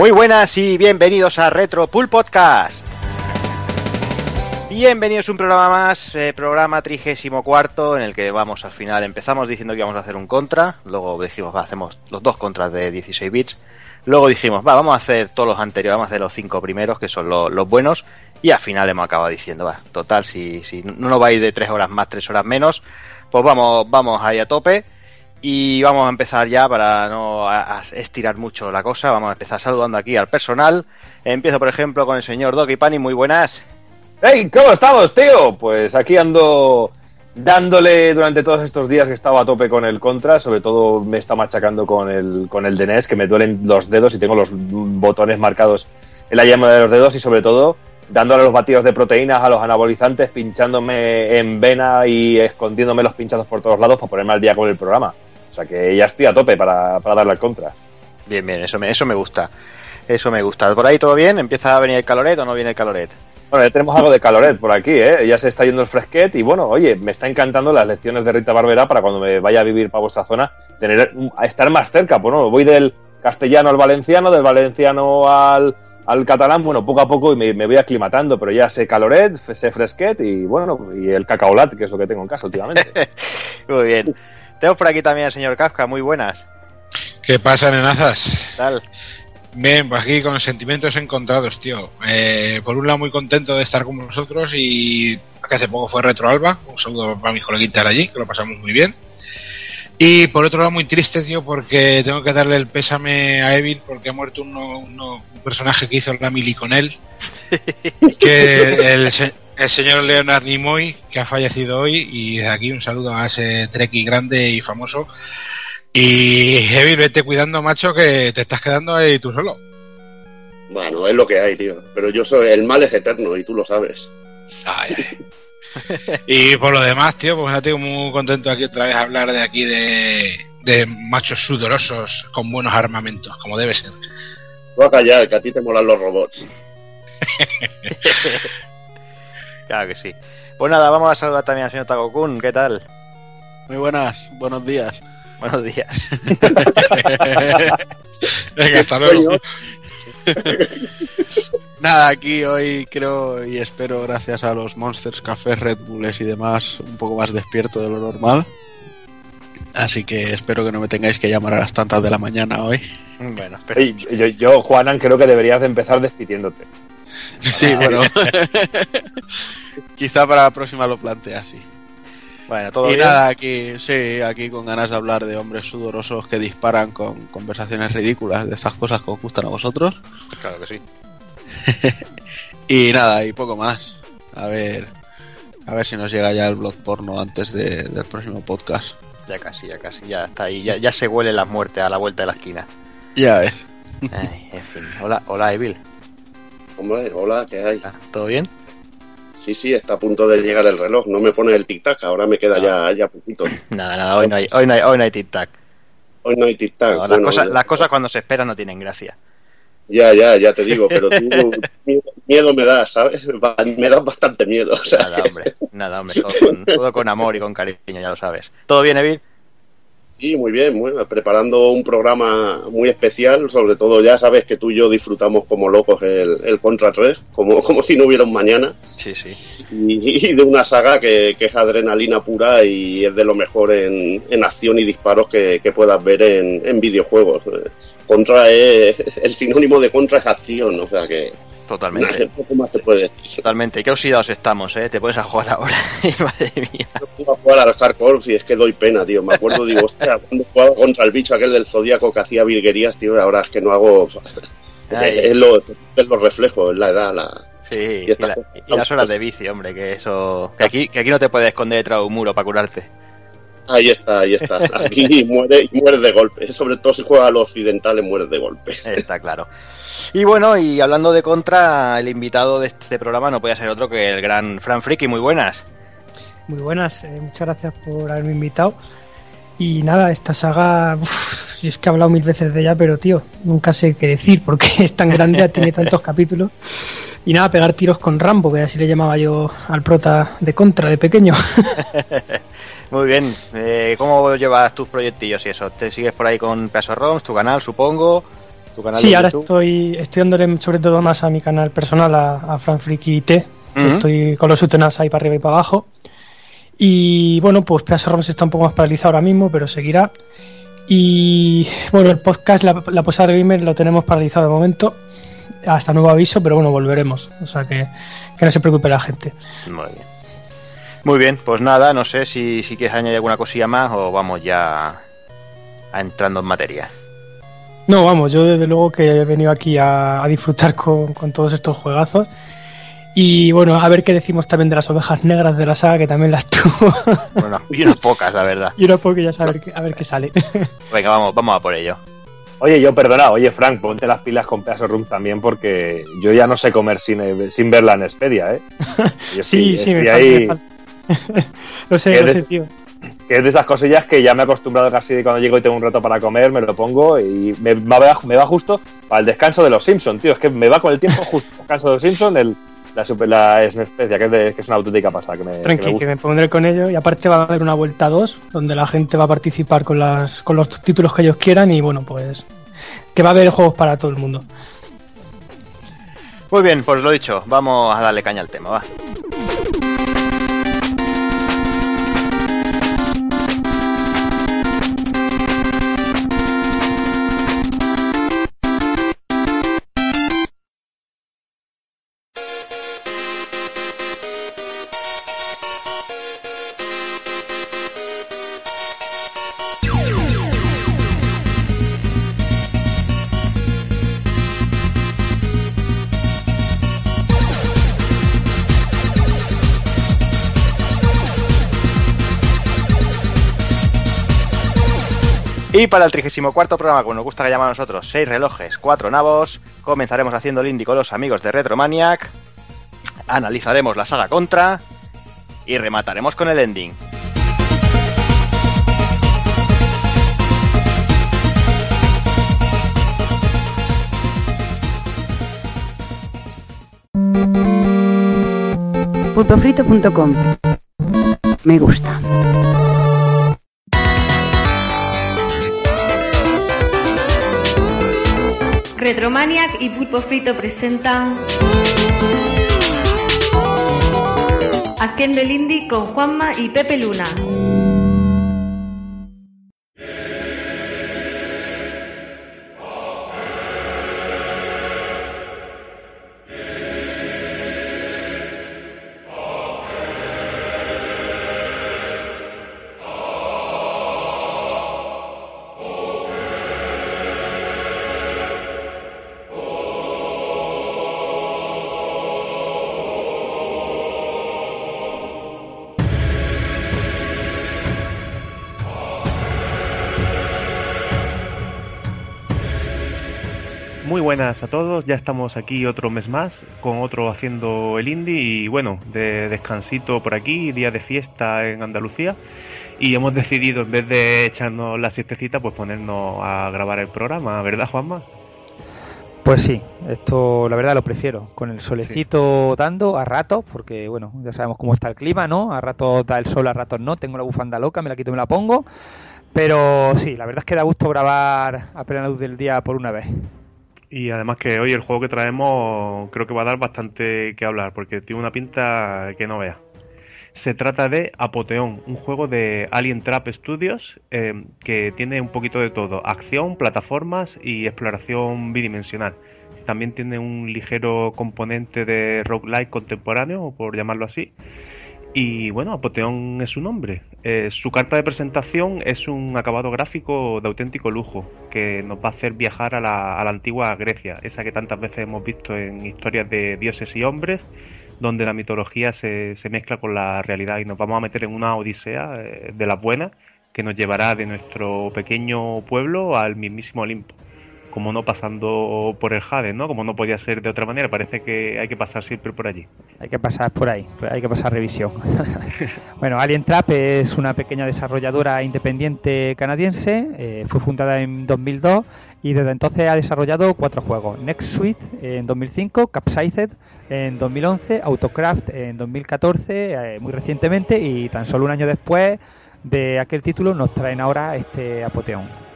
Muy buenas y bienvenidos a Retro Pool Podcast. Bienvenidos a un programa más, eh, programa trigésimo cuarto, en el que vamos al final, empezamos diciendo que íbamos a hacer un contra, luego dijimos, va, hacemos los dos contras de 16 bits, luego dijimos, va, vamos a hacer todos los anteriores, vamos a hacer los cinco primeros, que son lo- los buenos, y al final hemos acabado diciendo, va, total, si, si no nos va a ir de tres horas más, tres horas menos, pues vamos, vamos ahí a tope. Y vamos a empezar ya para no estirar mucho la cosa. Vamos a empezar saludando aquí al personal. Empiezo, por ejemplo, con el señor Doki Pani. Muy buenas. ¡Hey! ¿Cómo estamos, tío? Pues aquí ando dándole durante todos estos días que estaba a tope con el contra, sobre todo me está machacando con el, con el de NES, que me duelen los dedos y tengo los botones marcados en la llama de los dedos y sobre todo dándole los batidos de proteínas a los anabolizantes, pinchándome en vena y escondiéndome los pinchazos por todos lados para ponerme al día con el programa. O sea que ya estoy a tope para, para darle al contra. Bien, bien, eso me, eso me gusta. Eso me gusta. ¿Por ahí todo bien? ¿Empieza a venir el caloret o no viene el caloret? Bueno, ya tenemos algo de caloret por aquí, ¿eh? Ya se está yendo el fresquet y bueno, oye, me está encantando las lecciones de Rita Barbera para cuando me vaya a vivir para vuestra zona, tener a estar más cerca, pues no, voy del castellano al valenciano, del valenciano al, al catalán, bueno, poco a poco y me, me voy aclimatando, pero ya sé caloret, sé fresquet y bueno, y el cacaolat, que es lo que tengo en casa últimamente. Muy bien. Tenemos por aquí también al señor Kafka. Muy buenas. ¿Qué pasa, nenazas? ¿Qué tal? Bien, pues aquí con sentimientos encontrados, tío. Eh, por un lado, muy contento de estar con vosotros y que hace poco fue Retro Alba. Un saludo para mis coleguitas allí, que lo pasamos muy bien. Y por otro lado, muy triste, tío, porque tengo que darle el pésame a Evil porque ha muerto uno, uno- un personaje que hizo la mili con él. que el, se- el señor Leonard Nimoy, que ha fallecido hoy. Y desde aquí un saludo a ese Treki grande y famoso. Y Evil, vete cuidando, macho, que te estás quedando ahí tú solo. Bueno, es lo que hay, tío. Pero yo soy el mal es eterno y tú lo sabes. Ay, ay. y por lo demás, tío, pues ya tengo muy contento aquí otra vez a hablar de aquí de, de machos sudorosos con buenos armamentos, como debe ser. Tú a callar, que a ti te molan los robots. Claro que sí. Pues nada, vamos a saludar también al señor Takokun. ¿Qué tal? Muy buenas, buenos días. Buenos días. Venga, hasta luego. Nada, aquí hoy creo y espero, gracias a los Monsters, Cafés, Red Bulls y demás, un poco más despierto de lo normal. Así que espero que no me tengáis que llamar a las tantas de la mañana hoy. Bueno, pero yo, yo, Juanan, creo que deberías de empezar despidiéndote. Sí, bueno. Quizá para la próxima lo plantee así. bueno, todo Y bien. nada, aquí, sí, aquí con ganas de hablar de hombres sudorosos que disparan con conversaciones ridículas, de estas cosas que os gustan a vosotros. Claro que sí. Y nada, y poco más. A ver, a ver si nos llega ya el blog porno antes de- del próximo podcast. Ya casi, ya casi, ya está ahí. Ya, ya se huele la muerte a la vuelta de la esquina. Ya ves. Ay, en fin. Hola, hola, Evil. Hombre, hola, ¿qué hay? Ah, ¿Todo bien? Sí, sí, está a punto de llegar el reloj. No me pone el tic-tac, ahora me queda ya, ya poquito. Nada, nada, hoy no hay, hoy no hay, hoy no hay tic-tac. Hoy no hay tic-tac. No, las, Bueno, cosas, las cosas cuando se esperan no tienen gracia. Ya, ya, ya te digo, pero tú miedo, me das, ¿sabes? Me das bastante miedo. O sea, Nada, hombre. Nada, hombre. Todo con, todo con amor y con cariño, ya lo sabes. ¿Todo bien, Evil? Sí, muy bien, bien. preparando un programa muy especial, sobre todo ya sabes que tú y yo disfrutamos como locos el, el Contra 3, como, como si no hubiera un mañana, Sí, sí. y, y de una saga que, que es adrenalina pura y es de lo mejor en, en acción y disparos que, que puedas ver en, en videojuegos. Contra es, el sinónimo de Contra es acción, o sea que Totalmente. poco más se puede decir. Totalmente. Qué oxidados estamos, ¿eh? Te pones a jugar ahora y madre mía. No puedo jugar al hardcore si es que doy pena, tío. Me acuerdo, digo, hostia, cuando jugaba contra el bicho aquel del Zodíaco que hacía virguerías, tío, ahora es que no hago. Es, lo, es los reflejos, es la edad, la. Sí, Y y, la- y las horas de bici, hombre, que eso... Que aquí, que aquí no te puedes esconder detrás de un muro para curarte. Ahí está, ahí está. Aquí muere, y mueres de golpe. Sobre todo si juegas a los occidentales, mueres de golpe. Está claro. Y bueno, y hablando de contra, el invitado de este programa no podía ser otro que el gran Fran Friki. Muy buenas. Muy buenas, eh, muchas gracias por haberme invitado. Y nada, esta saga, uf, si es que he hablado mil veces de ella, pero tío, nunca sé qué decir porque es tan grande, tiene tantos capítulos. Y nada, pegar tiros con Rambo, que así le llamaba yo al prota de contra de pequeño. Muy bien. Eh, ¿Cómo llevas tus proyectillos y eso? ¿Te sigues por ahí con Peso ROMs, tu canal, supongo? tu canal Sí, ahora YouTube. estoy, estoy dándole sobre todo más a mi canal personal, a, a Fran Friki T. Estoy con los sutenas ahí para arriba y para abajo. Y bueno, pues PS ROMs está un poco más paralizado ahora mismo, pero seguirá. Y bueno, el podcast, la, la posada de Gamer, lo tenemos paralizado de momento. Hasta nuevo aviso, pero bueno, volveremos. O sea que, que no se preocupe la gente. Muy bien. Muy bien, pues nada, no sé si, si quieres añadir alguna cosilla más o vamos ya a entrando en materia. No, vamos, yo desde luego que he venido aquí a, a disfrutar con, con todos estos juegazos. Y bueno, a ver qué decimos también de las ovejas negras de la saga, que también las tuvo. Bueno, y unas pocas, la verdad. y una poquilla a ver, qué- a ver qué sale. Venga, vamos, vamos a por ello. Oye, yo perdona, oye Frank, ponte las pilas con Pedazo Room también porque yo ya no sé comer sin, eh, sin verla en Expedia, ¿eh? Yo sí, estoy- sí, me estoy falta, ahí, me falta. lo sé, des- tío. que es de esas cosillas que ya me he acostumbrado casi de cuando llego y tengo un rato para comer, me lo pongo y me, me va, me va justo para el descanso de los Simpsons, tío. Es que me va con el tiempo justo el descanso de los Simpsons, el, la, super, la especia, que es, de- que es una auténtica pasada, que me, que me que pondré con ello. Y aparte va a haber una vuelta 2, donde la gente va a participar con, las, con los títulos que ellos quieran. Y bueno, pues que va a haber juegos para todo el mundo. Muy bien, pues lo dicho, vamos a darle caña al tema, va. Para el 34 programa, como nos gusta que llamar a nosotros, 6 relojes, 4 nabos, comenzaremos haciendo el indie con los amigos de Retromaniac, analizaremos la saga Contra y remataremos con el ending. pulpofrito.com Me gusta. Retromaniac y Pulpo Frito presentan Haciendo el con Juanma y Pepe Luna. Buenas a todos, ya estamos aquí otro mes más con otro haciendo el indie y bueno, de descansito por aquí, día de fiesta en Andalucía y hemos decidido en vez de echarnos la siestecita pues ponernos a grabar el programa, ¿verdad Juanma? Pues sí, esto la verdad lo prefiero, con el solecito dando a ratos, porque bueno, ya sabemos cómo está el clima, ¿no? A ratos da el sol, a ratos no, tengo la bufanda loca, me la quito y me la pongo, pero sí, la verdad es que da gusto grabar a plena luz del día por una vez. Y además que hoy el juego que traemos creo que va a dar bastante que hablar porque tiene una pinta que no vea. Se trata de Apoteón, un juego de Alien Trap Studios eh, que tiene un poquito de todo, acción, plataformas y exploración bidimensional. También tiene un ligero componente de roguelike contemporáneo, por llamarlo así. Y bueno, Apoteón es su nombre. Eh, su carta de presentación es un acabado gráfico de auténtico lujo, que nos va a hacer viajar a la, a la antigua Grecia, esa que tantas veces hemos visto en historias de dioses y hombres, donde la mitología se, se mezcla con la realidad y nos vamos a meter en una odisea eh, de las buenas que nos llevará de nuestro pequeño pueblo al mismísimo Olimpo. Como no pasando por el Jade, ¿no? Como no podía ser de otra manera, parece que hay que pasar siempre por allí. Hay que pasar por ahí, hay que pasar revisión. bueno, Alien Trap es una pequeña desarrolladora independiente canadiense, eh, fue fundada en 2002 y desde entonces ha desarrollado cuatro juegos: Next Suite en 2005, Capsized en 2011, Autocraft en 2014, eh, muy recientemente, y tan solo un año después de aquel título nos traen ahora este Apoteón.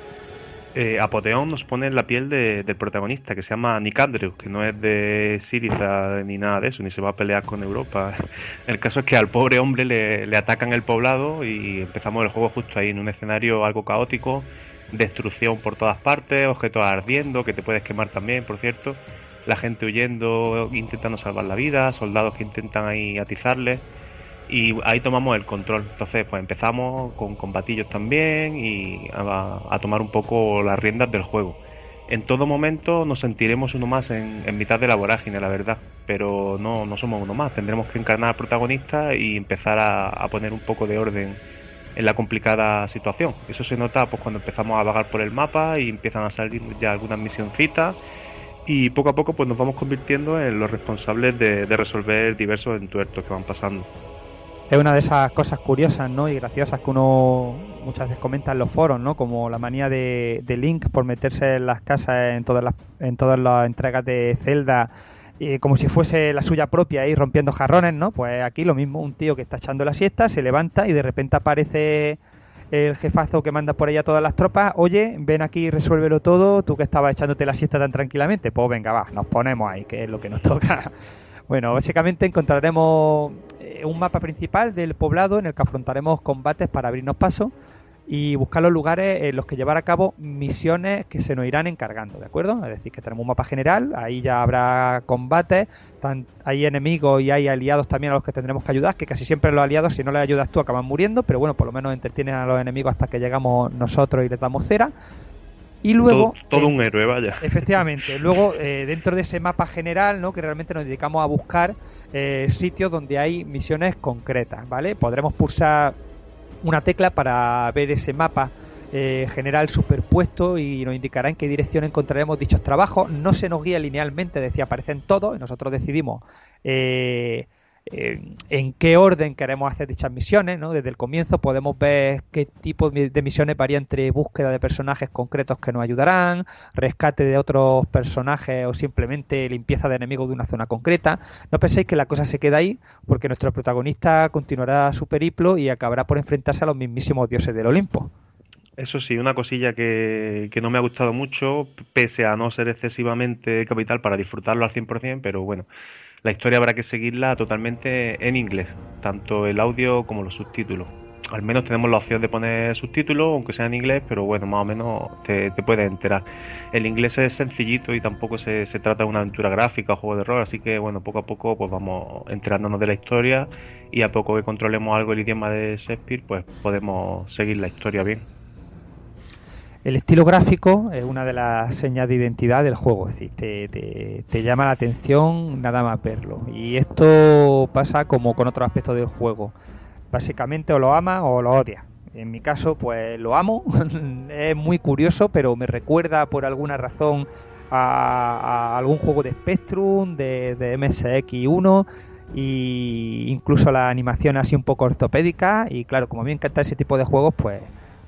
Eh, Apoteón nos pone en la piel de- del protagonista, que se llama Nick Andrews, que no es de Siriza ni nada de eso, ni se va a pelear con Europa. El caso es que al pobre hombre le, le atacan el poblado y empezamos el juego justo ahí, en un escenario algo caótico, destrucción por todas partes, objetos ardiendo, que te puedes quemar también, por cierto, la gente huyendo, intentando salvar la vida, soldados que intentan ahí atizarle y ahí tomamos el control. Entonces, pues empezamos con combatillos también y a, tomar un poco las riendas del juego. En todo momento nos sentiremos uno más en, en mitad de la vorágine, la verdad, pero no, no somos uno más. Tendremos que encarnar al protagonista y empezar a, a poner un poco de orden en la complicada situación. Eso se nota pues cuando empezamos a vagar por el mapa y empiezan a salir ya algunas misioncitas y poco a poco pues nos vamos convirtiendo en los responsables de, de resolver diversos entuertos que van pasando. Es una de esas cosas curiosas, ¿no? Y graciosas que uno muchas veces comenta en los foros, ¿no? Como la manía de, de Link por meterse en las casas en todas las, en todas las entregas de Zelda eh, como si fuese la suya propia ahí rompiendo jarrones, ¿no? Pues aquí lo mismo, un tío que está echando la siesta, se levanta y de repente aparece el jefazo que manda por ella todas las tropas, oye, ven aquí y resuélvelo todo, tú que estabas echándote la siesta tan tranquilamente, pues venga, va, nos ponemos ahí, que es lo que nos toca. Bueno, básicamente encontraremos un mapa principal del poblado en el que afrontaremos combates para abrirnos paso y buscar los lugares en los que llevar a cabo misiones que se nos irán encargando, ¿de acuerdo? Es decir, que tenemos un mapa general, ahí ya habrá combates, tan- hay enemigos y hay aliados también a los que tendremos que ayudar, que casi siempre los aliados, si no les ayudas tú, acaban muriendo, pero bueno, por lo menos entretienen a los enemigos hasta que llegamos nosotros y les damos cera. Y luego... todo, todo eh, un héroe, vaya. Efectivamente. Luego, eh, dentro de ese mapa general, ¿no? que realmente nos dedicamos a buscar eh, sitios donde hay misiones concretas, ¿vale? Podremos pulsar una tecla para ver ese mapa eh, general superpuesto y nos indicará en qué dirección encontraremos dichos trabajos. No se nos guía linealmente, decía, aparecen todos y nosotros decidimos eh, eh, en qué orden queremos hacer dichas misiones, ¿no? Desde el comienzo podemos ver qué tipo de misiones varía entre búsqueda de personajes concretos que nos ayudarán, rescate de otros personajes o simplemente limpieza de enemigos de una zona concreta. No penséis que la cosa se queda ahí, porque nuestro protagonista continuará su periplo y acabará por enfrentarse a los mismísimos dioses del Olimpo. Eso sí, una cosilla que, que no me ha gustado mucho, pese a no ser excesivamente capital para disfrutarlo al 100%, pero bueno, la historia habrá que seguirla totalmente en inglés, tanto el audio como los subtítulos. Al menos tenemos la opción de poner subtítulos, aunque sea en inglés, pero bueno, más o menos te, te puedes enterar. El inglés es sencillito y tampoco se, se trata de una aventura gráfica o juego de rol, así que bueno, poco a poco pues vamos enterándonos de la historia y a poco que controlemos algo el idioma de Shakespeare, pues podemos seguir la historia bien. El estilo gráfico es una de las señas de identidad del juego, es decir, te, te- llama la atención nada más verlo. Y esto pasa como con otros aspectos del juego. Básicamente o lo amas o lo odias. En mi caso, pues lo amo. es muy curioso, pero me recuerda por alguna razón a, a algún juego de Spectrum, de, de MSX1 y incluso la animación así un poco ortopédica. Y claro, como a mí me encanta ese tipo de juegos, pues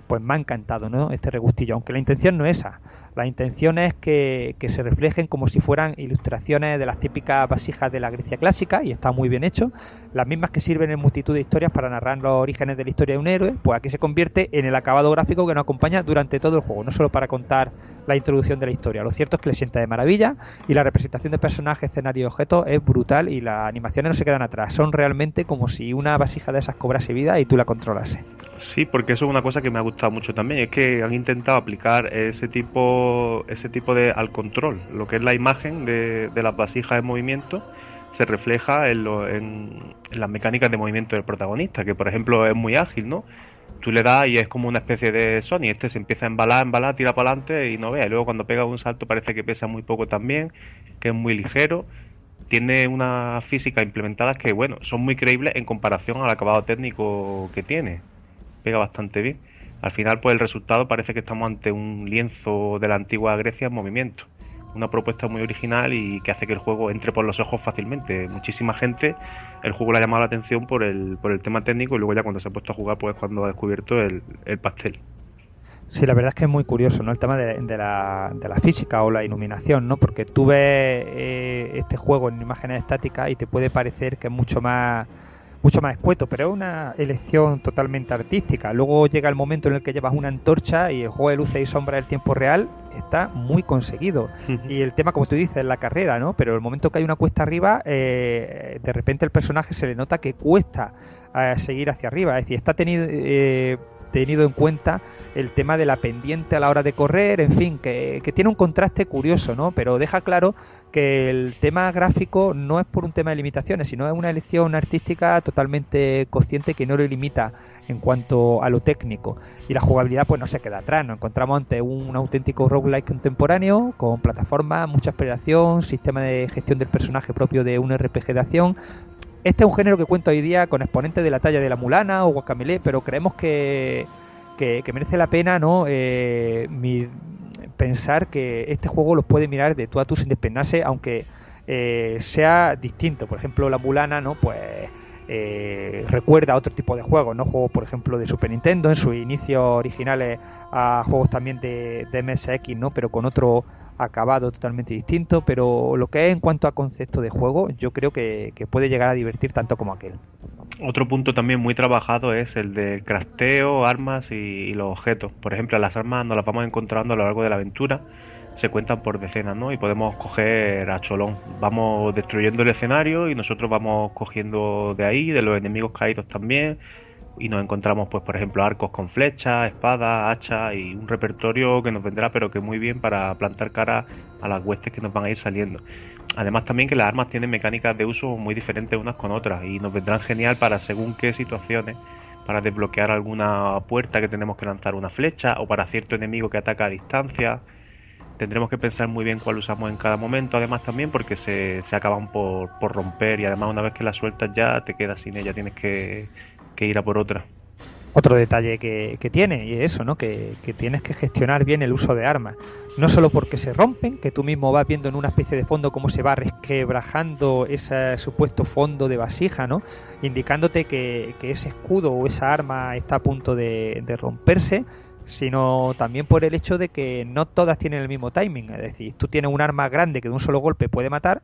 pues me ha encantado ¿no? este regustillo, aunque la intención no es esa. La intención es que, que se reflejen como si fueran ilustraciones de las típicas vasijas de la Grecia clásica, y está muy bien hecho. Las mismas que sirven en multitud de historias para narrar los orígenes de la historia de un héroe, pues aquí se convierte en el acabado gráfico que nos acompaña durante todo el juego, no solo para contar la introducción de la historia. Lo cierto es que le sienta de maravilla, y la representación de personajes, escenarios y objetos es brutal, y las animaciones no se quedan atrás. Son realmente como si una vasija de esas cobrase vida y tú la controlase. Sí, porque eso es una cosa que me ha gustado mucho también, es que han intentado aplicar ese tipo, ese tipo de al control, lo que es la imagen de, de las vasijas en movimiento se refleja en, lo- las mecánicas de movimiento del protagonista, que por ejemplo es muy ágil, ¿no? Tú le das y es como una especie de Sony, este se empieza a embalar, embalar, tira para adelante y no vea, y luego cuando pega un salto parece que pesa muy poco también, que es muy ligero, tiene unas físicas implementadas que, bueno, son muy creíbles en comparación al acabado técnico que tiene pega bastante bien. Al final, pues el resultado parece que estamos ante un lienzo de la antigua Grecia en movimiento. Una propuesta muy original y que hace que el juego entre por los ojos fácilmente. Muchísima gente, el juego le ha llamado la atención por el, por el tema técnico y luego ya cuando se ha puesto a jugar, pues cuando ha descubierto el, el pastel. Sí, la verdad es que es muy curioso, ¿no? El tema de, la, de la física o la iluminación, ¿no? Porque tú ves eh, este juego en imágenes estáticas y te puede parecer que es mucho más mucho más escueto, pero es una elección totalmente artística. Luego llega el momento en el que llevas una antorcha y el juego de luces y sombras del tiempo real está muy conseguido. Y el tema, como tú dices, es la carrera, ¿no? Pero el momento que hay una cuesta arriba, eh, de repente el personaje se le nota que cuesta eh, seguir hacia arriba. Es decir, está tenido, eh, tenido en cuenta el tema de la pendiente a la hora de correr, en fin, que, que tiene un contraste curioso, ¿no? Pero deja claro el tema gráfico no es por un tema de limitaciones, sino es una elección artística totalmente consciente que no lo limita en cuanto a lo técnico. Y la jugabilidad pues no se queda atrás, nos encontramos ante un auténtico roguelike contemporáneo, con plataforma, mucha exploración, sistema de gestión del personaje propio de un RPG de acción. Este es un género que cuenta hoy día con exponentes de la talla de la Mulana o Guacamele, pero creemos que, que, merece la pena ¿no? Eh, pensar que este juego los puede mirar de tú a tú sin despeinarse, aunque eh, sea distinto. Por ejemplo, la Mulana, ¿no? Pues eh, recuerda a otro tipo de juegos, ¿no? Juegos, por ejemplo, de Super Nintendo, en sus inicios originales a juegos también de, de MSX, ¿no? Pero con otro acabado totalmente distinto, pero lo que es en cuanto a concepto de juego, yo creo que, que puede llegar a divertir tanto como aquel. Otro punto también muy trabajado es el de crafteo, armas y, y los objetos. Por ejemplo, las armas nos las vamos encontrando a lo largo de la aventura, se cuentan por decenas, ¿no? Y podemos coger a cholón. Vamos destruyendo el escenario y nosotros vamos cogiendo de ahí, de los enemigos caídos también. Y nos encontramos, pues, por ejemplo, arcos con flechas, espadas, hachas y un repertorio que nos vendrá, pero que muy bien para plantar cara a las huestes que nos van a ir saliendo. Además también que las armas tienen mecánicas de uso muy diferentes unas con otras y nos vendrán genial para según qué situaciones, para desbloquear alguna puerta que tenemos que lanzar una flecha o para cierto enemigo que ataca a distancia. Tendremos que pensar muy bien cuál usamos en cada momento, además también porque se, se acaban por, por romper y además una vez que las sueltas ya te quedas sin ella, tienes que, que ir a por otra. Otro detalle que, que tiene, y es eso, ¿no? Que, que, tienes que gestionar bien el uso de armas. No solo porque se rompen, que tú mismo vas viendo en una especie de fondo cómo se va resquebrajando ese supuesto fondo de vasija, ¿no? Indicándote que, que ese escudo o esa arma está a punto de, de romperse, sino también por el hecho de que no todas tienen el mismo timing. Es decir, tú tienes un arma grande que de un solo golpe puede matar,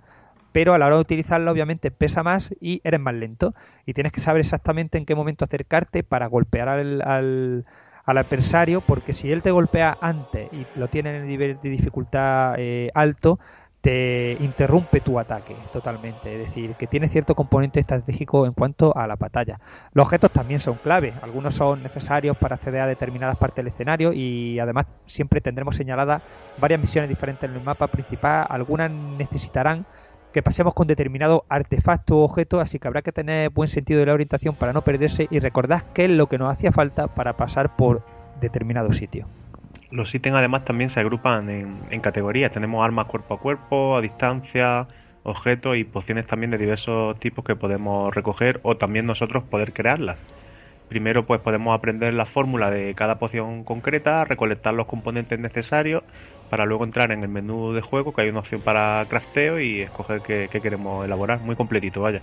pero a la hora de utilizarla obviamente pesa más y eres más lento. Y tienes que saber exactamente en qué momento acercarte para golpear al, al, al adversario porque si él te golpea antes y lo tiene en el nivel de dificultad eh, alto te interrumpe tu ataque totalmente, es decir, que tiene cierto componente estratégico en cuanto a la batalla. Los objetos también son clave, algunos son necesarios para acceder a determinadas partes del escenario y además siempre tendremos señaladas varias misiones diferentes en el mapa principal, algunas necesitarán que pasemos con determinado artefacto o objeto, así que habrá que tener buen sentido de la orientación para no perderse y recordad qué es lo que nos hacía falta para pasar por determinado sitio. Los ítems además también se agrupan en, en categorías. Tenemos armas cuerpo a cuerpo, a distancia, objetos y pociones también de diversos tipos que podemos recoger o también nosotros poder crearlas. Primero pues podemos aprender la fórmula de cada poción concreta, recolectar los componentes necesarios para luego entrar en el menú de juego que hay una opción para crafteo y escoger qué, queremos elaborar. Muy completito, vaya.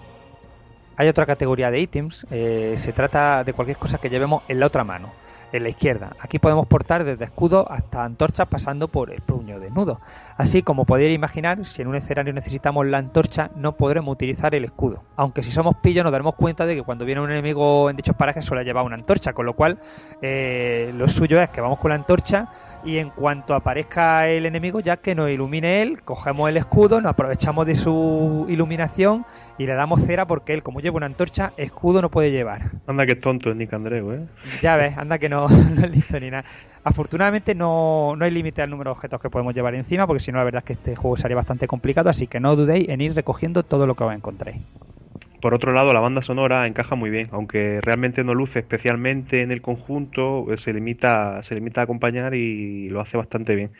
Hay otra categoría de ítems, eh, se trata de cualquier cosa que llevemos en la otra mano en la izquierda. Aquí podemos portar desde escudo hasta antorchas pasando por el puño desnudo. Así como podéis imaginar, si en un escenario necesitamos la antorcha, no podremos utilizar el escudo. Aunque si somos pillos nos daremos cuenta de que cuando viene un enemigo en dichos parajes suele llevar una antorcha, con lo cual eh, lo suyo es que vamos con la antorcha y en cuanto aparezca el enemigo, ya que nos ilumine él, cogemos el escudo, nos aprovechamos de su iluminación y le damos cera porque él, como lleva una antorcha, escudo no puede llevar. Anda que es tonto el Nick Andreu, ¿eh? Ya ves, anda que no, no es listo ni nada. Afortunadamente no, no hay límite al número de objetos que podemos llevar encima, porque si no la verdad es que este juego sería bastante complicado, así que no dudéis en ir recogiendo todo lo que os encontréis. Por otro lado, la banda sonora encaja muy bien, aunque realmente no luce especialmente en el conjunto, se limita, se limita a acompañar y lo hace bastante bien.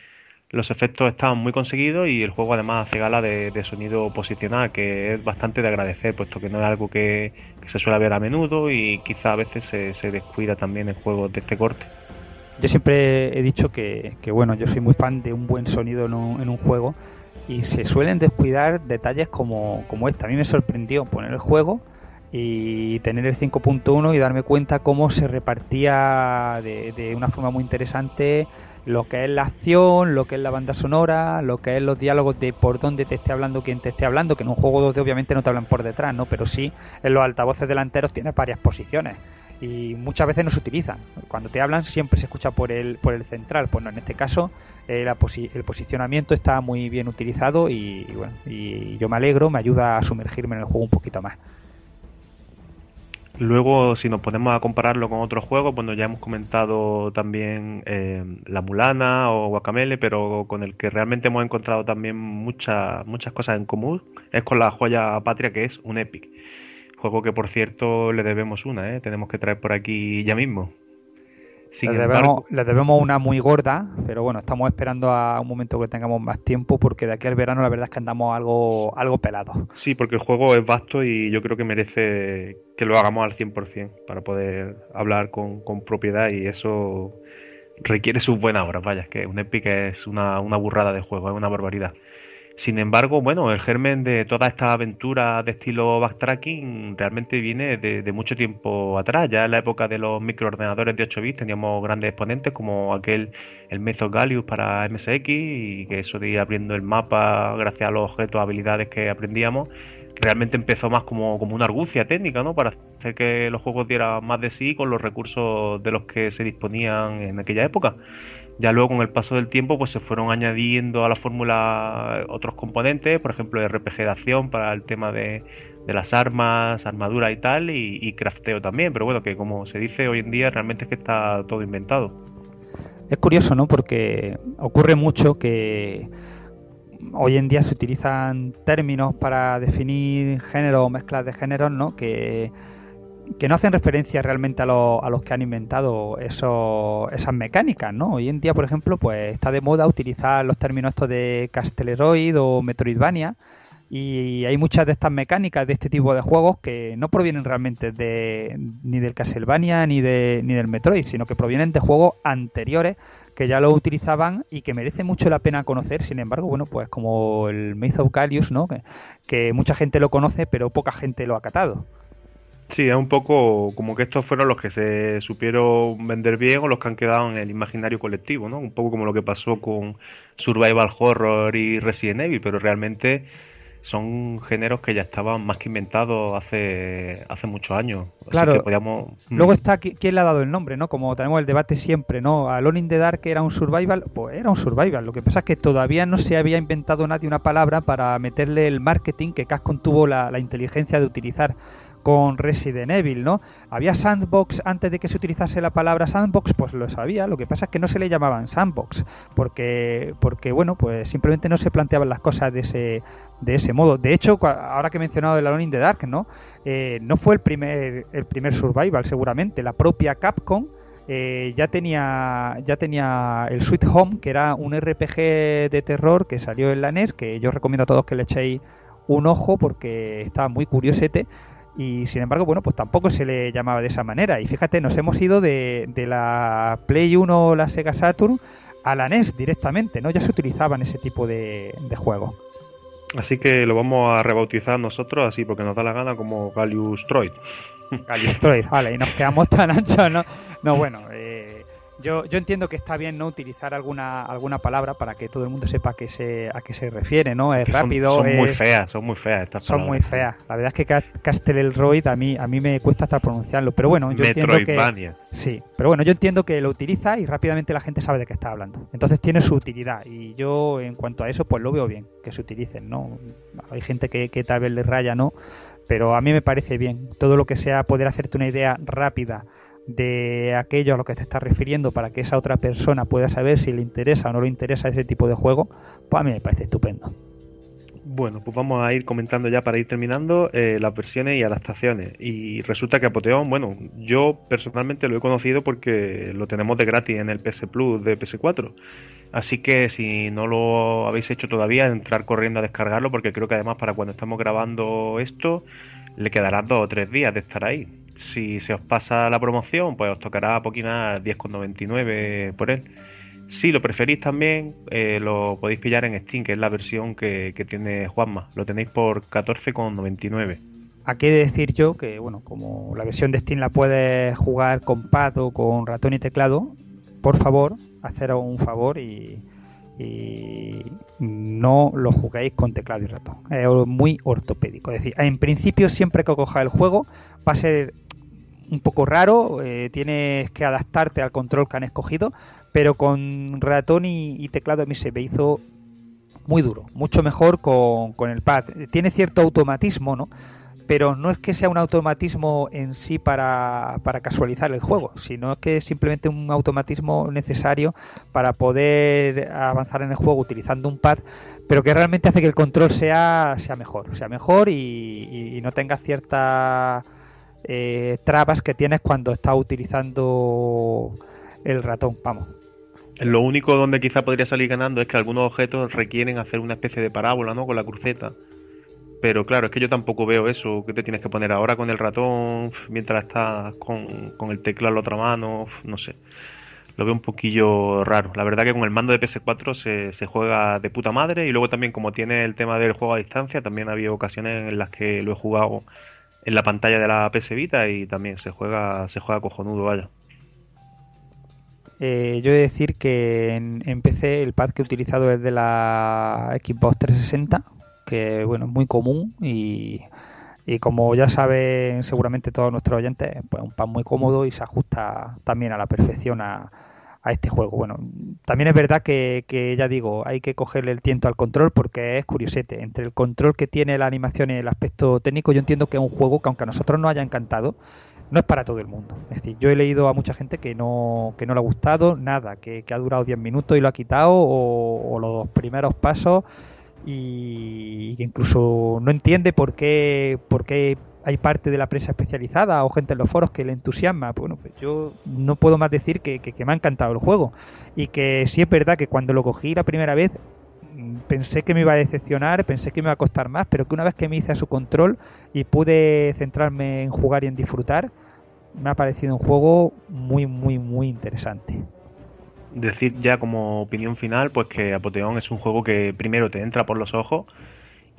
Los efectos están muy conseguidos y el juego además hace gala de, sonido posicional, que es bastante de agradecer, puesto que no es algo que, que se suele ver a menudo y quizá a veces se, se, descuida también en juegos de este corte. Yo siempre he dicho que, que bueno, yo soy muy fan de un buen sonido en un, en un juego y se suelen descuidar detalles como, como este. A mí me sorprendió poner el juego y tener el 5.1 y darme cuenta cómo se repartía de, de, una forma muy interesante lo que es la acción, lo que es la banda sonora, lo que es los diálogos de por dónde te esté hablando quien te esté hablando, que en un juego 2D obviamente no te hablan por detrás, ¿no? Pero sí en los altavoces delanteros tienes varias posiciones y muchas veces no se utilizan. Cuando te hablan siempre se escucha por el, por el central. Pues no, en este caso eh, el posicionamiento está muy bien utilizado y, y bueno, y yo me alegro, me ayuda a sumergirme en el juego un poquito más. Luego, si nos ponemos a compararlo con otros juegos, bueno, ya hemos comentado también eh, La Mulana o Guacamele, pero con el que realmente hemos encontrado también muchas muchas cosas en común es con la joya patria que es un Epic. Juego que, por cierto, le debemos una, ¿eh? Tenemos que traer por aquí ya mismo. Sin les, embargo, debemos, les debemos una muy gorda, pero bueno, estamos esperando a un momento que tengamos más tiempo porque de aquí al verano la verdad es que andamos algo, algo pelados. Sí, porque el juego es vasto y yo creo que merece que lo hagamos al 100% para poder hablar con, con propiedad y eso requiere sus buenas horas, vaya, que un Epic es una, una burrada de juego, es una barbaridad. Sin embargo, bueno, el germen de toda esta aventura de estilo backtracking realmente viene de, mucho tiempo atrás. Ya en la época de los microordenadores de 8 bits teníamos grandes exponentes como aquel, el Method Gallius para MSX y que eso de ir abriendo el mapa gracias a los objetos, habilidades que aprendíamos, realmente empezó más como, como una argucia técnica, ¿no? Para hacer que los juegos dieran más de sí con los recursos de los que se disponían en aquella época. Ya luego con el paso del tiempo pues se fueron añadiendo a la fórmula otros componentes, por ejemplo de acción para el tema de, de las armas, armadura y tal, y, y, crafteo también, pero bueno, que como se dice hoy en día realmente es que está todo inventado. Es curioso, ¿no? Porque ocurre mucho que hoy en día se utilizan términos para definir géneros o mezclas de géneros, ¿no? Que que no hacen referencia realmente a, lo, a los que han inventado esas mecánicas, ¿no? Hoy en día, por ejemplo, pues está de moda utilizar los términos estos de Castleroid o Metroidvania y hay muchas de estas mecánicas de este tipo de juegos que no provienen realmente de ni del Castlevania ni de ni del Metroid, sino que provienen de juegos anteriores que ya lo utilizaban y que merece mucho la pena conocer. Sin embargo, bueno, pues como el Maze of Callius, ¿no? Que, que mucha gente lo conoce, pero poca gente lo ha catado. Sí, es un poco como que estos fueron los que se supieron vender bien o los que han quedado en el imaginario colectivo, ¿no? Un poco como lo que pasó con Survival Horror y Resident Evil, pero realmente son géneros que ya estaban más que inventados hace, hace muchos años. Claro. Así que podíamos... Luego está quién le ha dado el nombre, ¿no? Como tenemos el debate siempre, ¿no? Alone in the Dark era un survival, pues era un survival. Lo que pasa es que todavía no se había inventado nadie una palabra para meterle el marketing que Capcom tuvo la, la inteligencia de utilizar con Resident Evil, ¿no? Había sandbox antes de que se utilizase la palabra sandbox, pues lo sabía. Lo que pasa es que no se le llamaban sandbox, porque, porque bueno, pues simplemente no se planteaban las cosas de ese, de ese modo. De hecho, ahora que he mencionado el Alone in the Dark, ¿no? Eh, no fue el primer, el primer survival, seguramente. La propia Capcom eh, ya tenía ya tenía el Sweet Home, que era un RPG de terror que salió en la NES, que yo recomiendo a todos que le echéis un ojo porque está muy curiosete y sin embargo, bueno, pues tampoco se le llamaba de esa manera. Y fíjate, nos hemos ido de, de la Play 1 o la Sega Saturn a la NES directamente, ¿no? Ya se utilizaban ese tipo de, de juegos. Así que lo vamos a rebautizar nosotros así porque nos da la gana como Gallius Troid. Gallius Troid, vale, y nos quedamos tan anchos, ¿no? No, bueno, eh, yo, yo entiendo que está bien no utilizar alguna alguna palabra para que todo el mundo sepa a qué se, a qué se refiere, ¿no? Es Que rápido, Son, son muy es- feas, son muy feas estas son muy feas. La verdad es que Ca- Castelroid a mí a mí me cuesta hasta pronunciarlo, pero bueno, yo entiendo que sí, pero bueno, yo entiendo que lo utiliza y rápidamente la gente sabe de qué está hablando. Entonces tiene su utilidad y yo en cuanto a eso pues lo veo bien que se utilicen, ¿no? Hay gente que, que tal vez le raya, ¿no? Pero a mí me parece bien todo lo que sea poder hacerte una idea rápida de aquello a lo que te estás refiriendo para que esa otra persona pueda saber si le interesa o no le interesa ese tipo de juego, pues a mí me parece estupendo. Bueno, pues vamos a ir comentando ya para ir terminando eh, las versiones y adaptaciones. Y resulta que Apoteón, bueno, yo personalmente lo he conocido porque lo tenemos de gratis en el PS Plus de PS4. Así que si no lo habéis hecho todavía, entrar corriendo a descargarlo porque creo que además para cuando estamos grabando esto le quedarán dos o tres días de estar ahí. Si se os pasa la promoción, pues os tocará poquinar 10,99 por él. Si lo preferís también, eh, lo podéis pillar en Steam, que es la versión que, que tiene Juanma. Lo tenéis por 14,99. Aquí he de decir yo que, bueno, como la versión de Steam la puedes jugar con pad o con ratón y teclado, por favor, haceros un favor y, y no lo juguéis con teclado y ratón. Es muy ortopédico. Es decir, en principio siempre que coja el juego va a ser un poco raro, eh, tienes que adaptarte al control que han escogido, pero con ratón y, teclado a mí se me hizo muy duro, mucho mejor con, con el pad. Tiene cierto automatismo, ¿no? pero no es que sea un automatismo en sí para, para, casualizar el juego, sino que es simplemente un automatismo necesario para poder avanzar en el juego utilizando un pad, pero que realmente hace que el control sea, sea mejor, sea mejor y, y no tenga ciertas eh, trabas que tienes cuando estás utilizando el ratón, vamos. Lo único donde quizá podría salir ganando es que algunos objetos requieren hacer una especie de parábola, ¿no? Con la cruceta pero claro, es que yo tampoco veo eso, que te tienes que poner ahora con el ratón mientras estás con, con el teclado en la otra mano, no sé. Lo veo un poquillo raro. La verdad que con el mando de PS4 se, se juega de puta madre y luego también como tiene el tema del juego a distancia, también ha habido ocasiones en las que lo he jugado en la pantalla de la PS Vita y también se juega, se juega cojonudo, vaya. Eh, yo he de decir que en, en, PC el pad que he utilizado es de la Xbox 360 que bueno, es muy común y, y como ya saben seguramente todos nuestros oyentes, pues un pad muy cómodo y se ajusta también a la perfección a, a este juego. Bueno, también es verdad que, que, ya digo, hay que cogerle el tiento al control porque es curiosete. Entre el control que tiene la animación y el aspecto técnico, yo entiendo que es un juego que aunque a nosotros nos haya encantado, no es para todo el mundo. Es decir, yo he leído a mucha gente que no, que no le ha gustado nada, que, ha durado 10 minutos y lo ha quitado, o, o los primeros pasos y incluso no entiende por qué, por qué hay parte de la prensa especializada o gente en los foros que le entusiasma. Bueno, pues yo no puedo más decir que, que, me ha encantado el juego y que sí es verdad que cuando lo cogí la primera vez mm, pensé que me iba a decepcionar, pensé que me iba a costar más, pero que una vez que me hice a su control y pude centrarme en jugar y en disfrutar, me ha parecido un juego muy, muy, muy interesante decir ya como opinión final, pues que Apoteón es un juego que primero te entra por los ojos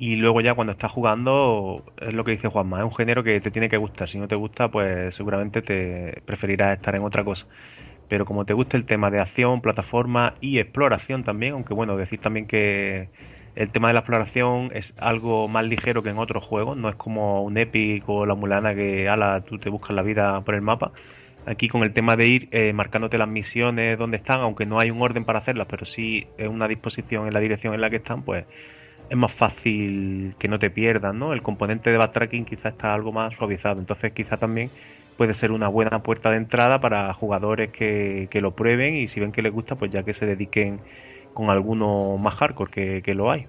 y luego ya cuando estás jugando es lo que dice Juanma, es un género que te tiene que gustar. Si no te gusta, pues seguramente te preferirás estar en otra cosa. Pero como te gusta el tema de acción, plataforma y exploración también, aunque bueno, decir también que el tema de la exploración es algo más ligero que en otros juegos, no es como un Epic o la Mulana que ala, tú te buscas la vida por el mapa Aquí con el tema de ir eh, marcándote las misiones donde están, aunque no hay un orden para hacerlas, pero sí es una disposición en la dirección en la que están, pues es más fácil que no te pierdas, ¿no? El componente de backtracking quizá está algo más suavizado, entonces quizá también puede ser una buena puerta de entrada para jugadores que, que lo prueben y si ven que les gusta, pues ya que se dediquen con alguno más hardcore que, que lo hay.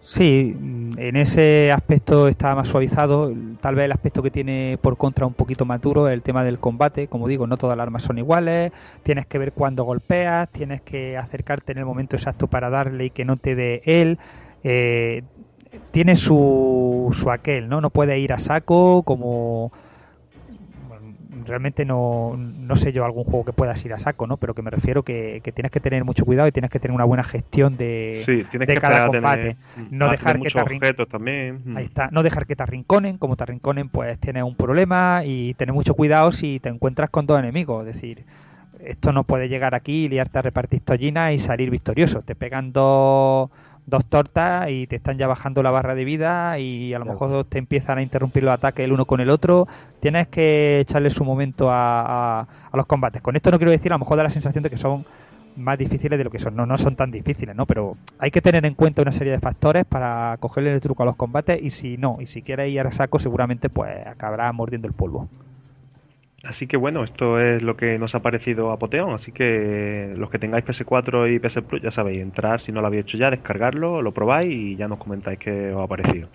Sí, en ese aspecto está más suavizado. Tal vez el aspecto que tiene por contra un poquito más duro es el tema del combate. Como digo, no todas las armas son iguales. Tienes que ver cuándo golpeas, tienes que acercarte en el momento exacto para darle y que no te dé él. Eh, tiene su, su aquel, ¿no? No puede ir a saco como realmente no, no, sé yo algún juego que puedas ir a saco, ¿no? Pero que me refiero que, que tienes que tener mucho cuidado y tienes que tener una buena gestión de, sí, de cada combate. Tener, no dejar que te objetos también. Ahí está, no dejar que te arrinconen, como te arrinconen pues tienes un problema y tener mucho cuidado si te encuentras con dos enemigos, es decir, esto no puede llegar aquí y liarte a repartir tollinas y salir victorioso. Te pegan dos dos tortas y te están ya bajando la barra de vida y a lo claro. mejor te empiezan a interrumpir los ataques el uno con el otro. Tienes que echarle su momento a, a, a, los combates. Con esto no quiero decir, a lo mejor da la sensación de que son más difíciles de lo que son. No, no son tan difíciles, ¿no? Pero hay que tener en cuenta una serie de factores para cogerle el truco a los combates y si no, y si quieres ir a saco, seguramente pues acabará mordiendo el polvo. Así que bueno, esto es lo que nos ha parecido Apoteón. Así que los que tengáis PS4 y PS Plus ya sabéis, entrar si no lo habéis hecho ya, descargarlo, lo probáis y ya nos comentáis qué os ha parecido.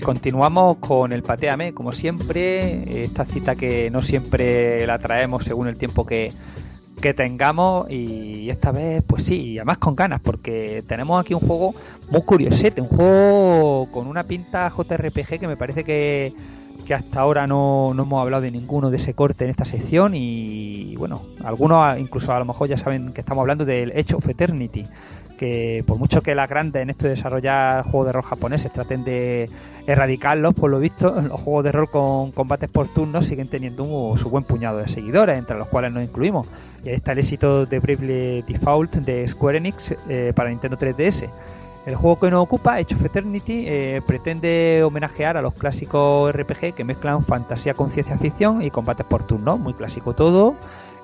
Y continuamos con el Pateame, como siempre, esta cita que no siempre la traemos según el tiempo que, que tengamos y esta vez pues sí, además con ganas porque tenemos aquí un juego muy curiosete, un juego con una pinta JRPG que me parece que, que hasta ahora no, no hemos hablado de ninguno de ese corte en esta sección y bueno, algunos incluso a lo mejor ya saben que estamos hablando del Age of Eternity que por mucho que las grandes en esto de desarrollar juegos de rol japoneses traten de erradicarlos, por lo visto, los juegos de rol con combates por turnos siguen teniendo un, su buen puñado de seguidores, entre los cuales nos incluimos. Y ahí está el éxito de Bravely Default de Square Enix eh, para Nintendo 3DS. El juego que nos ocupa, Age of Eternity, eh, pretende homenajear a los clásicos RPG que mezclan fantasía con ciencia ficción y combates por turnos, muy clásico todo.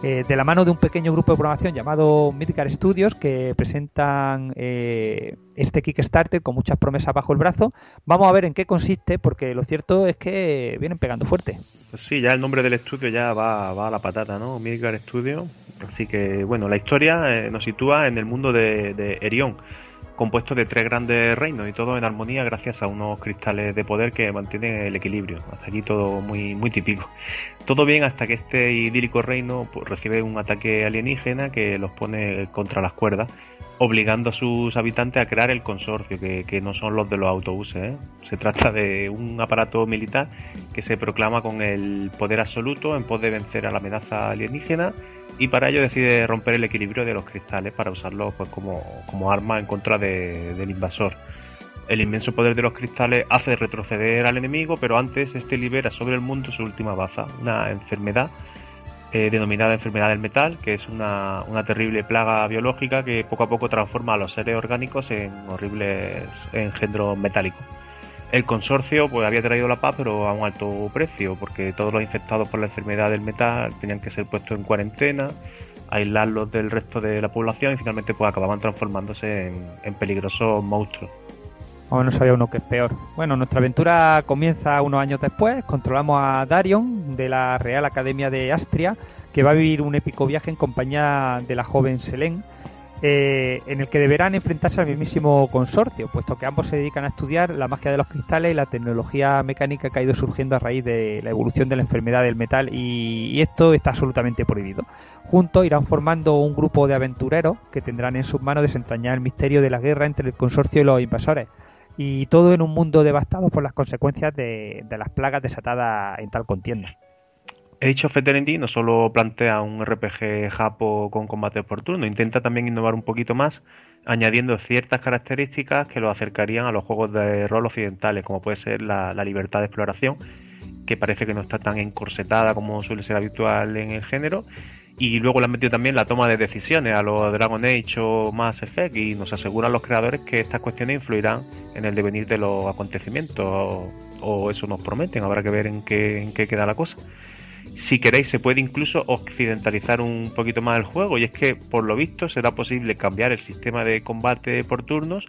Eh, de la mano de un pequeño grupo de programación llamado Midgar Studios que presentan eh, este Kickstarter con muchas promesas bajo el brazo. Vamos a ver en qué consiste porque lo cierto es que vienen pegando fuerte. Sí, ya el nombre del estudio ya va, va a la patata, ¿no? Midgar Studios. Así que, bueno, la historia eh, nos sitúa en el mundo de, de Erión compuesto de tres grandes reinos y todo en armonía gracias a unos cristales de poder que mantienen el equilibrio. Hasta aquí todo muy, muy típico. Todo bien hasta que este idílico reino pues, recibe un ataque alienígena que los pone contra las cuerdas, obligando a sus habitantes a crear el consorcio, que, no son los de los autobuses. ¿eh? Se trata de un aparato militar que se proclama con el poder absoluto en pos de vencer a la amenaza alienígena y para ello decide romper el equilibrio de los cristales para usarlos pues, como, como arma en contra del invasor. El inmenso poder de los cristales hace retroceder al enemigo, pero antes este libera sobre el mundo su última baza, una enfermedad eh, denominada enfermedad del metal, que es una, una, terrible plaga biológica que poco a poco transforma a los seres orgánicos en horribles engendros metálicos. El consorcio pues había traído la paz pero a un alto precio porque todos los infectados por la enfermedad del metal tenían que ser puestos en cuarentena, aislarlos del resto de la población y finalmente pues acababan transformándose en, peligrosos monstruos. O no sabía uno que es peor. Bueno, nuestra aventura comienza unos años después. Controlamos a Darion de la Real Academia de Astria, que va a vivir un épico viaje en compañía de la joven Selene eh, en el que deberán enfrentarse al mismísimo consorcio, puesto que ambos se dedican a estudiar la magia de los cristales y la tecnología mecánica que ha ido surgiendo a raíz de la evolución de la enfermedad del metal y, esto está absolutamente prohibido. Juntos irán formando un grupo de aventureros que tendrán en sus manos desentrañar el misterio de la guerra entre el consorcio y los invasores. Y todo en un mundo devastado por las consecuencias de las plagas desatadas en tal contienda. Age of Eternity no solo plantea un RPG japo con combate por turno, intenta también innovar un poquito más, añadiendo ciertas características que lo acercarían a los juegos de rol occidentales, como puede ser la, libertad de exploración, que parece que no está tan encorsetada como suele ser habitual en el género, y luego le han metido también la toma de decisiones a los Dragon Age o Mass Effect, y nos aseguran los creadores que estas cuestiones influirán en el devenir de los acontecimientos, o, eso nos prometen, habrá que ver en qué, en qué queda la cosa si queréis se puede incluso occidentalizar un poquito más el juego y es que por lo visto será posible cambiar el sistema de combate por turnos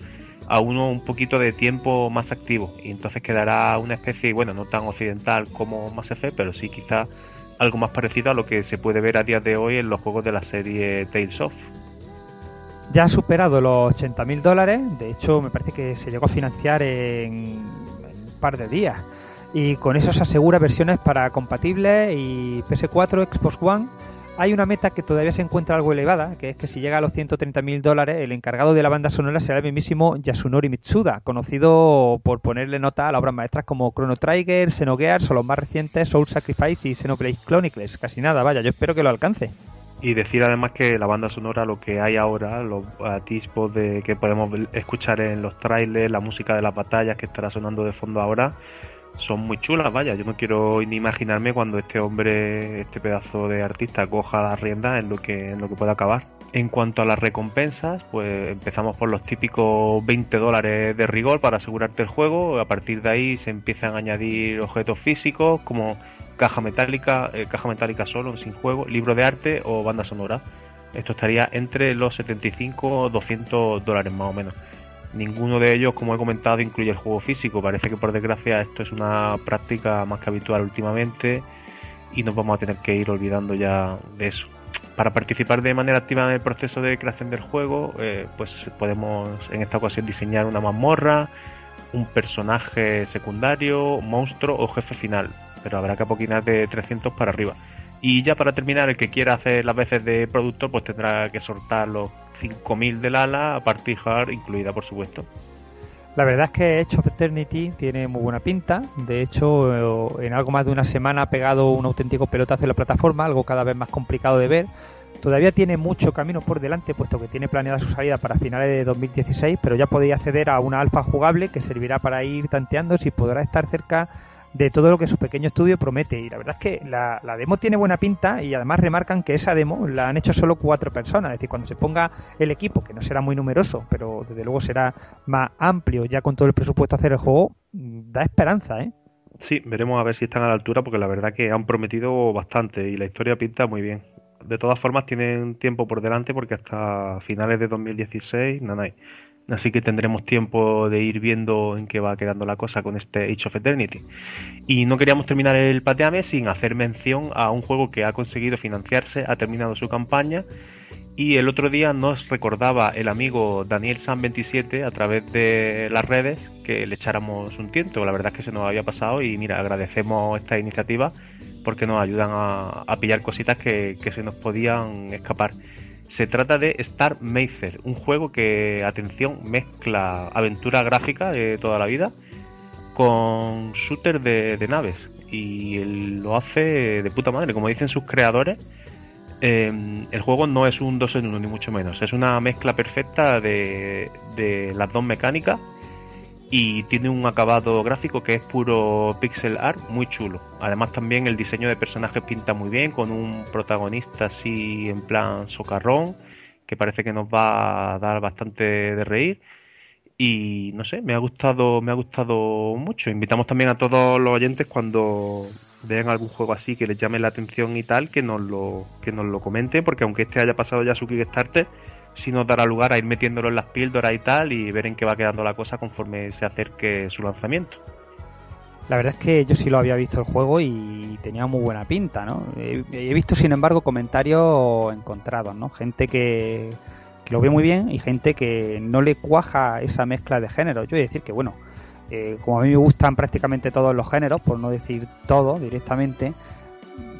a uno un poquito de tiempo más activo. Y entonces quedará una especie, bueno, no tan occidental como Mass Effect, pero sí quizá algo más parecido a lo que se puede ver a día de hoy en los juegos de la serie Tales of. Ya ha superado los 80.000 dólares, de hecho me parece que se llegó a financiar en un par de días y con eso se asegura versiones para compatibles y PS4, Xbox One. Hay una meta que todavía se encuentra algo elevada, que es que si llega a los 130.000 dólares, el encargado de la banda sonora será el mismísimo Yasunori Mitsuda, conocido por ponerle nota a las obras maestras como Chrono Trigger, Xenogears o los más recientes Soul Sacrifice y Xenoblade Chronicles. Casi nada, vaya, yo espero que lo alcance. Y decir además que la banda sonora, lo que hay ahora, los atisbos de que podemos escuchar en los trailers, la música de las batallas que estará sonando de fondo ahora, son muy chulas, vaya. Yo no quiero ni imaginarme cuando este hombre, este pedazo de artista, coja las riendas en lo que, en lo que pueda acabar. En cuanto a las recompensas, pues empezamos por los típicos 20 dólares de rigor para asegurarte el juego. A partir de ahí se empiezan a añadir objetos físicos como caja metálica, eh, caja metálica solo, sin juego, libro de arte o banda sonora. Esto estaría entre los 75 o 200 dólares más o menos. Ninguno de ellos, como he comentado, incluye el juego físico. Parece que por desgracia esto es una práctica más que habitual últimamente y nos vamos a tener que ir olvidando ya de eso. Para participar de manera activa en el proceso de creación del juego, eh, pues podemos en esta ocasión diseñar una mazmorra, un personaje secundario, monstruo o jefe final, pero habrá que apoquinar de 300 para arriba. Y ya para terminar, el que quiera hacer las veces de productor, pues tendrá que soltar los 5.000 del ala, party hard incluida, por supuesto. La verdad es que Edge of Eternity tiene muy buena pinta. De hecho, en algo más de una semana ha pegado un auténtico pelotazo en la plataforma, algo cada vez más complicado de ver. Todavía tiene mucho camino por delante, puesto que tiene planeada su salida para finales de 2016, pero ya podéis acceder a una alfa jugable que servirá para ir tanteando si podrá estar cerca de todo lo que su pequeño estudio promete. Y la verdad es que la, demo tiene buena pinta y además remarcan que esa demo la han hecho solo cuatro personas. Es decir, cuando se ponga el equipo, que no será muy numeroso, pero desde luego será más amplio ya con todo el presupuesto a hacer el juego, da esperanza, ¿eh? Sí, veremos a ver si están a la altura porque la verdad que han prometido bastante y la historia pinta muy bien. De todas formas tienen tiempo por delante porque hasta finales de 2016, nanay. Así que tendremos tiempo de ir viendo en qué va quedando la cosa con este Age of Eternity. Y no queríamos terminar el pateame sin hacer mención a un juego que ha conseguido financiarse, ha terminado su campaña. Y el otro día nos recordaba el amigo Daniel San 27 a través de las redes que le echáramos un tiento. La verdad es que se nos había pasado y mira, agradecemos esta iniciativa porque nos ayudan a, a pillar cositas que, que se nos podían escapar. Se trata de Star Mazer, un juego que, atención, mezcla aventura gráfica de toda la vida con shooter de, de naves. Y lo hace de puta madre, como dicen sus creadores. Eh, el juego no es un 2 en 1, ni mucho menos. Es una mezcla perfecta de, de las dos mecánicas y tiene un acabado gráfico que es puro pixel art muy chulo. Además también el diseño de personajes pinta muy bien con un protagonista así en plan socarrón que parece que nos va a dar bastante de reír y no sé, me ha gustado me ha gustado mucho. Invitamos también a todos los oyentes cuando vean algún juego así que les llame la atención y tal que nos lo que nos lo comenten porque aunque este haya pasado ya su Kickstarter si nos dará lugar a ir metiéndolo en las píldoras y tal y ver en qué va quedando la cosa conforme se acerque su lanzamiento. La verdad es que yo sí lo había visto el juego y tenía muy buena pinta, ¿no? He, he visto, sin embargo, comentarios encontrados, ¿no? Gente que, lo ve muy bien y gente que no le cuaja esa mezcla de géneros. Yo voy a decir que, bueno, eh, como a mí me gustan prácticamente todos los géneros, por no decir todo directamente,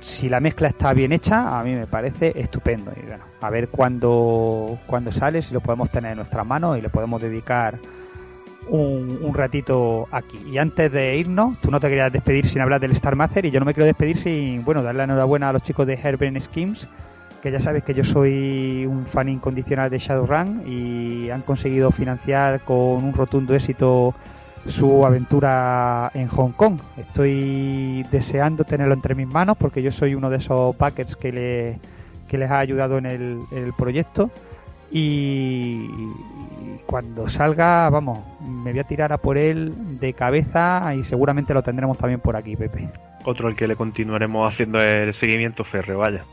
si la mezcla está bien hecha, a mí me parece estupendo. Y bueno, a ver cuándo, cuando sale, si lo podemos tener en nuestras manos y le podemos dedicar un, un, ratito aquí. Y antes de irnos, tú no te querías despedir sin hablar del Star Master y yo no me quiero despedir sin, bueno, darle la enhorabuena a los chicos de Herben Schemes, que ya sabes que yo soy un fan incondicional de Shadowrun y han conseguido financiar con un rotundo éxito su aventura en Hong Kong. Estoy deseando tenerlo entre mis manos porque yo soy uno de esos packers que, le, que les ha ayudado en el, el proyecto. Y cuando salga, vamos, me voy a tirar a por él de cabeza y seguramente lo tendremos también por aquí, Pepe. Otro al que le continuaremos haciendo el seguimiento férreo, vaya.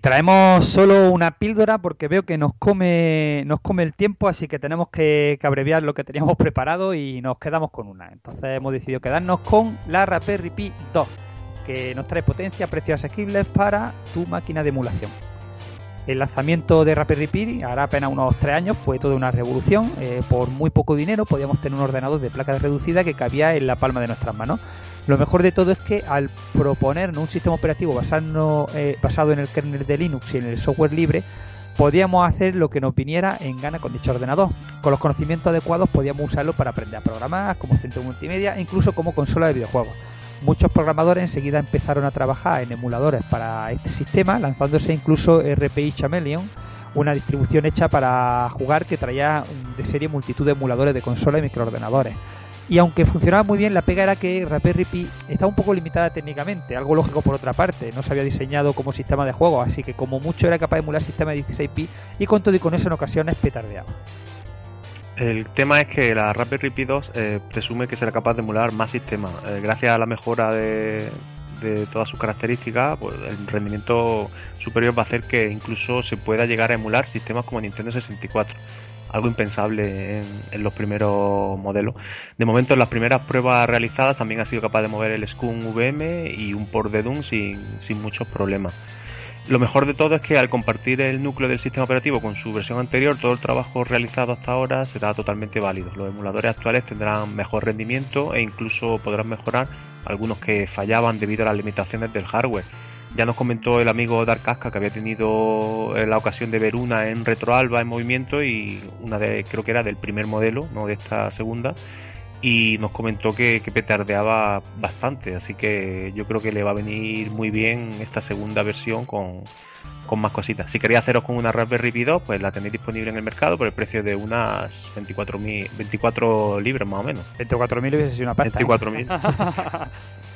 Traemos solo una píldora porque veo que nos come, nos come el tiempo, así que tenemos que, abreviar lo que teníamos preparado y nos quedamos con una. Entonces hemos decidido quedarnos con la Raspberry Pi 2, que nos trae potencia, precios asequibles para tu máquina de emulación. El lanzamiento de Raspberry Pi hará apenas unos 3 años fue toda una revolución. Eh, por muy poco dinero podíamos tener un ordenador de placa reducida que cabía en la palma de nuestras manos. Lo mejor de todo es que al proponernos un sistema operativo basado, eh, basado en el kernel de Linux y en el software libre, podíamos hacer lo que nos viniera en gana con dicho ordenador. Con los conocimientos adecuados podíamos usarlo para aprender a programar, como centro multimedia e incluso como consola de videojuegos. Muchos programadores enseguida empezaron a trabajar en emuladores para este sistema, lanzándose incluso RPI Chameleon, una distribución hecha para jugar que traía de serie multitud de emuladores de consola y microordenadores. Y aunque funcionaba muy bien, la pega era que Raspberry Pi estaba un poco limitada técnicamente, algo lógico por otra parte, no se había diseñado como sistema de juego, así que como mucho era capaz de emular sistema de 16 pi y con todo y con eso en ocasiones petardeaba. El tema es que la Raspberry Pi 2 eh, presume que será capaz de emular más sistemas. Eh, gracias a la mejora de, de, todas sus características, pues el rendimiento superior va a hacer que incluso se pueda llegar a emular sistemas como Nintendo 64. Algo impensable en, en, los primeros modelos. De momento, en las primeras pruebas realizadas también ha sido capaz de mover el Scum VM y un port de Doom sin, sin muchos problemas. Lo mejor de todo es que al compartir el núcleo del sistema operativo con su versión anterior, todo el trabajo realizado hasta ahora será totalmente válido. Los emuladores actuales tendrán mejor rendimiento e incluso podrán mejorar algunos que fallaban debido a las limitaciones del hardware. Ya nos comentó el amigo Dark Casca que había tenido la ocasión de ver una en RetroAlba en movimiento y una de creo que era del primer modelo, no de esta segunda, y nos comentó que, que, petardeaba bastante, así que yo creo que le va a venir muy bien esta segunda versión con, con más cositas. Si queréis haceros con una Raspberry Pi 2, pues la tenéis disponible en el mercado por el precio de unas 24, 24 libras más o menos. 24.000 hubiese sido una pasta. 24.000.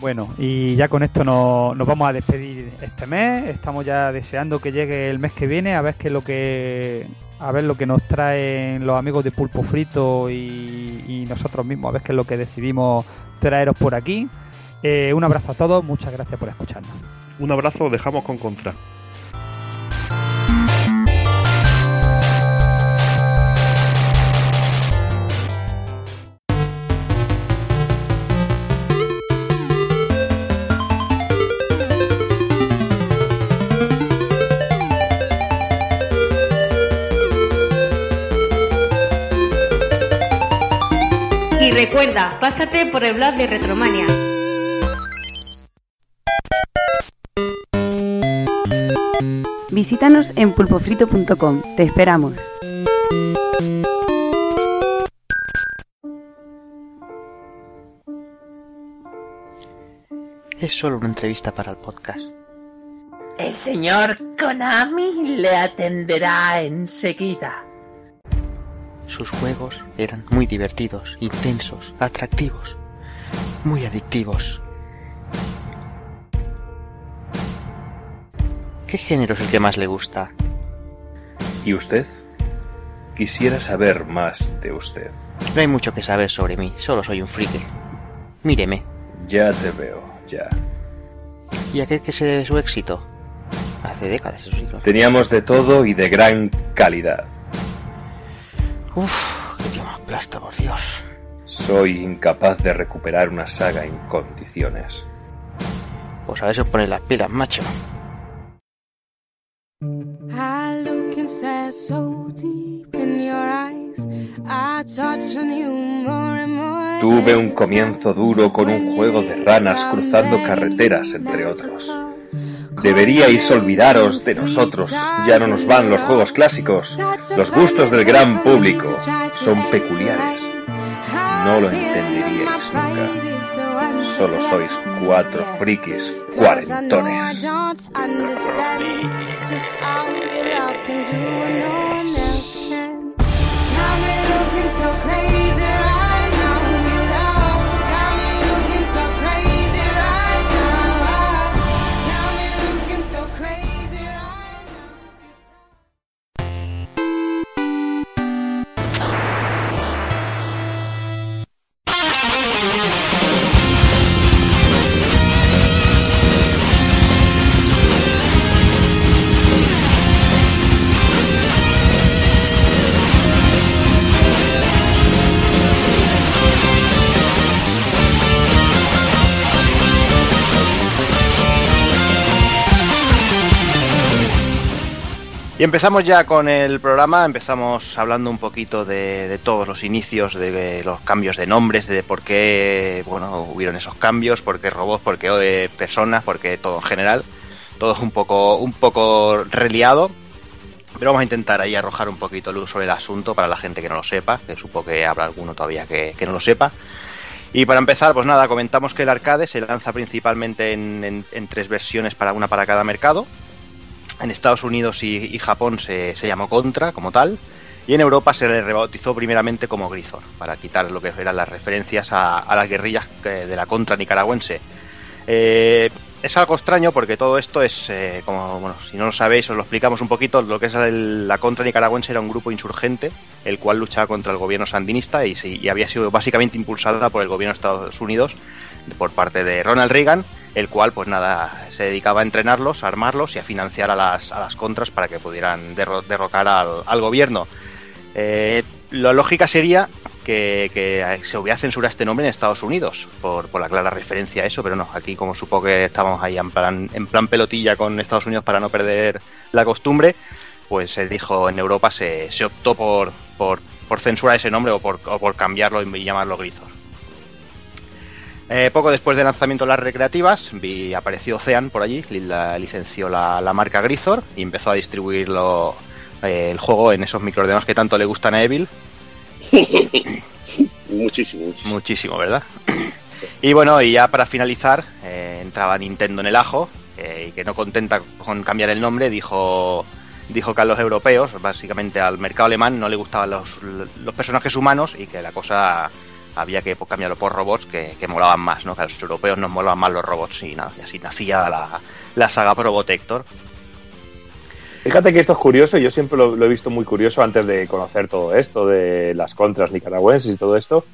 Bueno, y ya con esto nos, vamos a despedir este mes. Estamos ya deseando que llegue el mes que viene a ver qué es lo que a ver lo que nos traen los amigos de Pulpo Frito y, y nosotros mismos, a ver qué es lo que decidimos traeros por aquí. Eh, un abrazo a todos, muchas gracias por escucharnos. Un abrazo, dejamos con contra. Recuerda, pásate por el blog de Retromania. Visítanos en pulpofrito.com. Te esperamos. Es solo una entrevista para el podcast. El señor Konami le atenderá enseguida. Sus juegos eran muy divertidos, intensos, atractivos, muy adictivos. ¿Qué género es el que más le gusta? ¿Y usted? Quisiera saber más de usted. No hay mucho que saber sobre mí, solo soy un friki. Míreme. Ya te veo, ya. ¿Y a qué que se debe su éxito? Hace décadas esos siglos. Teníamos de todo y de gran calidad. Uf, qué tío más plasta, por Dios. Soy incapaz de recuperar una saga en condiciones. Pues a os ponéis las pilas, macho. Tuve un comienzo duro con un juego de ranas cruzando carreteras, entre otros. Deberíais olvidaros de nosotros, ya no nos van los juegos clásicos. Los gustos del gran público son peculiares. No lo entenderíais nunca. Solo sois cuatro frikis cuarentones. Empezamos ya con el programa, empezamos hablando un poquito de, todos los inicios, de los cambios de nombres, de por qué bueno, hubieron esos cambios, por qué robots, por qué eh, personas, por qué todo en general. Todo un poco, un poco reliado, pero vamos a intentar ahí arrojar un poquito luz sobre el asunto para la gente que no lo sepa, que supongo que habrá alguno todavía que, no lo sepa. Y para empezar, pues nada, comentamos que el arcade se lanza principalmente en, en, en tres versiones, para una para cada mercado. En Estados Unidos y, y Japón se, se, llamó Contra como tal, y en Europa se le rebautizó primeramente como Grisor, para quitar lo que eran las referencias a, las guerrillas de la Contra nicaragüense. Eh, es algo extraño porque todo esto es, eh, como, bueno, si no lo sabéis, os lo explicamos un poquito. Lo que es la Contra nicaragüense era un grupo insurgente, el cual luchaba contra el gobierno sandinista y, y había sido básicamente impulsada por el gobierno de Estados Unidos por parte de Ronald Reagan el cual, pues nada, se dedicaba a entrenarlos, a armarlos y a financiar a las, a las contras para que pudieran derro- derrocar al, gobierno. Eh, la lógica sería que, se hubiera censurado este nombre en Estados Unidos, por, por la clara referencia a eso, pero no, aquí como supo que estábamos ahí en plan, en plan pelotilla con Estados Unidos para no perder la costumbre, pues se dijo en Europa se, se optó por, por, por censurar ese nombre o por, o por cambiarlo y llamarlo Grisor. Eh, poco después del lanzamiento de las recreativas, vi, apareció Ocean por allí, la- licenció la, la marca Grisor y empezó a distribuirlo eh, el juego en esos microordenados que tanto le gustan a Evil. muchísimo, muchísimo. Muchísimo, ¿verdad? y bueno, y ya para finalizar, eh, entraba Nintendo en el ajo eh, y que no contenta con cambiar el nombre, dijo dijo que a los europeos, básicamente al mercado alemán, no le gustaban los, los personajes humanos y que la cosa había que pues, cambiarlo por robots que, que molaban más, ¿no? Que a los europeos nos molaban más los robots y nada, y así nacía la, la saga Probotector. Fíjate que esto es curioso, yo siempre lo, lo he visto muy curioso antes de conocer todo esto, de las contras nicaragüenses y todo esto,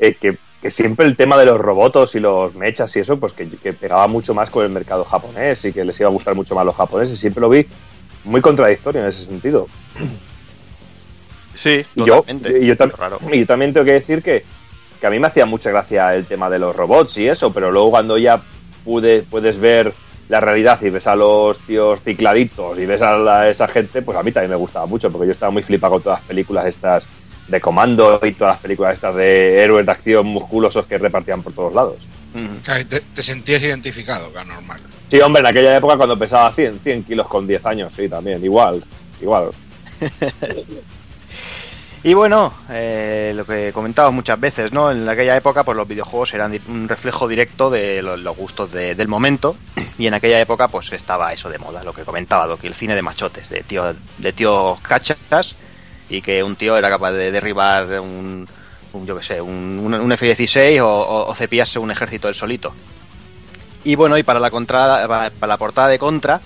eh, que, que siempre el tema de los robots y los mechas y eso, pues que, que pegaba mucho más con el mercado japonés y que les iba a gustar mucho más los japoneses, siempre lo vi muy contradictorio en ese sentido. Sí, Y yo, y yo, tam- Raro. y yo también tengo que decir que, que a mí me hacía mucha gracia el tema de los robots y eso, pero luego cuando ya pude, puedes ver la realidad y ves a los tíos cicladitos y ves a la- esa gente, pues a mí también me gustaba mucho, porque yo estaba muy flipado con todas las películas estas de comando y todas las películas estas de héroes de acción musculosos que repartían por todos lados. Claro, Te, te sentías identificado, que es normal. Sí, hombre, en aquella época cuando pesaba 100, 100 kilos con 10 años, sí, también, igual, igual. Y bueno, eh, lo que comentaba muchas veces, ¿no? En aquella época, pues los videojuegos eran un reflejo directo de lo- los, gustos de- del momento. Y en aquella época, pues estaba eso de moda, lo que comentaba, lo que el cine de machotes, de tío, de tío cachas, y que un tío era capaz de derribar un, un yo que sé, un, un- un F-16 o, o, o cepillarse un ejército del solito. Y bueno, y para la, contra, para la portada de Contra,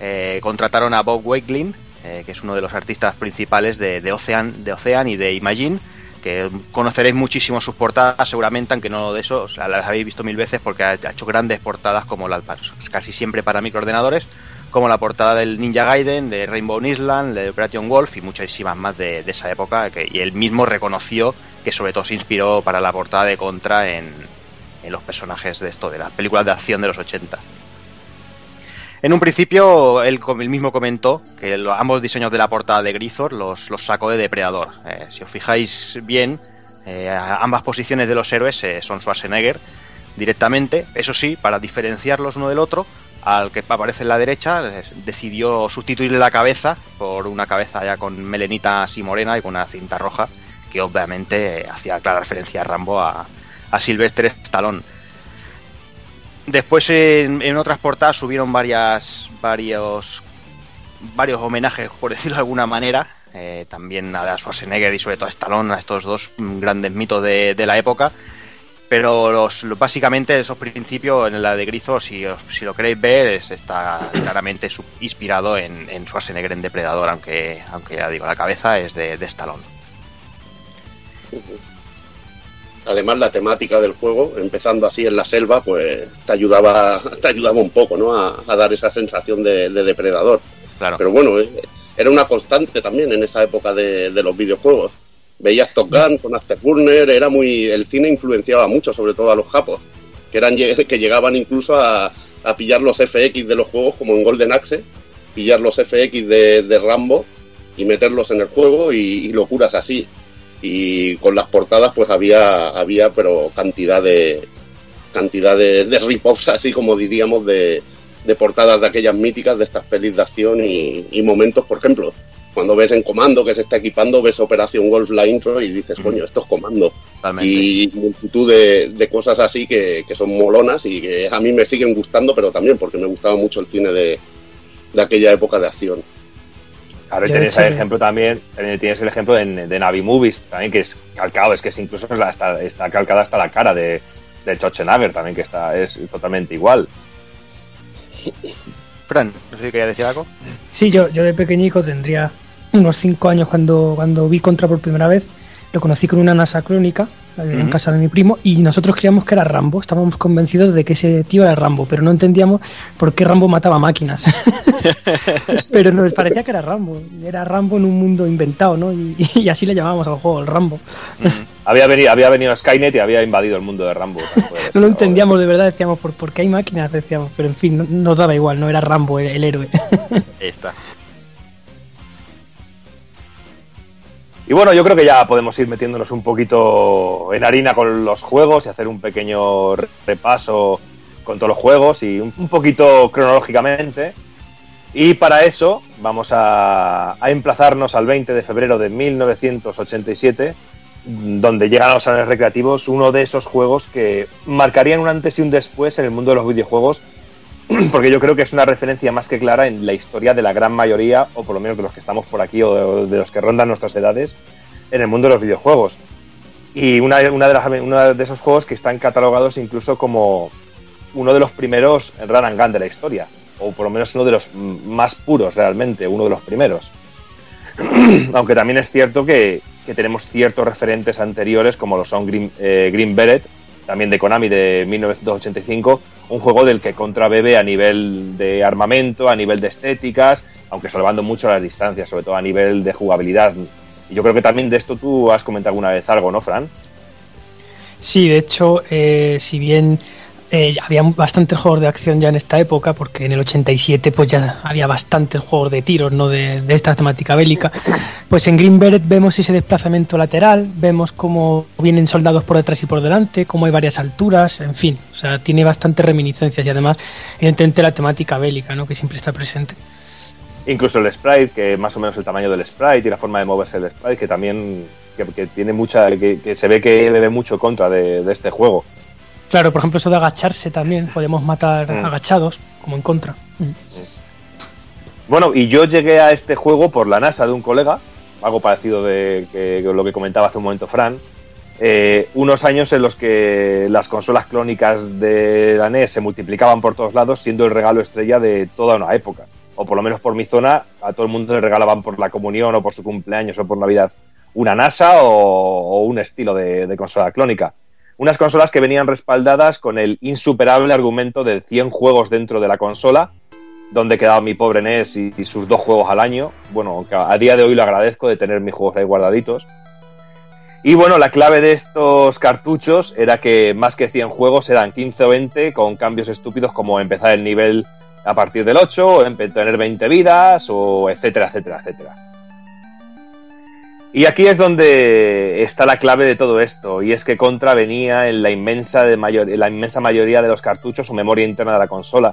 eh, contrataron a Bob Wakelin, eh, que es uno de los artistas principales de, Ocean, de Ocean y de Imagine, que conoceréis muchísimo sus portadas, seguramente, aunque no de eso, o sea, las habéis visto mil veces porque ha, hecho grandes portadas como la casi siempre para microordenadores, como la portada del Ninja Gaiden, de Rainbow Island, de Operation Wolf y muchísimas más de, de esa época, que, y él mismo reconoció que sobre todo se inspiró para la portada de Contra en, en los personajes de esto, de las películas de acción de los 80. En un principio, él, él mismo comentó que ambos diseños de la portada de Grisor los, sacó de Depredador. Eh, si os fijáis bien, eh, ambas posiciones de los héroes eh, son Schwarzenegger directamente. Eso sí, para diferenciarlos uno del otro, al que aparece en la derecha decidió sustituirle la cabeza por una cabeza ya con melenita así morena y con una cinta roja, que obviamente hacía clara referencia a Rambo a, a Sylvester Stallone. Después en, en otras portadas subieron varias, varios, varios homenajes, por decirlo de alguna manera, eh, también a Schwarzenegger y sobre todo a Stallone, a estos dos grandes mitos de, de la época. Pero los, lo- básicamente esos principios en la de Grizo, si, si lo queréis ver, es- está claramente inspirado en, en Schwarzenegger en Depredador, aunque, aunque ya digo, la cabeza es de, de Stallone. Además, la temática del juego, empezando así en la selva, pues te ayudaba, te ayudaba un poco, ¿no? A, a dar esa sensación de, de depredador. Claro. Pero bueno, eh, era una constante también en esa época de, de los videojuegos. Veías Top Gun con Afterburner, era muy, el cine influenciaba mucho, sobre todo a los japos, que eran que llegaban incluso a, a pillar los FX de los juegos, como en Golden Axe, pillar los FX de, de Rambo y meterlos en el juego y, y locuras así. Y con las portadas, pues había, había pero cantidad de cantidad de, de rip-offs, así como diríamos, de, de portadas de aquellas míticas de estas pelis de acción y, y momentos, por ejemplo, cuando ves en Comando que se está equipando, ves Operación Wolf la intro y dices, coño, esto es Comando. Y multitud de, de cosas así que, que son molonas y que a mí me siguen gustando, pero también porque me gustaba mucho el cine de, de aquella época de acción. Claro, y el ejemplo también, también tienes el ejemplo de, de Navi Movies, también que es calcado, es que es incluso la- está, está calcada hasta la cara de, de Schwarzenegger también, que está, es totalmente igual. Fran, no sé si quería decir algo. Sí, yo, yo de pequeñico tendría unos 5 años cuando, cuando vi Contra por primera vez. Lo conocí con una NASA crónica en casa de mi primo, y nosotros creíamos que era Rambo, estábamos convencidos de que ese tío era Rambo, pero no entendíamos por qué Rambo mataba máquinas. pero nos parecía que era Rambo, era Rambo en un mundo inventado, ¿no? Y, y así le llamábamos al juego, el Rambo. Había venido, había venido Skynet y había invadido el mundo de Rambo. No lo entendíamos de verdad, decíamos, ¿por, por qué hay máquinas? Decíamos, pero en fin, no, nos daba igual, no era Rambo el, el héroe. Ahí está. Y bueno, yo creo que ya podemos ir metiéndonos un poquito en harina con los juegos y hacer un pequeño repaso con todos los juegos y un, poquito cronológicamente. Y para eso vamos a, a emplazarnos al 20 de febrero de 1987, donde llegan a los salones recreativos uno de esos juegos que marcarían un antes y un después en el mundo de los videojuegos, porque yo creo que es una referencia más que clara en la historia de la gran mayoría, o por lo menos de los que estamos por aquí, o de, los que rondan nuestras edades, en el mundo de los videojuegos. Y una, una de las, uno de esos juegos que están catalogados incluso como uno de los primeros run and gun de la historia, o por lo menos uno de los más puros realmente, uno de los primeros. Aunque también es cierto que, que tenemos ciertos referentes anteriores, como lo son Green, eh, Green Beret, también de Konami de 1985, un juego del que Contra bebe a nivel de armamento, a nivel de estéticas, aunque salvando mucho las distancias, sobre todo a nivel de jugabilidad. Y yo creo que también de esto tú has comentado alguna vez algo, ¿no, Fran? Sí, de hecho, eh, si bien eh, había bastantes juegos de acción ya en esta época, porque en el 87 pues ya había bastantes juegos de tiros, no de, de esta temática bélica, pues en Green Beret vemos ese desplazamiento lateral, vemos cómo vienen soldados por detrás y por delante, cómo hay varias alturas, en fin, o sea, tiene bastantes reminiscencias y además, evidentemente, la temática bélica, ¿no? que siempre está presente. Incluso el sprite, que más o menos el tamaño del sprite y la forma de moverse del sprite, que también que, tiene mucha, que, se ve que bebe mucho contra de, este juego. Claro, por ejemplo, eso de agacharse también, podemos matar mm. agachados, como en contra. Mm. Bueno, y yo llegué a este juego por la NASA de un colega, algo parecido de que, lo que comentaba hace un momento Fran. Eh, unos años en los que las consolas clónicas de la NES se multiplicaban por todos lados, siendo el regalo estrella de toda una época. O por lo menos por mi zona, a todo el mundo le regalaban por la comunión o por su cumpleaños o por Navidad una NASA o, o un estilo de, de consola clónica unas consolas que venían respaldadas con el insuperable argumento de 100 juegos dentro de la consola, donde quedaba mi pobre NES y, sus dos juegos al año. Bueno, a día de hoy lo agradezco de tener mis juegos ahí guardaditos. Y bueno, la clave de estos cartuchos era que más que 100 juegos eran 15 o 20 con cambios estúpidos como empezar el nivel a partir del 8, o tener 20 vidas, o etcétera, etcétera, etcétera. Y aquí es donde está la clave de todo esto, y es que Contra venía en la inmensa, de mayor, en la inmensa mayoría de los cartuchos o memoria interna de la consola.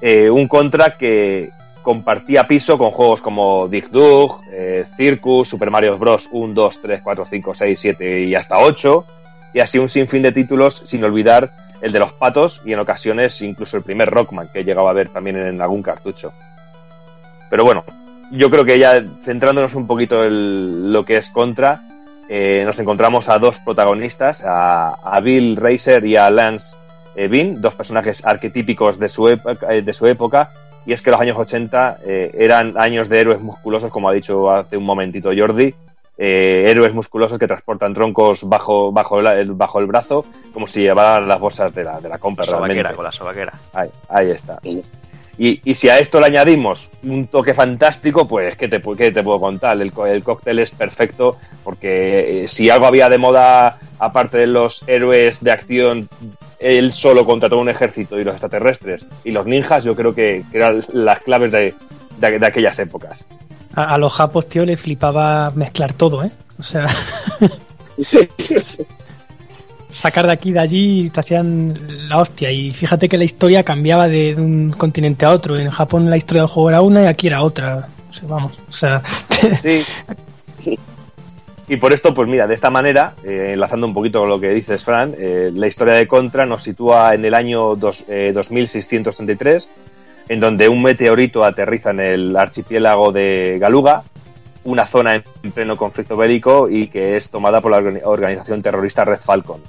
Eh, un Contra que compartía piso con juegos como Dig Dug, eh, Circus, Super Mario Bros. 1, 2, 3, 4, 5, 6, 7 y hasta 8, y así un sinfín de títulos, sin olvidar el de los patos y en ocasiones incluso el primer Rockman que llegaba a ver también en algún cartucho. Pero bueno, yo creo que ya centrándonos un poquito en lo que es Contra, eh, nos encontramos a dos protagonistas, a, a Bill Racer y a Lance eh, Bean, dos personajes arquetípicos de su, época, de su época, y es que los años 80 eh, eran años de héroes musculosos, como ha dicho hace un momentito Jordi, eh, héroes musculosos que transportan troncos bajo, bajo, el, bajo el brazo, como si llevaran las bolsas de la, de la compra. Sobaquera, realmente. con la sobaquera. Ahí, ahí está. Y, y, si a esto le añadimos un toque fantástico, pues, ¿qué te, qué te puedo contar? El, el, cóctel es perfecto porque eh, si algo había de moda, aparte de los héroes de acción, él solo contra todo un ejército y los extraterrestres y los ninjas, yo creo que, que eran las claves de, de, de aquellas épocas. A, a, los japos, tío, le flipaba mezclar todo, ¿eh? O sea... sacar de aquí de allí te hacían la hostia y fíjate que la historia cambiaba de, un continente a otro en Japón la historia del juego era una y aquí era otra o sea, vamos o sea sí. y por esto pues mira de esta manera eh, enlazando un poquito con lo que dices Fran eh, la historia de Contra nos sitúa en el año dos, eh, 2633 en donde un meteorito aterriza en el archipiélago de Galuga una zona en pleno conflicto bélico y que es tomada por la organización terrorista Red Falcon.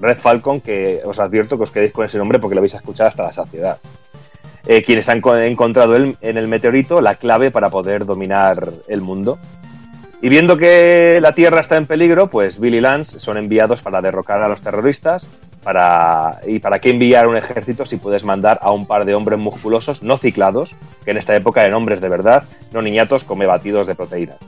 Red Falcon, que os advierto que os quedéis con ese nombre porque lo vais a hasta la saciedad. Eh, quienes han encontrado en el meteorito la clave para poder dominar el mundo. Y viendo que la Tierra está en peligro, pues Bill y Lance son enviados para derrocar a los terroristas. Para, ¿Y para qué enviar un ejército si puedes mandar a un par de hombres musculosos, no ciclados, que en esta época eran hombres de verdad, no niñatos come batidos de proteínas?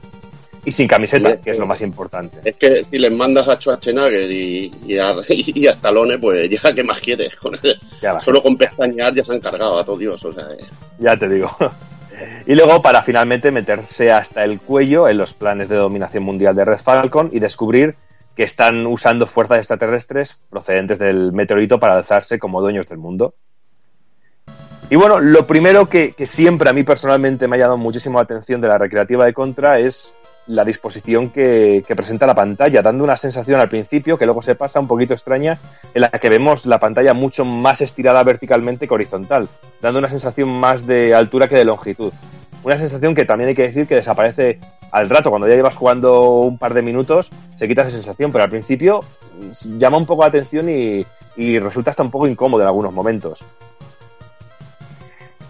Y sin camiseta, que es lo más importante. Es que si les mandas a Schwarzenegger y, y, a, y a Stallone, pues ya, ¿qué más quieres? Con el- Ya va. solo con pestañear ya se han cargado a todo Dios. O sea, eh. Ya te digo. Y luego para finalmente meterse hasta el cuello en los planes de dominación mundial de Red Falcon y descubrir que están usando fuerzas extraterrestres procedentes del meteorito para alzarse como dueños del mundo. Y bueno, lo primero que, que siempre a mí personalmente me ha llamado muchísimo la atención de la recreativa de Contra es la disposición que, presenta la pantalla, dando una sensación al principio que luego se pasa un poquito extraña, en la que vemos la pantalla mucho más estirada verticalmente que horizontal, dando una sensación más de altura que de longitud. Una sensación que también hay que decir que desaparece al rato, cuando ya llevas jugando un par de minutos, se quita esa sensación, pero al principio llama un poco la atención y, y resulta hasta un poco incómodo en algunos momentos.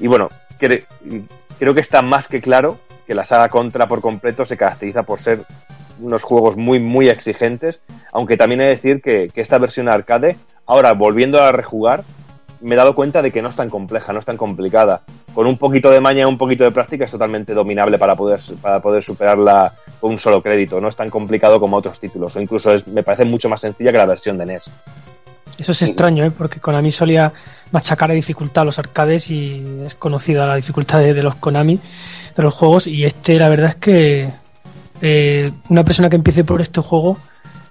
Y bueno, cre- creo que está más que claro que la saga Contra por completo se caracteriza por ser unos juegos muy, muy exigentes, aunque también he de decir que, que esta versión arcade, ahora volviendo a rejugar, me he dado cuenta de que no es tan compleja, no es tan complicada. Con un poquito de maña y un poquito de práctica es totalmente dominable para poder, para poder superarla con un solo crédito. No es tan complicado como otros títulos, o incluso es- me parece mucho más sencilla que la versión de NES. Eso es extraño, ¿eh? porque Konami solía machacar a dificultad a los arcades y es conocida la dificultad de, de los Konami, de los juegos, y este la verdad es que eh, una persona que empiece por este juego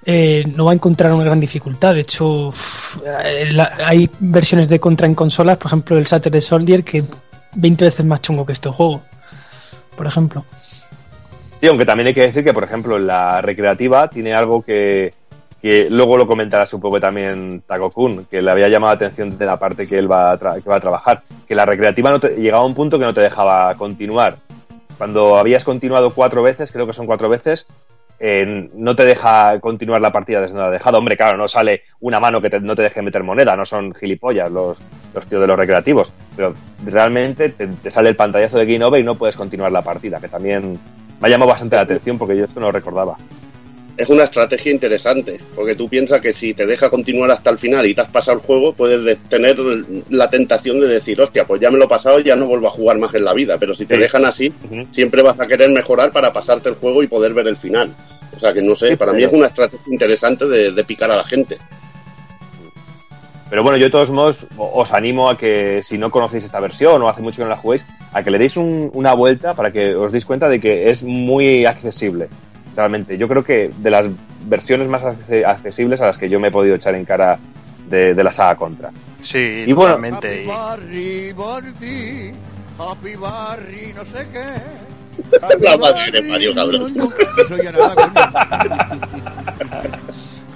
eh, no va a encontrar una gran dificultad. De hecho, eh, la- hay versiones de Contra en consolas, por ejemplo el Saturday Soldier, que 20 veces más chungo que este juego, por ejemplo. Sí, aunque también hay que decir que, por ejemplo, la recreativa tiene algo que, que luego lo comentará supongo también Takokun, que le había llamado la atención de la parte que él va a, tra- a trabajar, que la recreativa no te- llegaba a un punto que no te dejaba continuar. Cuando habías continuado cuatro veces, creo que son cuatro veces, eh, no te deja continuar la partida desde donde has dejado. Hombre, claro, no sale una mano que no te deje meter moneda, no son gilipollas los, los tíos de los recreativos, pero realmente te, te sale el pantallazo de Game Over y no puedes continuar la partida, que también me ha llamado bastante la atención porque yo esto no lo recordaba. Es una estrategia interesante, porque tú piensas que si te deja continuar hasta el final y te has pasado el juego, puedes de- tener la tentación de decir, hostia, pues ya me lo he pasado, ya no vuelvo a jugar más en la vida. Pero si te Sí. dejan así, siempre vas a querer mejorar para pasarte el juego y poder ver el final. O sea que no sé, Sí, para mí es una estrategia interesante de, de picar a la gente. Pero bueno, yo de todos modos os animo a que si no conocéis esta versión o hace mucho que no la juguéis, a que le deis un- una vuelta para que os deis cuenta de que es muy accesible. Realmente, yo creo que de las versiones más acce- accesibles a las que yo me he podido echar en cara de, de la saga Contra. Sí, Y bueno- totalmente. y- Barry, Barry, Happy Barry, no sé qué. La madre de Mario, cabrón. No, no, oye nada, coño.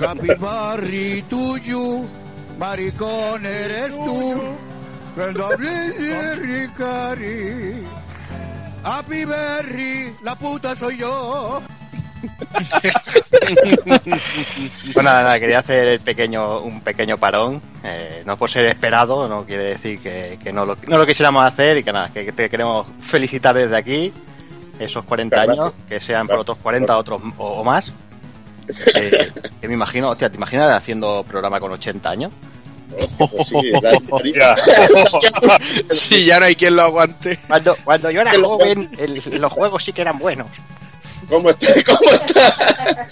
Happy Barry, tuyo, maricón eres tú. Cuando hablé de Ricari. Happy Berry, la puta soy yo. Bueno, nada, nada, quería hacer el pequeño, un pequeño parón. eh, no por ser esperado, no quiere decir que, que no, lo, no lo quisiéramos hacer y que nada, que te queremos felicitar desde aquí esos 40 Gracias. años, que sean por otros 40 otros o, o más. Eh, que me imagino, hostia, ¿te imaginas haciendo programa con 80 años? Pues sí, Ya. Sí, ya no hay quien lo aguante. Cuando, cuando yo era joven, el- los juegos sí que eran buenos. ¿Cómo está? ¿Cómo está?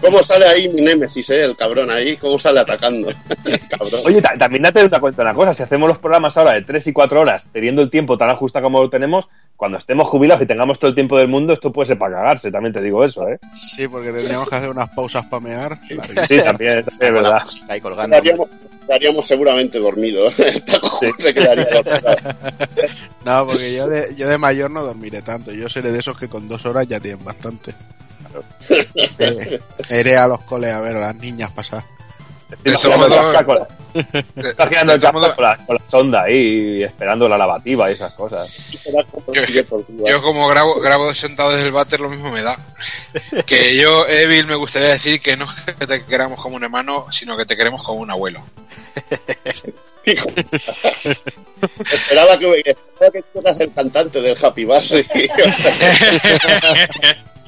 ¿Cómo sale ahí mi némesis, eh? El cabrón ahí, ¿cómo sale atacando? Cabrón. Oye, ta- también date una cuenta una cosa, si hacemos los programas ahora de 3 y 4 horas, teniendo el tiempo tan ajustado como lo tenemos, cuando estemos jubilados y tengamos todo el tiempo del mundo, esto puede ser para cagarse, también te digo eso, ¿eh? Sí, porque tendríamos que hacer unas pausas para mear. Sí, también, también es verdad. Ahí colgando. Estaríamos, estaríamos seguramente dormidos. Se quedaría. No, porque yo de, yo de mayor no dormiré tanto. Yo seré de esos que con dos horas ya tienen bastante. Eh, iré a los coles a ver a las niñas pasar. Estás girando el modos, con la, con la sonda ahí y esperando la lavativa y esas cosas. Yo como grabo, grabo sentado desde el váter lo mismo me da. Que yo, Evil, me gustaría decir que no es que te queramos como un hermano, sino que te queremos como un abuelo. Esperaba que, esperaba que tú eras el cantante del Happy Birthday.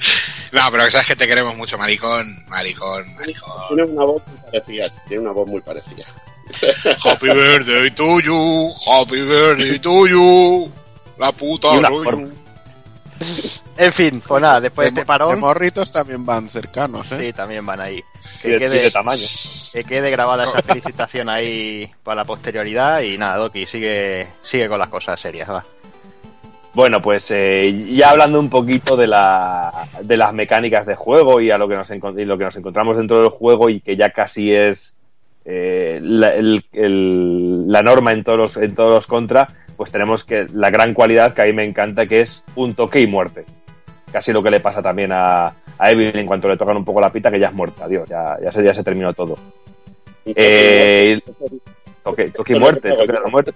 No, pero sabes que te queremos mucho, maricón, maricón, maricón. Tiene una voz muy parecida. Tiene una voz muy parecida. Happy birthday to you, happy birthday to you. La puta. En fin, pues nada, después de De, este parón. de morritos también van cercanos, ¿eh? Sí, también van ahí. Y Que de, quede, de tamaño. que quede grabada esa felicitación ahí para la posterioridad y nada, Doki, sigue, sigue con las cosas serias, va. Bueno, pues eh, ya hablando un poquito de, la, de las mecánicas de juego y a lo que nos, y lo que nos encontramos dentro del juego y que ya casi es eh, la, el- el- la norma en todos, los, en todos los contra, pues tenemos que la gran cualidad que a mí me encanta que es un toque y muerte. Casi lo que le pasa también a, a en cuanto le tocan un poco la pita, que ya es muerta, Dios, ya, ya, se, ya se terminó todo. Eh, toque, toque y muerte, toque de la muerte.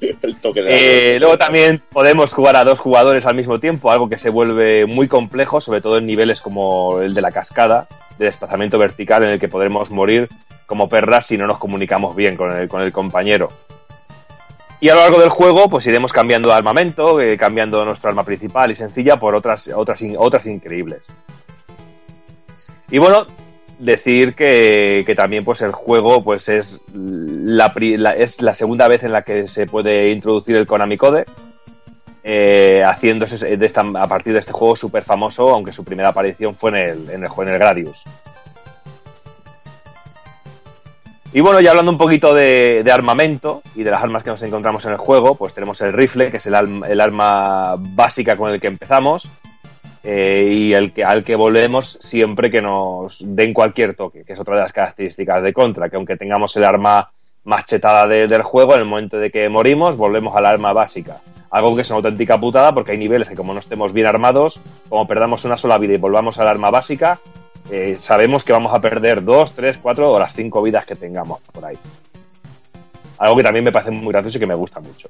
El toque de Eh, luego también podemos jugar a dos jugadores al mismo tiempo, algo que se vuelve muy complejo, sobre todo en niveles como el de la cascada, de desplazamiento vertical, en el que podremos morir como perras si no nos comunicamos bien con el, con el compañero. Y a lo largo del juego, pues iremos cambiando de armamento, eh, cambiando nuestro arma principal y sencilla por otras, otras, otras increíbles. Y bueno, decir que, que también pues el juego pues es la, es la segunda vez en la que se puede introducir el Konami Code eh, haciéndose de esta, a partir de este juego súper famoso aunque su primera aparición fue en el, en el, en el Gradius. Y bueno, ya hablando un poquito de, de armamento y de las armas que nos encontramos en el juego, pues tenemos el rifle, que es el, el arma básica con el que empezamos, eh, y el que, al que volvemos siempre que nos den cualquier toque, que es otra de las características de Contra, que aunque tengamos el arma más chetada de- del juego, en el momento de que morimos, volvemos al arma básica. Algo que es una auténtica putada porque hay niveles que como no estemos bien armados, como perdamos una sola vida y volvamos al arma básica, eh, sabemos que vamos a perder dos, tres, cuatro o las cinco vidas que tengamos por ahí. Algo que también me parece muy gracioso y que me gusta mucho.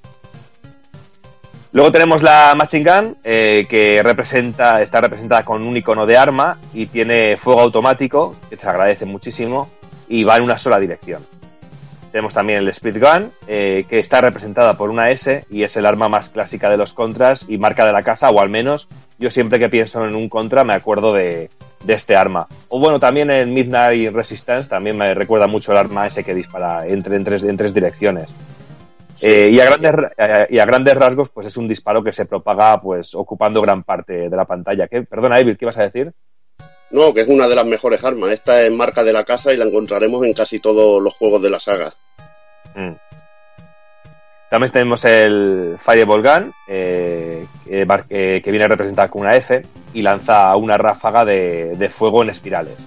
Luego tenemos la Machine Gun, eh, que representa, está representada con un icono de arma y tiene fuego automático, que se agradece muchísimo, y va en una sola dirección. Tenemos también el Speed Gun, eh, que está representada por una S y es el arma más clásica de los contras y marca de la casa, o al menos yo siempre que pienso en un contra me acuerdo de, este arma. O bueno, también en Midnight Resistance también me recuerda mucho el arma ese que dispara entre, en tres direcciones. Eh, y, a grandes, ra- eh, y a grandes rasgos, pues es un disparo que se propaga pues ocupando gran parte de la pantalla. ¿Qué? Perdona, Evil, ¿qué ibas a decir? No, que es una de las mejores armas. Esta es marca de la casa y la encontraremos en casi todos los juegos de la saga. Mm. También tenemos el Fireball Gun, eh, que, viene representada con una F y lanza una ráfaga de, de fuego en espirales.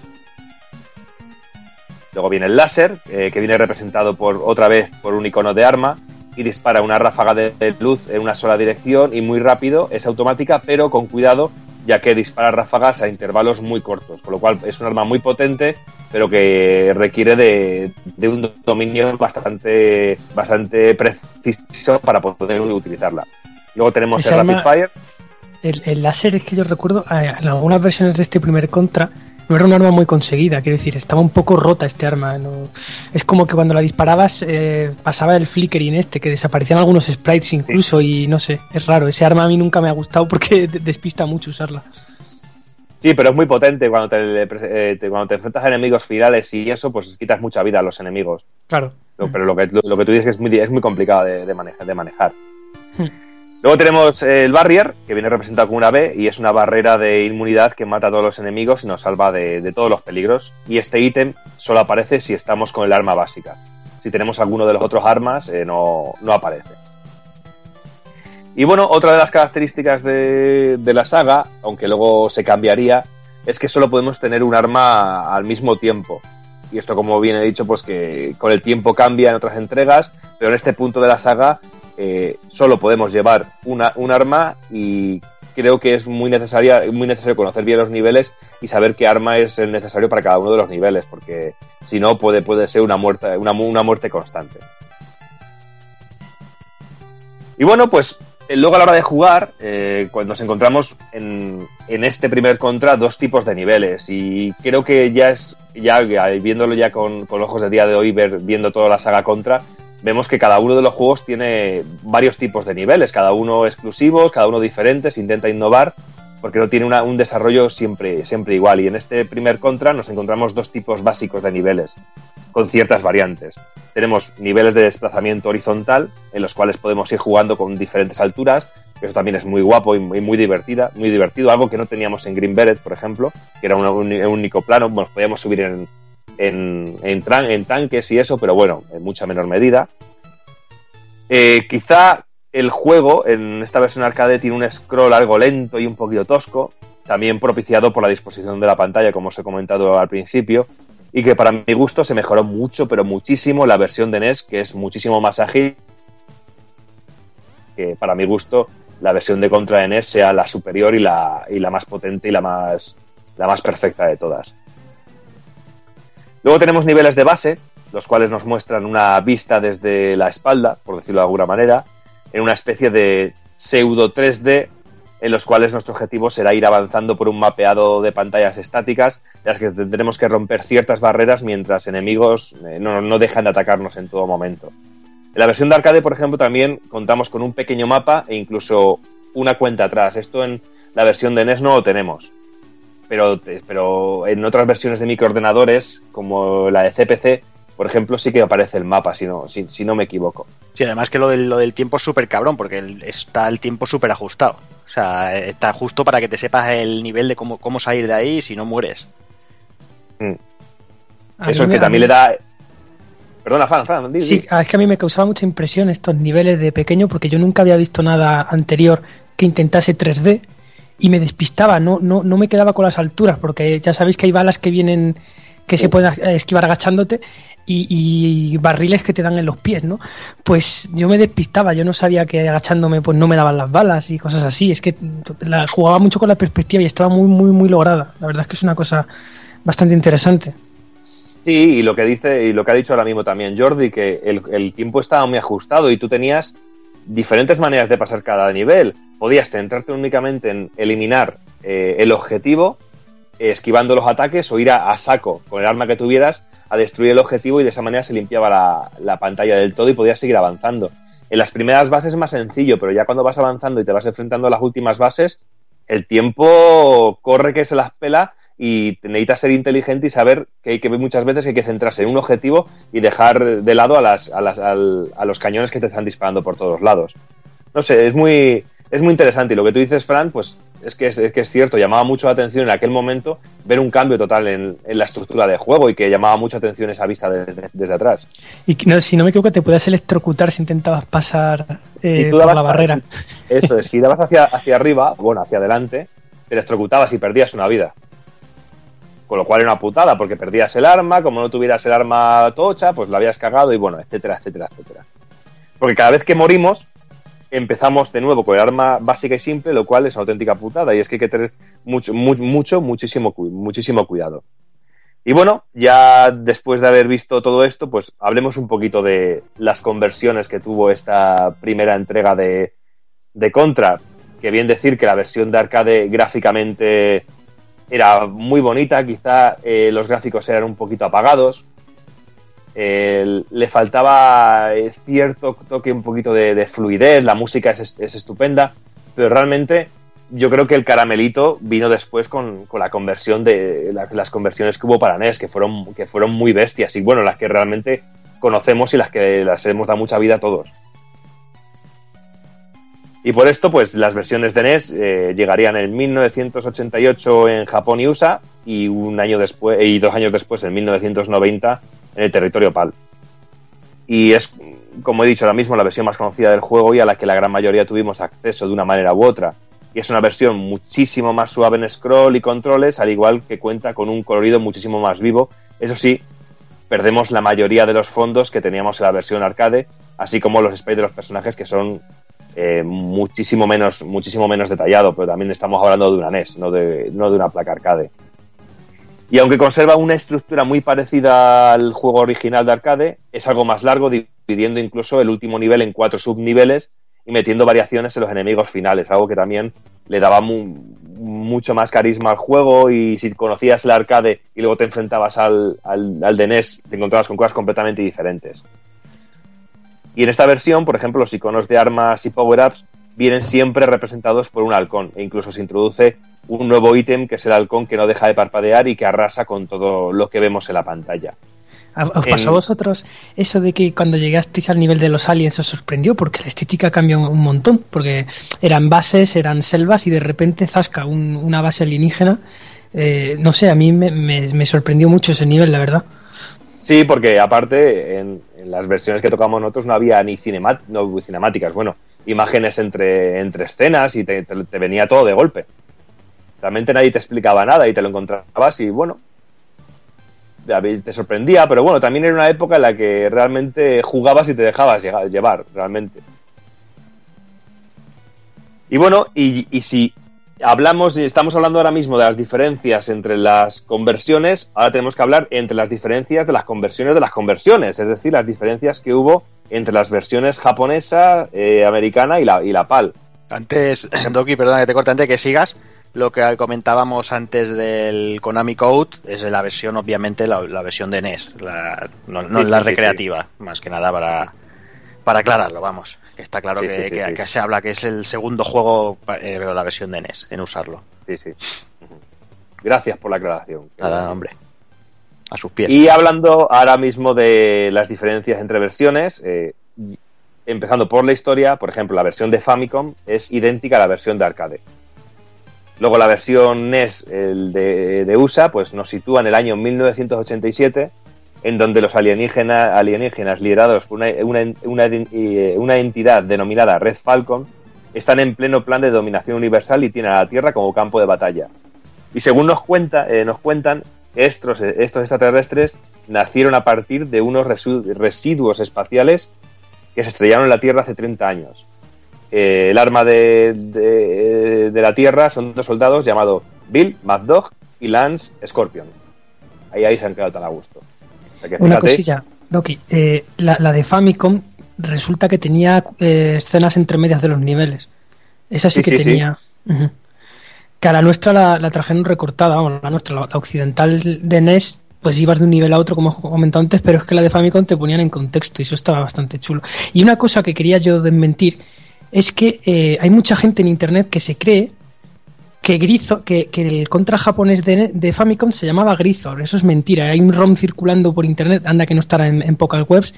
Luego viene el láser, eh, que viene representado por otra vez por un icono de arma y dispara una ráfaga de, de luz en una sola dirección y muy rápido, es automática, pero con cuidado, ya que dispara ráfagas a intervalos muy cortos, con lo cual es un arma muy potente, pero que requiere de, de un dominio bastante, bastante preciso para poder utilizarla. Luego tenemos el Rapid Fire. El, el láser es que yo recuerdo, en algunas versiones de este primer contra, no era un arma muy conseguida, quiero decir, estaba un poco rota este arma. ¿no? Es como que cuando la disparabas eh, pasaba el flickering este, que desaparecían algunos sprites incluso, y no sé, es raro. Ese arma a mí nunca me ha gustado porque de- despista mucho usarla. Sí, pero es muy potente cuando te, eh, te- cuando te enfrentas a enemigos finales y eso, pues quitas mucha vida a los enemigos. Claro. Pero lo que, lo, lo que tú dices es que es muy, es muy complicado de, de manejar, de manejar. Luego tenemos el Barrier, que viene representado con una B y es una barrera de inmunidad que mata a todos los enemigos y nos salva de, todos los peligros. Y este ítem solo aparece si estamos con el arma básica. Si tenemos alguno de los otros armas, eh, no, no aparece. Y bueno, otra de las características de, de la saga, aunque luego se cambiaría, es que solo podemos tener un arma al mismo tiempo. Y esto, como bien he dicho, pues que con el tiempo cambia en otras entregas, pero en este punto de la saga eh, solo podemos llevar una, un arma y creo que es muy muy necesario conocer bien los niveles y saber qué arma es el necesario para cada uno de los niveles, porque si no puede, puede ser una muerte, una, una muerte constante. Y bueno, pues eh, luego a la hora de jugar, eh, cuando nos encontramos en, en este primer contra dos tipos de niveles y creo que ya es, ya viéndolo ya con, con ojos de día de hoy, ver, viendo toda la saga contra, vemos que cada uno de los juegos tiene varios tipos de niveles, cada uno exclusivos, cada uno diferentes, intenta innovar porque no tiene un desarrollo siempre, siempre igual. Y en este primer contra nos encontramos dos tipos básicos de niveles, con ciertas variantes. Tenemos niveles de desplazamiento horizontal, en los cuales podemos ir jugando con diferentes alturas, que eso también es muy guapo y muy, muy divertida, muy divertido, algo que no teníamos en Green Beret, por ejemplo, que era un- un único plano, nos podíamos subir en, en, en en tanques y eso, pero bueno, en mucha menor medida. Eh, quizá el juego en esta versión arcade tiene un scroll algo lento y un poquito tosco, también propiciado por la disposición de la pantalla, como os he comentado al principio, y que para mi gusto se mejoró mucho, pero muchísimo la versión de NES, que es muchísimo más ágil, que para mi gusto la versión de Contra de NES sea la superior y la, y la más potente y la más, la más perfecta de todas. Luego tenemos niveles de base, los cuales nos muestran una vista desde la espalda, por decirlo de alguna manera, en una especie de pseudo 3D en los cuales nuestro objetivo será ir avanzando por un mapeado de pantallas estáticas, en las que tendremos que romper ciertas barreras mientras enemigos eh, no, no dejan de atacarnos en todo momento. En la versión de arcade, por ejemplo, también contamos con un pequeño mapa e incluso una cuenta atrás. Esto en la versión de NES no lo tenemos. Pero, pero en otras versiones de microordenadores, como la de CPC, por ejemplo, sí que aparece el mapa, si no, si, si no me equivoco. Sí, además que lo del, lo del tiempo es súper cabrón, porque el- está el tiempo súper ajustado. O sea, está justo para que te sepas el nivel de cómo, cómo salir de ahí si no mueres. A Eso es que también mí- le da... Perdona, Fran, Fran, di, Sí, di. es que a mí me causaba mucha impresión estos niveles de pequeño porque yo nunca había visto nada anterior que intentase 3D y me despistaba, no, no, no me quedaba con las alturas porque ya sabéis que hay balas que vienen que se pueden esquivar agachándote y, y barriles que te dan en los pies, ¿no? Pues yo me despistaba, yo no sabía que agachándome pues no me daban las balas y cosas así, es que la, jugaba mucho con la perspectiva y estaba muy, muy, muy lograda, la verdad es que es una cosa bastante interesante. Sí, y lo que dice, y lo que ha dicho ahora mismo también Jordi, que el, el tiempo estaba muy ajustado y tú tenías diferentes maneras de pasar cada nivel. Podías centrarte únicamente en eliminar eh, el objetivo, esquivando los ataques, o ir a, a saco con el arma que tuvieras a destruir el objetivo y de esa manera se limpiaba la, la pantalla del todo y podías seguir avanzando. En las primeras bases es más sencillo, pero ya cuando vas avanzando y te vas enfrentando a las últimas bases, el tiempo corre que se las pela y necesitas ser inteligente y saber que hay que muchas veces que hay que centrarse en un objetivo y dejar de lado a, las, a, las, al- a los cañones que te están disparando por todos lados. No sé, es muy, es muy interesante y lo que tú dices, Fran, pues es que es, es que es cierto, llamaba mucho la atención en aquel momento ver un cambio total en, en la estructura de juego y que llamaba mucha atención esa vista desde, desde atrás. Y no, si no me equivoco te puedes electrocutar si intentabas pasar eh, Si tú por dabas- la barrera. Eso es, si dabas hacia, hacia arriba, bueno, hacia adelante, te electrocutabas y perdías una vida. Con lo cual era una putada, porque perdías el arma, como no tuvieras el arma tocha, pues la habías cagado y bueno, etcétera, etcétera, etcétera. Porque cada vez que morimos, empezamos de nuevo con el arma básica y simple, lo cual es una auténtica putada y es que hay que tener mucho, mu- mucho, muchísimo, muchísimo cuidado. Y bueno, ya después de haber visto todo esto, pues hablemos un poquito de las conversiones que tuvo esta primera entrega de, de Contra. Que bien decir que la versión de arcade gráficamente era muy bonita, quizá eh, los gráficos eran un poquito apagados. Eh, le faltaba eh, cierto toque, un poquito de, de fluidez, la música es, es estupenda, pero realmente yo creo que el caramelito vino después con, con la conversión de la- las conversiones que hubo para NES, que fueron, que fueron muy bestias y bueno, las que realmente conocemos y las que las hemos dado mucha vida a todos. Y por esto, pues las versiones de NES eh, llegarían en 1988 en Japón y USA y un año después y dos años después, en 1990, en el territorio PAL. Y es, como he dicho ahora mismo, la versión más conocida del juego y a la que la gran mayoría tuvimos acceso de una manera u otra. Y es una versión muchísimo más suave en scroll y controles, al igual que cuenta con un colorido muchísimo más vivo. Eso sí, perdemos la mayoría de los fondos que teníamos en la versión arcade, así como los sprites de los personajes que son eh, muchísimo menos muchísimo menos detallado, pero también estamos hablando de una NES, no de, no de una placa arcade. Y aunque conserva una estructura muy parecida al juego original de arcade, es algo más largo, dividiendo incluso el último nivel en cuatro subniveles y metiendo variaciones en los enemigos finales, algo que también le daba mu- mucho más carisma al juego y si conocías el arcade y luego te enfrentabas al, al, al de NES, te encontrabas con cosas completamente diferentes. Y en esta versión, por ejemplo, los iconos de armas y power-ups vienen siempre representados por un halcón e incluso se introduce un nuevo ítem que es el halcón que no deja de parpadear y que arrasa con todo lo que vemos en la pantalla. ¿A- ¿Os pasó a vosotros eso de que cuando llegasteis al nivel de los aliens os sorprendió? Porque la estética cambió un montón. Porque eran bases, eran selvas y de repente zasca un- una base alienígena. Eh, no sé, a mí me, me- me sorprendió mucho ese nivel, la verdad. Sí, porque aparte en, las versiones que tocamos nosotros no había ni cinemáticas, bueno, imágenes entre, entre escenas y te, venía todo de golpe. Realmente nadie te explicaba nada y te lo encontrabas y bueno, te sorprendía, pero bueno, también era una época en la que realmente jugabas y te dejabas llevar, realmente. Y bueno, y si hablamos, y estamos hablando ahora mismo de las diferencias entre las conversiones, ahora tenemos que hablar entre las diferencias de las conversiones de las conversiones, es decir, las diferencias que hubo entre las versiones japonesa, eh, americana y la, y la PAL. Antes, Doki, perdona que te corte, antes de que sigas, lo que comentábamos antes del Konami Code es la versión, obviamente, la, la versión de NES, la- no, no Sí, la sí, sí, recreativa, más que nada para, para aclararlo, vamos. Está claro Sí, que, sí, sí, que- sí. que se habla que es el segundo juego, eh, la versión de NES, en usarlo. Sí, sí. Gracias por la aclaración. Nada, hombre. A sus pies. Y hablando ahora mismo de las diferencias entre versiones, eh, empezando por la historia, por ejemplo, la versión de Famicom es idéntica a la versión de arcade. Luego la versión NES el de, de USA pues nos sitúa en el año 1987, en donde los alienígenas, liderados por una, una- eh, una entidad denominada Red Falcon están en pleno plan de dominación universal y tienen a la Tierra como campo de batalla. Y según nos, cuenta, eh, nos cuentan, estos, estos extraterrestres nacieron a partir de unos residuos espaciales que se estrellaron en la Tierra hace 30 años. Eh, el arma de, de- de la Tierra son dos soldados llamados Bill, Mad Dog y Lance Scorpion. Ahí, ahí se han quedado tan a gusto. O sea que Una cosilla, Doki. eh, la, la de Famicom resulta que tenía eh, escenas entre medias de los niveles. Esa sí, Sí, que sí, sí. tenía. Ujú. Que a la nuestra la, la trajeron recortada, vamos, la nuestra, la, la occidental de NES, pues ibas de un nivel a otro, como he comentado antes, pero es que la de Famicom te ponían en contexto y eso estaba bastante chulo. Y una cosa que quería yo desmentir es que eh, hay mucha gente en internet que se cree que Grizo, que, que el contra japonés de, Famicom se llamaba Grizor. Eso es mentira. Hay un ROM circulando por internet, anda que no estará en, pocas webs,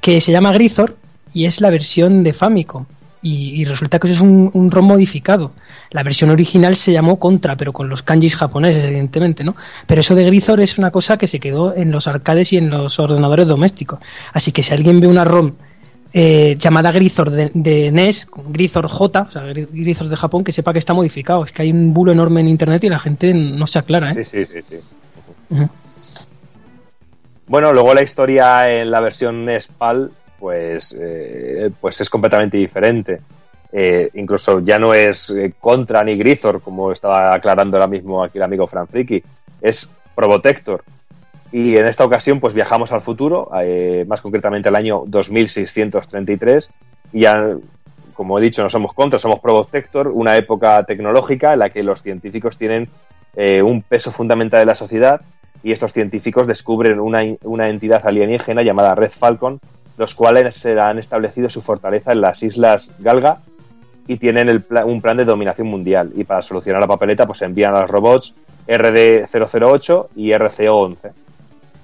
que se llama Grizor y es la versión de Famicom. Y, resulta que eso es un, ROM modificado. La versión original se llamó Contra, pero con los kanjis japoneses, evidentemente, ¿no? Pero eso de Grizor es una cosa que se quedó en los arcades y en los ordenadores domésticos. Así que si alguien ve una ROM eh, llamada Grizor de, de NES, con Grizor J, o sea, Gri- Grizor de Japón, que sepa que está modificado. Es que hay un bulo enorme en internet y la gente no se aclara, ¿eh? Sí, sí, sí, sí. Bueno, luego la historia en la versión NES PAL, pues, eh, pues es completamente diferente. Eh, incluso ya no es Contra ni Grizor, como estaba aclarando ahora mismo aquí el amigo Fran Friki, es Probotector. Y en esta ocasión, pues viajamos al futuro, eh, más concretamente al año 2633, y ya, como he dicho, no somos Contra, somos Probotector, una época tecnológica en la que los científicos tienen eh, un peso fundamental en la sociedad y estos científicos descubren una, una entidad alienígena llamada Red Falcon, los cuales se han establecido su fortaleza en las islas Galga y tienen el pla- un plan de dominación mundial. Y para solucionar la papeleta, pues envían a los robots RD-008 y RCO-11.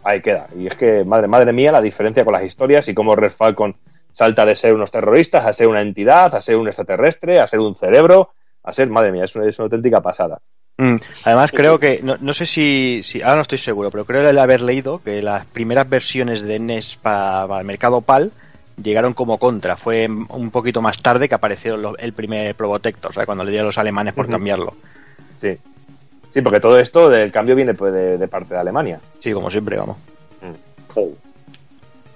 Ahí queda. Y es que, madre, madre mía, la diferencia con las historias y cómo Red Falcon salta de ser unos terroristas a ser una entidad, a ser un extraterrestre, a ser un cerebro, a ser, madre mía, es una, es una auténtica pasada. Mm, Además, creo que, no, no sé si, si, ahora no estoy seguro, pero creo el haber leído que las primeras versiones de NES para el mercado PAL llegaron como contra. Fue un poquito más tarde que apareció lo- el primer Probotector, o sea, cuando le dieron los alemanes por cambiarlo. Sí. Sí, porque todo esto del cambio viene pues, de, de parte de Alemania. Sí, como siempre, vamos.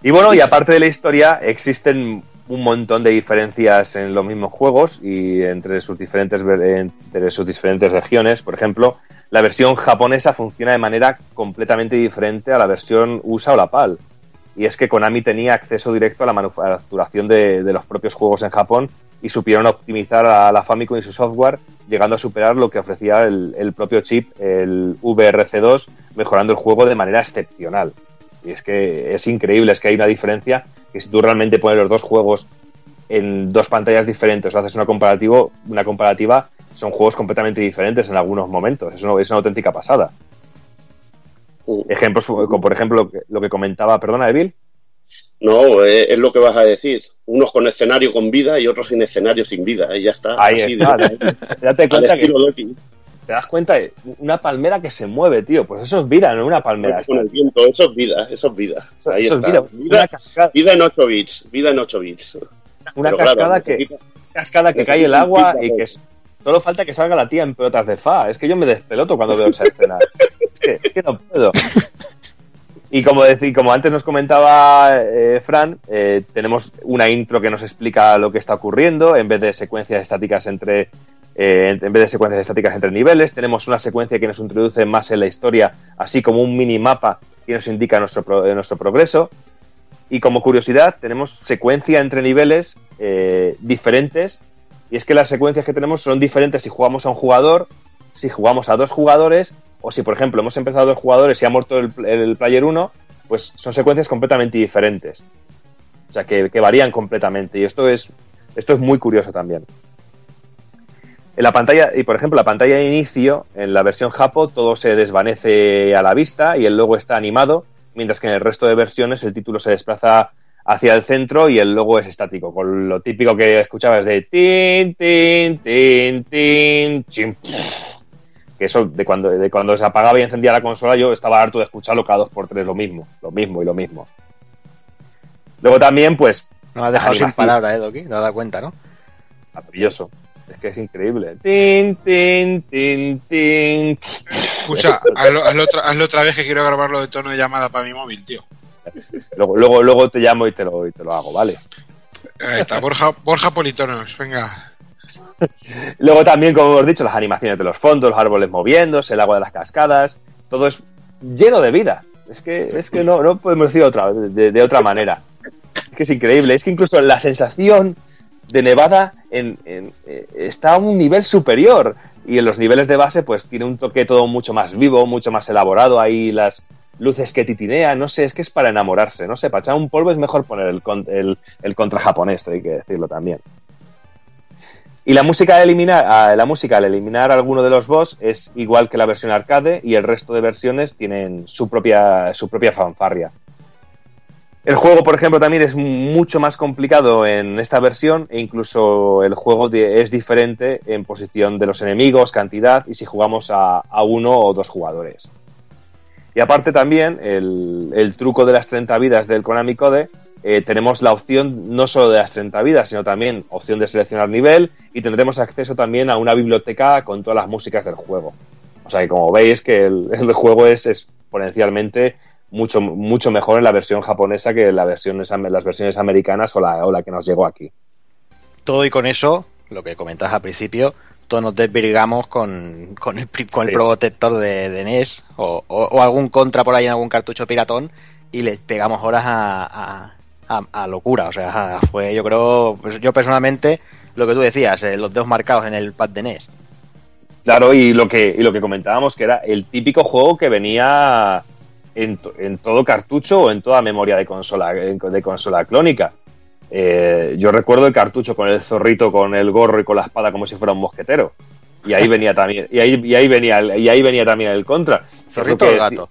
Y bueno, y aparte de la historia, existen un montón de diferencias en los mismos juegos y entre sus diferentes entre sus diferentes regiones. Por ejemplo, la versión japonesa funciona de manera completamente diferente a la versión USA o la PAL. Y es que Konami tenía acceso directo a la manufacturación de, de los propios juegos en Japón y supieron optimizar a la Famicom y su software, llegando a superar lo que ofrecía el, el propio chip, el VRC2, mejorando el juego de manera excepcional. Y es que es increíble, es que hay una diferencia que si tú realmente pones los dos juegos en dos pantallas diferentes o haces una, comparativo, una comparativa, son juegos completamente diferentes en algunos momentos. Es una, es una auténtica pasada. Ejemplos, como por ejemplo lo que, lo que comentaba, perdona, Evil. No, eh, es lo que vas a decir. Unos con escenario con vida y otros sin escenario sin vida. Y ya está. Ahí Así está. de- Date al cuenta que estilo Loki. te das cuenta una palmera que se mueve, tío. Pues eso es vida, no una palmera. Con el viento, eso es vida, eso es vida. Ahí eso es está. vida. Vida, vida en 8 bits, vida en 8 bits. una Pero claro, cascada que, cascada que cae el agua y que solo falta que salga la tía en pelotas de fa. Es que yo me despeloto cuando veo esa escena. Es que, es que no puedo. Y como, decir, como antes nos comentaba eh, Fran, eh, tenemos una intro que nos explica lo que está ocurriendo en vez de secuencias estáticas entre eh, en vez de secuencias estáticas entre niveles. Tenemos una secuencia que nos introduce más en la historia, así como un minimapa que nos indica nuestro, pro- eh, nuestro progreso. Y como curiosidad, tenemos secuencia entre niveles diferentes. Y es que las secuencias que tenemos son diferentes si jugamos a un jugador, si jugamos a dos jugadores, o si, por ejemplo, hemos empezado dos jugadores y ha muerto el, player 1, pues son secuencias completamente diferentes. O sea, que, que varían completamente. Y esto es, esto es muy curioso también. En la pantalla, y por ejemplo, la pantalla de inicio, en la versión Japo, todo se desvanece a la vista y el logo está animado, mientras que en el resto de versiones el título se desplaza hacia el centro y el logo es estático, con lo típico que escuchabas de tin, tin, tin, tin, chim, que eso de cuando, de cuando se apagaba y encendía la consola yo estaba harto de escucharlo cada dos por tres, lo mismo, lo mismo y lo mismo. Luego también, pues... Nos has dejado sin palabras, ¿eh, Doki? ¿Te has dado cuenta, no? Maravilloso. Es que es increíble. Tin, tin, tin, tin. Escucha, hazlo, hazlo otra, hazlo otra vez que quiero grabarlo de tono de llamada para mi móvil, tío. Luego, luego, luego te llamo y te lo, y te lo hago, ¿vale? Ahí está, Borja, Borja Politonos, venga. Luego también, como hemos dicho, las animaciones de los fondos, los árboles moviéndose, el agua de las cascadas, todo es lleno de vida. Es que, es que no, no podemos decir de, otra manera. Es que es increíble. Es que incluso la sensación de nevada en, eh, está a un nivel superior. Y en los niveles de base, pues tiene un toque todo mucho más vivo, mucho más elaborado. Ahí las luces que titinean, no sé, es que es para enamorarse. No sé, para echar un polvo es mejor poner el, el, el contra japonés, hay que decirlo también. Y la música al eliminar, ah, al eliminar alguno de los boss es igual que la versión arcade y el resto de versiones tienen su propia, su propia fanfarria. El juego, por ejemplo, también es mucho más complicado en esta versión e incluso el juego es diferente en posición de los enemigos, cantidad y si jugamos a, a uno o dos jugadores. Y aparte también el, el truco de las 30 vidas del Konami Code, eh, tenemos la opción no solo de las 30 vidas, sino también opción de seleccionar nivel y tendremos acceso también a una biblioteca con todas las músicas del juego. O sea que como veis que el, el juego es exponencialmente mucho, mucho mejor en la versión japonesa que en la versión, las versiones americanas o la, o la que nos llegó aquí. Todo y con eso, lo que comentas al principio, todos nos desvirgamos con, con el, con el Sí. protector de, de NES o, o- o algún contra por ahí en algún cartucho piratón y les pegamos horas a, a- a- a locura. O sea, fue yo creo, pues yo personalmente, lo que tú decías, eh, los dedos marcados en el pad de NES. Claro, y lo que, y lo que comentábamos que era el típico juego que venía en, to- en todo cartucho o en toda memoria de consola, de consola clónica. Eh, yo recuerdo el cartucho con el zorrito, con el gorro y con la espada como si fuera un mosquetero. Y ahí venía también, y ahí, y ahí venía, el- y ahí venía también el contra. ¿Zorrito o gato?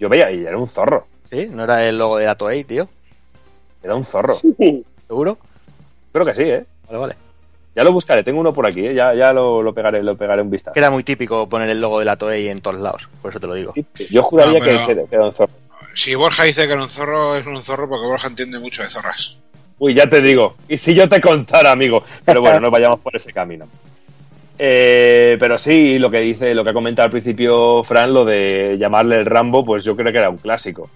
Yo veía, y era un zorro, ¿Sí? ¿No era el logo de la Toei, tío? Era un zorro. ¿Seguro? Creo que sí, ¿eh? Vale, vale. Ya lo buscaré, tengo uno por aquí, ¿eh? ya, ya lo, lo pegaré, lo pegaré un vistazo. Era muy típico poner el logo de la Toei en todos lados, por eso te lo digo. Yo juraría No, pero- que, que- que era un zorro. Si Borja dice que era un zorro, es un zorro porque Borja entiende mucho de zorras. Uy, ya te digo. Y si yo te contara, amigo. Pero bueno, no vayamos por ese camino. Eh, pero sí, lo que dice, lo que ha comentado al principio Fran, lo de llamarle el Rambo, pues yo creo que era un clásico.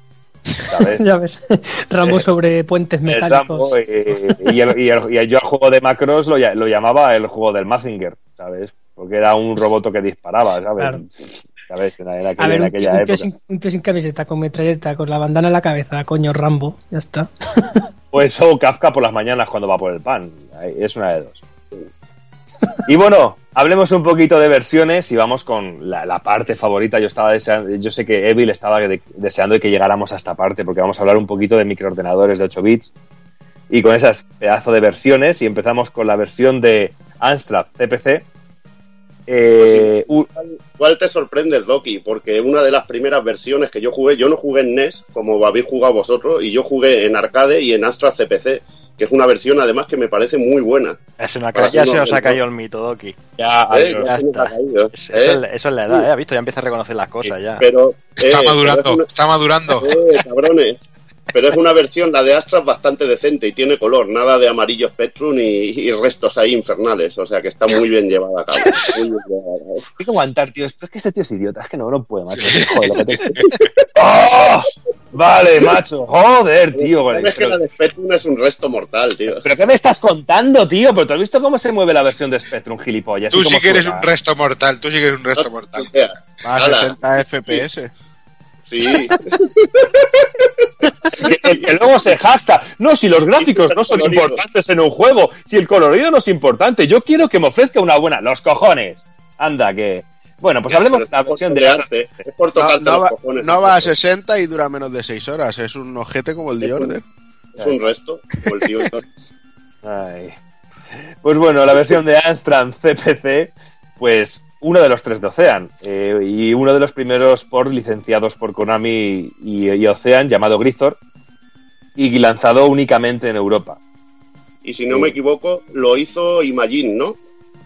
¿Sabes? ya ves, Rambo sobre puentes metálicos. Eh, y, el- y el- y yo al juego de Macros lo, lla- lo llamaba el juego del Mazinger, ¿sabes? Porque era un roboto que disparaba, ¿sabes? Claro. ¿Sabes? En, en A aquella, ver, en un tío, aquella un tío época. sin, un tío sin camiseta, con metralleta, con la bandana en la cabeza, coño, Rambo, ya está. O eso Kafka por las mañanas cuando va por el pan. Es una de dos. Y bueno, hablemos un poquito de versiones y vamos con la, la parte favorita. Yo estaba deseando, yo sé que Evil estaba de- deseando que llegáramos a esta parte porque vamos a hablar un poquito de microordenadores de 8 bits. Y con esas pedazo de versiones y empezamos con la versión de Amstrad CPC Eh, Igual te sorprende Doki, porque una de las primeras versiones que yo jugué, yo no jugué en NES, como habéis jugado vosotros, y yo jugué en arcade y en Astra CPC, que es una versión además que me parece muy buena. Es una ca- ya se nos ha caído el mito, Doki. ya, Eh. Ya está. ha caído, Es- eh. Eso, es, eso es la edad, ¿eh? ¿Has visto? Ya empieza a reconocer las cosas ya. Pero, Está eh, madurando, pero es una- está madurando. Eh, cabrones. Pero es una versión, la de Astra, bastante decente y tiene color, nada de amarillo Spectrum y, y restos ahí infernales. O sea que está muy bien llevada a cabo. Muy bien llevada a cabo. Hay que aguantar, tío. Es que este tío es idiota. Es que no, no puede, macho. Joder, lo que te- ¡Oh! Vale, macho. Joder, tío. con el- ¿Sabes que la Pero, de Spectrum es un resto mortal, tío? ¿Pero qué me estás contando, tío? ¿Pero tú has visto cómo se mueve la versión de Spectrum, gilipollas? Tú ¿Y sí cómo que eres un resto mortal, tú sí que eres un resto mortal. Ala. 60 FPS. sí. Que, que- que luego se jacta. No, si los gráficos no son colorido. importantes en un juego, si el colorido no es importante, yo quiero que me ofrezca una buena. Los cojones. Anda, que. Bueno, pues hablemos de la versión de torearte, Es por No, va, cojones. no va a 60 y dura menos de 6 horas. Es un ojete como el de Order. Es un resto. como el tío. Ay. Pues bueno, la versión de Amstrad CPC, pues uno de los tres de Ocean eh, y uno de los primeros por licenciados por Konami y, y Ocean llamado Grisor y lanzado únicamente en Europa. Y si no me equivoco, lo hizo Imagine, ¿no?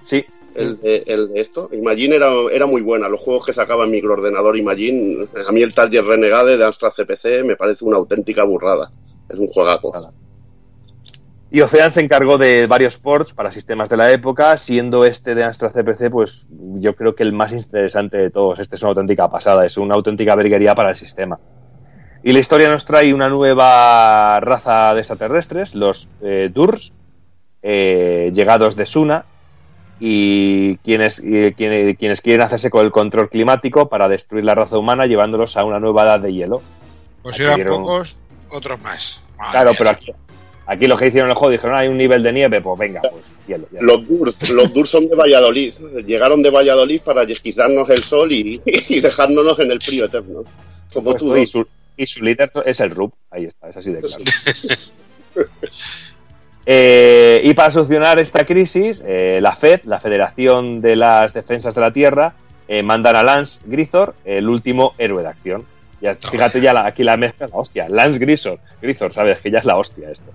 Sí, El de, el de esto. Imagine era, era muy buena. Los juegos que sacaba en microordenador Imagine, a mí el Target Renegade de Amstrad CPC me parece una auténtica burrada. Es un juegaco. Y Ocean se encargó de varios ports para sistemas de la época, siendo este de Amstrad CPC, pues yo creo que el más interesante de todos. Este es una auténtica pasada, es una auténtica verguería para el sistema. Y la historia nos trae una nueva raza de extraterrestres, los eh, Durs, eh, llegados de Suna, y quienes, y quienes, quienes quieren hacerse con el control climático para destruir la raza humana, llevándolos a una nueva edad de hielo. Pues eran dieron- pocos, otros más. Madre Claro, pero aquí, aquí lo que hicieron en el juego dijeron, hay un nivel de nieve, pues venga, pues hielo. hielo. Los Durs, los Durs son de Valladolid. Llegaron de Valladolid para quitarnos el sol y, y en el frío eterno. Como tú. y, su, y su líder es el RUP, ahí está, es así de claro. Eh, y para solucionar esta crisis, eh, la FED, la Federación de las Defensas de la Tierra, eh, mandan a Lance Grisor, el último héroe de acción. Ya, fíjate ya la- aquí la mezcla, la hostia. Lance Grisor, Grisor, sabes que ya es la hostia esto.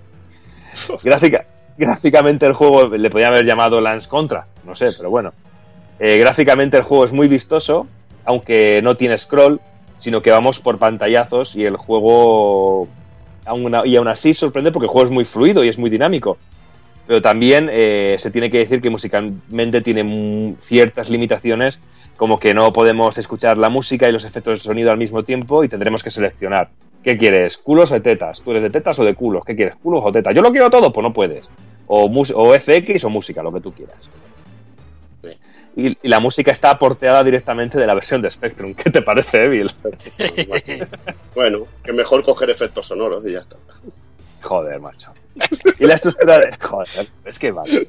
Gráfica, gráficamente el juego le podían haber llamado Lance Contra, no sé, pero bueno. Eh, gráficamente el juego es muy vistoso, aunque no tiene scroll, sino que vamos por pantallazos y el juego aún, y aún así sorprende porque el juego es muy fluido y es muy dinámico. Pero también eh, se tiene que decir que musicalmente tiene ciertas limitaciones, como que no podemos escuchar la música y los efectos de sonido al mismo tiempo y tendremos que seleccionar. ¿Qué quieres? ¿Culos o tetas? ¿Tú eres de tetas o de culos? ¿Qué quieres? ¿Culos o tetas? Yo lo quiero todo, pues no puedes. O, o FX o música, lo que tú quieras. Y, y la música está porteada directamente de la versión de Spectrum. ¿Qué te parece, Evil? Bueno, que mejor coger efectos sonoros y ya está. Joder, macho. Y la estructura de... Joder, es que vale.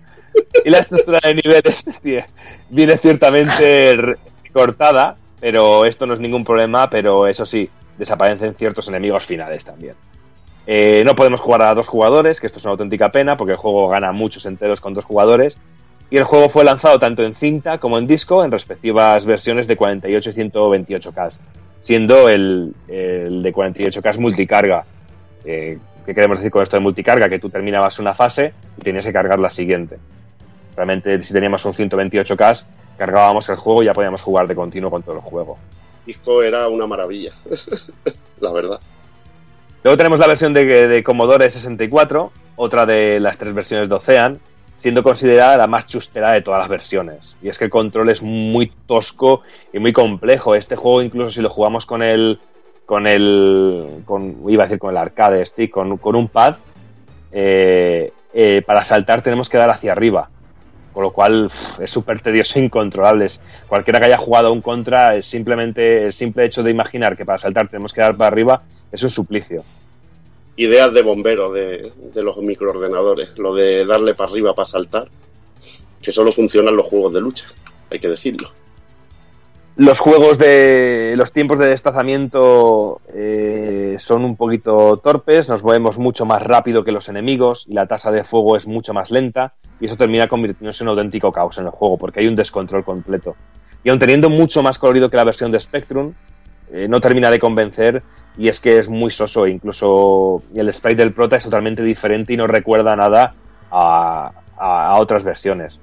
Y la estructura de niveles tío, viene ciertamente cortada, pero esto no es ningún problema, pero eso sí, desaparecen ciertos enemigos finales también. Eh, no podemos jugar a dos jugadores, que esto es una auténtica pena, porque el juego gana muchos enteros con dos jugadores. Y el juego fue lanzado tanto en cinta como en disco en respectivas versiones de 48 y 128K, siendo el, el de 48K multicarga. Eh, ¿Qué queremos decir con esto de multicarga? Que tú terminabas una fase y tenías que cargar la siguiente. Realmente, si teníamos un 128K, cargábamos el juego y ya podíamos jugar de continuo con todo el juego. Disco era una maravilla. la verdad. Luego tenemos la versión de, de Commodore 64, otra de las tres versiones de Ocean, siendo considerada la más chustera de todas las versiones. Y es que el control es muy tosco y muy complejo. Este juego, incluso si lo jugamos con el. con el. Con, iba a decir con el arcade stick, con, con un pad, eh, eh, para saltar tenemos que dar hacia arriba. Con lo cual es súper tedioso e incontrolable. Cualquiera que haya jugado a un contra, es simplemente el simple hecho de imaginar que para saltar tenemos que dar para arriba es un suplicio. Ideas de bombero de, de los microordenadores. Lo de darle para arriba para saltar. Que solo funcionan los juegos de lucha. Hay que decirlo. Los juegos de los tiempos de desplazamiento eh, son un poquito torpes, nos movemos mucho más rápido que los enemigos y la tasa de fuego es mucho más lenta. Y eso termina convirtiéndose en un auténtico caos en el juego, porque hay un descontrol completo. Y aun teniendo mucho más colorido que la versión de Spectrum, eh, no termina de convencer y es que es muy soso, incluso el sprite del prota es totalmente diferente y no recuerda nada a, a- otras versiones.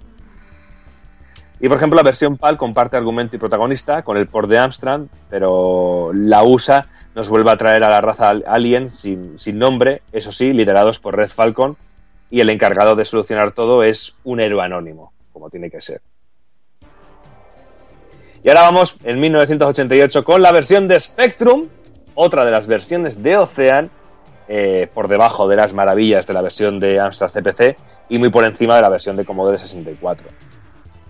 Y por ejemplo, la versión PAL comparte argumento y protagonista con el port de Amstrad, pero la USA nos vuelve a traer a la raza al- alien sin, sin nombre, eso sí, liderados por Red Falcon, y el encargado de solucionar todo es un héroe anónimo, como tiene que ser. Y ahora vamos en 1988 con la versión de Spectrum, otra de las versiones de Ocean, eh, por debajo de las maravillas de la versión de Amstrad CPC y muy por encima de la versión de Commodore 64.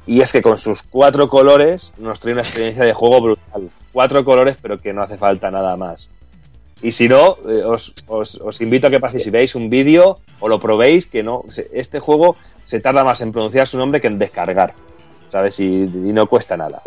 Y es que con sus cuatro colores nos trae una experiencia de juego brutal. Cuatro colores, pero que no hace falta nada más. Y si no, eh, os, os- os invito a que paséis y veáis un vídeo o lo probéis, que no, este juego se tarda más en pronunciar su nombre que en descargar, ¿sabes? Y, y no cuesta nada.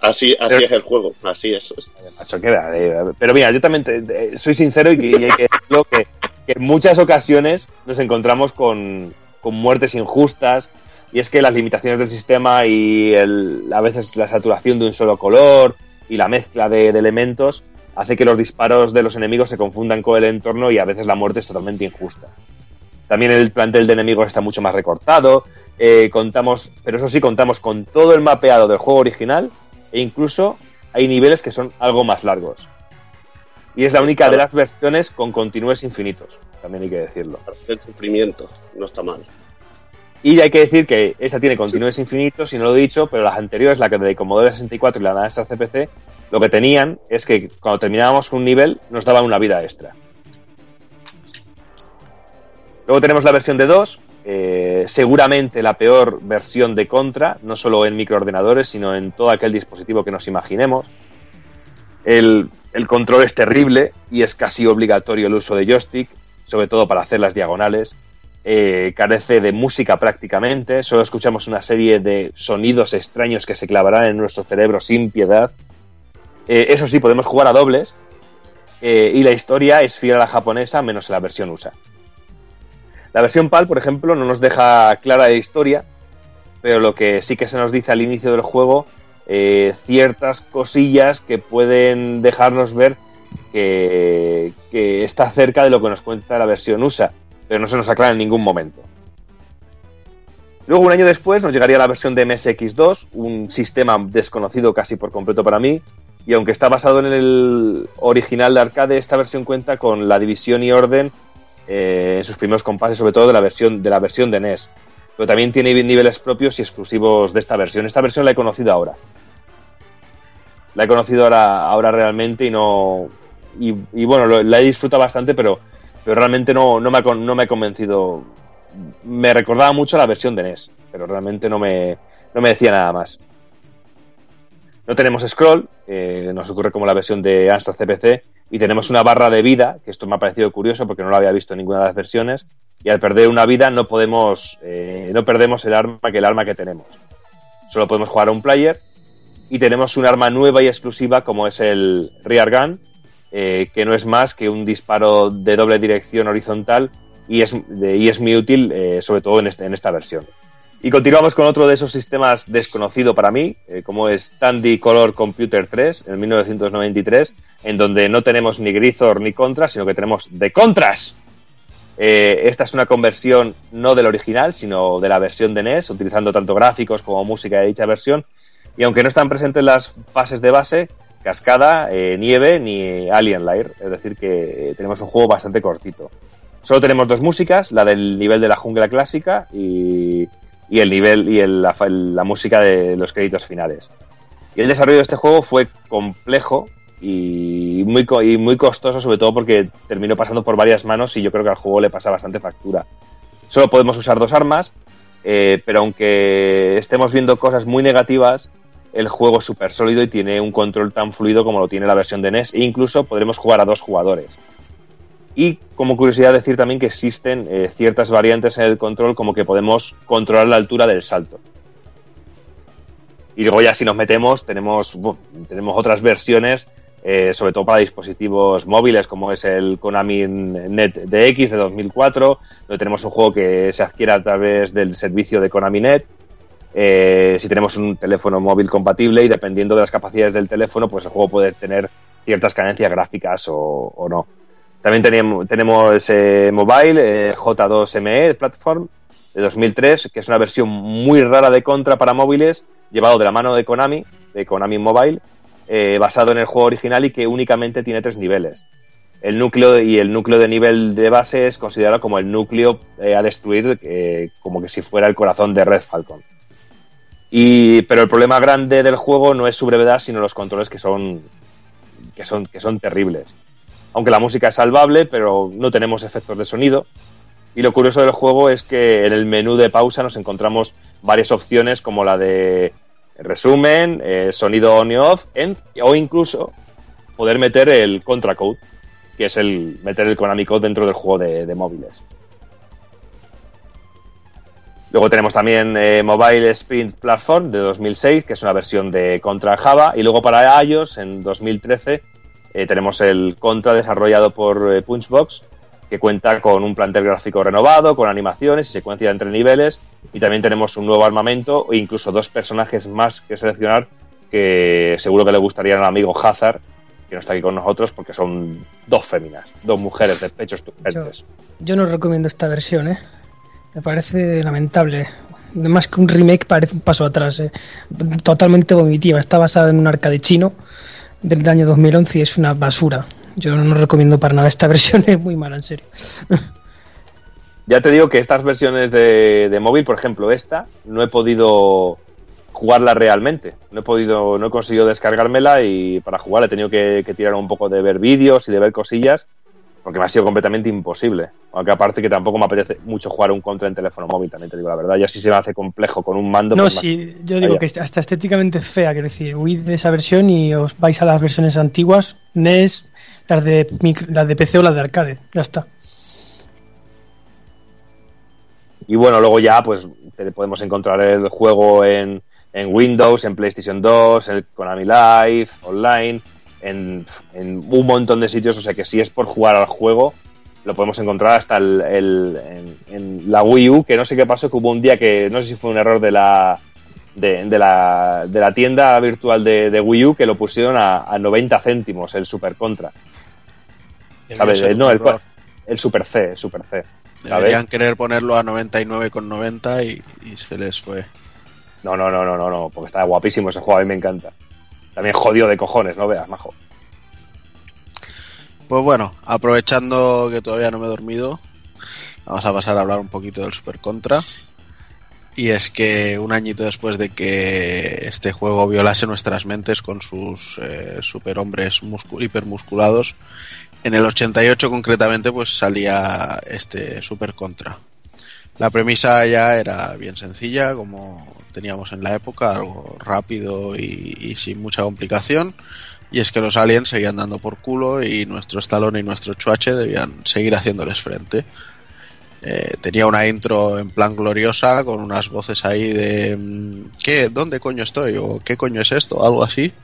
Así, así Pero- es el juego, así es. Macho, que va, eh, pero mira, yo también te- te- soy sincero y, hay que decirlo que, que en muchas ocasiones nos encontramos con, con muertes injustas y es que las limitaciones del sistema y el- a veces la saturación de un solo color y la mezcla de, de elementos hace que los disparos de los enemigos se confundan con el entorno y a veces la muerte es totalmente injusta. También el plantel de enemigos está mucho más recortado. eh, contamos, pero eso sí, contamos con todo el mapeado del juego original e incluso hay niveles que son algo más largos. Y es la única de las versiones con continúes infinitos, también hay que decirlo. El sufrimiento, no está mal. Y hay que decir que esta tiene continúes infinitos, y no lo he dicho, pero las anteriores, la que de Commodore 64 y la Amstrad CPC, lo que tenían es que cuando terminábamos un nivel nos daban una vida extra. Luego tenemos la versión de 2, eh, seguramente la peor versión de Contra, no solo en microordenadores, sino en todo aquel dispositivo que nos imaginemos. El, el control es terrible y es casi obligatorio el uso de joystick, sobre todo para hacer las diagonales. Eh, carece de música prácticamente, solo escuchamos una serie de sonidos extraños que se clavarán en nuestro cerebro sin piedad. Eh, eso sí, podemos jugar a dobles eh, y la historia es fiel a la japonesa menos en la versión USA. La versión PAL, por ejemplo, no nos deja clara la historia, pero lo que sí que se nos dice al inicio del juego, ciertas cosillas que pueden dejarnos ver que, que está cerca de lo que nos cuenta la versión USA, pero no se nos aclara en ningún momento. Luego, un año después, nos llegaría la versión de MSX2, un sistema desconocido casi por completo para mí, y aunque está basado en el original de arcade, esta versión cuenta con la división y orden eh, en sus primeros compases, sobre todo de la versión de la versión de NES. Pero también tiene niveles propios y exclusivos de esta versión. Esta versión la he conocido ahora. La he conocido ahora, ahora realmente y no. Y, bueno, la he disfrutado bastante, pero, pero realmente no, no, me ha, no me ha convencido. Me recordaba mucho la versión de NES, pero realmente no me, no me decía nada más. No tenemos scroll, eh, nos ocurre como la versión de Amstrad CPC, y tenemos una barra de vida, que esto me ha parecido curioso porque no lo había visto en ninguna de las versiones, y al perder una vida no podemos, eh, no perdemos el arma que el arma que tenemos. Solo podemos jugar a un player, y tenemos un arma nueva y exclusiva como es el Rear Gun, eh, que no es más que un disparo de doble dirección horizontal y es, y es muy útil, eh, sobre todo en, este- en esta versión. Y continuamos con otro de esos sistemas desconocido para mí, eh, como es Tandy Color Computer 3, en 1993, en donde no tenemos ni Grisor ni Contras, sino que tenemos de Contras. Esta es una conversión no del original, sino de la versión de NES, utilizando tanto gráficos como música de dicha versión. Y aunque no están presentes las fases de base, Cascada, eh, Nieve ni Alien Lair, es decir, que eh, tenemos un juego bastante cortito. Solo tenemos dos músicas, la del nivel de la jungla clásica y, y el nivel y la, música de los créditos finales. Y el desarrollo de este juego fue complejo y muy, y muy costoso, sobre todo porque terminó pasando por varias manos y yo creo que al juego le pasa bastante factura. Solo podemos usar dos armas, eh, pero aunque estemos viendo cosas muy negativas, el juego es súper sólido y tiene un control tan fluido como lo tiene la versión de NES e incluso podremos jugar a dos jugadores. Y como curiosidad decir también que existen eh, ciertas variantes en el control como que podemos controlar la altura del salto. Y luego ya si nos metemos tenemos, tenemos otras versiones eh, sobre todo para dispositivos móviles como es el Konami Net DX de 2004, donde tenemos un juego que se adquiere a través del servicio de Konami Net. Eh, si tenemos un teléfono móvil compatible y dependiendo de las capacidades del teléfono, pues el juego puede tener ciertas carencias gráficas o, no. También tenemos, tenemos eh, Mobile, eh, J2ME Platform de 2003, que es una versión muy rara de Contra para móviles, llevado de la mano de Konami, de Konami Mobile, eh, basado en el juego original y que únicamente tiene tres niveles. El núcleo y el núcleo de nivel de base es considerado como el núcleo a destruir, como que si fuera el corazón de Red Falcon. Y, pero el problema grande del juego no es su brevedad, sino los controles que son, que son, que son terribles. Aunque la música es salvable, pero no tenemos efectos de sonido. Y lo curioso del juego es que en el menú de pausa nos encontramos varias opciones como la de resumen, eh, sonido on y off, o incluso poder meter el contracode, que es el meter el Konami Code dentro del juego de móviles. Luego tenemos también eh, Mobile Sprint Platform de 2006, que es una versión de Contra Java. Y luego para iOS, en 2013, eh, tenemos el Contra desarrollado por eh, Punchbox, que cuenta con un plantel gráfico renovado, con animaciones y secuencia entre niveles. Y también tenemos un nuevo armamento e incluso dos personajes más que seleccionar que seguro que le gustaría al amigo Hazard, que no está aquí con nosotros, porque son dos féminas, dos mujeres de pechos estupendos. Yo no recomiendo esta versión, ¿eh? Me parece lamentable. Más que un remake parece un paso atrás. ¿eh? Totalmente vomitiva. Está basada en un arcade chino del año 2011 y es una basura. Yo no recomiendo para nada esta versión, es muy mala, en serio. Ya te digo que estas versiones de, de, móvil, por ejemplo, esta, no he podido jugarla realmente. No he podido, no he conseguido descargármela y para jugar he tenido que, que tirar un poco de ver vídeos y de ver cosillas porque me ha sido completamente imposible. Aunque aparte que tampoco me apetece mucho jugar un contra en teléfono móvil, también te digo la verdad. Ya si se me hace complejo con un mando. No, pues sí, yo digo que hasta estéticamente fea, quiero decir, huid de esa versión y os vais a las versiones antiguas, NES, las de, las de PC o las de arcade, ya está. Y bueno, luego ya pues podemos encontrar el juego en, en Windows, en PlayStation 2, en Konami Live, online, en, en, un montón de sitios. O sea que si es por jugar al juego, lo podemos encontrar hasta el, el en, en, la Wii U, que no sé qué pasó, que hubo un día que no sé si fue un error de la. De, de la, de la tienda virtual de, de, Wii U que lo pusieron a, a 90 céntimos el Super Contra. ¿Sabes? El, no, el, el, Super C, el Super C. Deberían querer ponerlo a 99,90 y, y se les fue. No, no, no, no, no, no, porque está guapísimo ese juego, a mí me encanta. También jodido de cojones, no veas, majo. Pues bueno, aprovechando que todavía no me he dormido, vamos a pasar a hablar un poquito del Super Contra. Y es que un añito después de que este juego violase nuestras mentes con sus eh, superhombres hipermusculados, en el 88 concretamente pues salía este Super Contra. La premisa ya era bien sencilla, como teníamos en la época, algo rápido y, sin mucha complicación. Y es que los aliens seguían dando por culo y nuestro Stallone y nuestro Chuache debían seguir haciéndoles frente. Eh, tenía una intro en plan gloriosa con unas voces ahí de ¿qué? ¿dónde coño estoy? o ¿qué coño es esto? algo así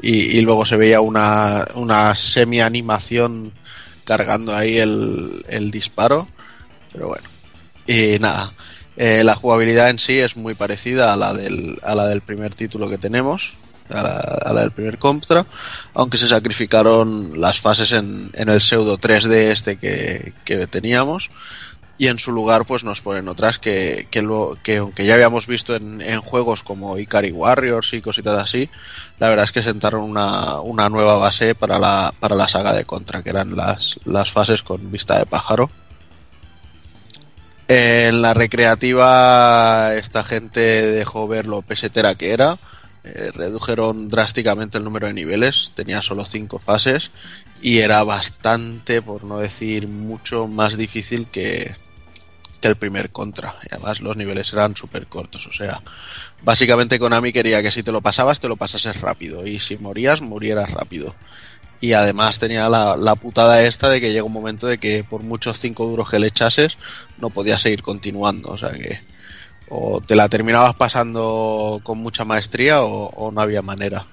y, y luego se veía una, una semi animación cargando ahí el, el disparo pero bueno y nada eh, la jugabilidad en sí es muy parecida a la del, a la del primer título que tenemos, a la, del primer Contra, aunque se sacrificaron las fases en, en el pseudo 3D este que, que, teníamos. Y en su lugar, pues nos ponen otras que, que, lo, que aunque ya habíamos visto en, en, juegos como Ikari Warriors y cositas así, la verdad es que sentaron una, una nueva base para la, para la saga de Contra, que eran las, las fases con vista de pájaro. En la recreativa esta gente dejó ver lo pesetera que era, eh, redujeron drásticamente el número de niveles, tenía solo cinco fases y era bastante, por no decir mucho, más difícil que, que el primer contra. Además los niveles eran súper cortos, o sea, básicamente Konami quería que si te lo pasabas te lo pasases rápido y si morías, murieras rápido y además tenía la, la, putada esta de que llega un momento de que por muchos cinco duros que le echases no podías seguir continuando, o sea que o te la terminabas pasando con mucha maestría o, o no había manera.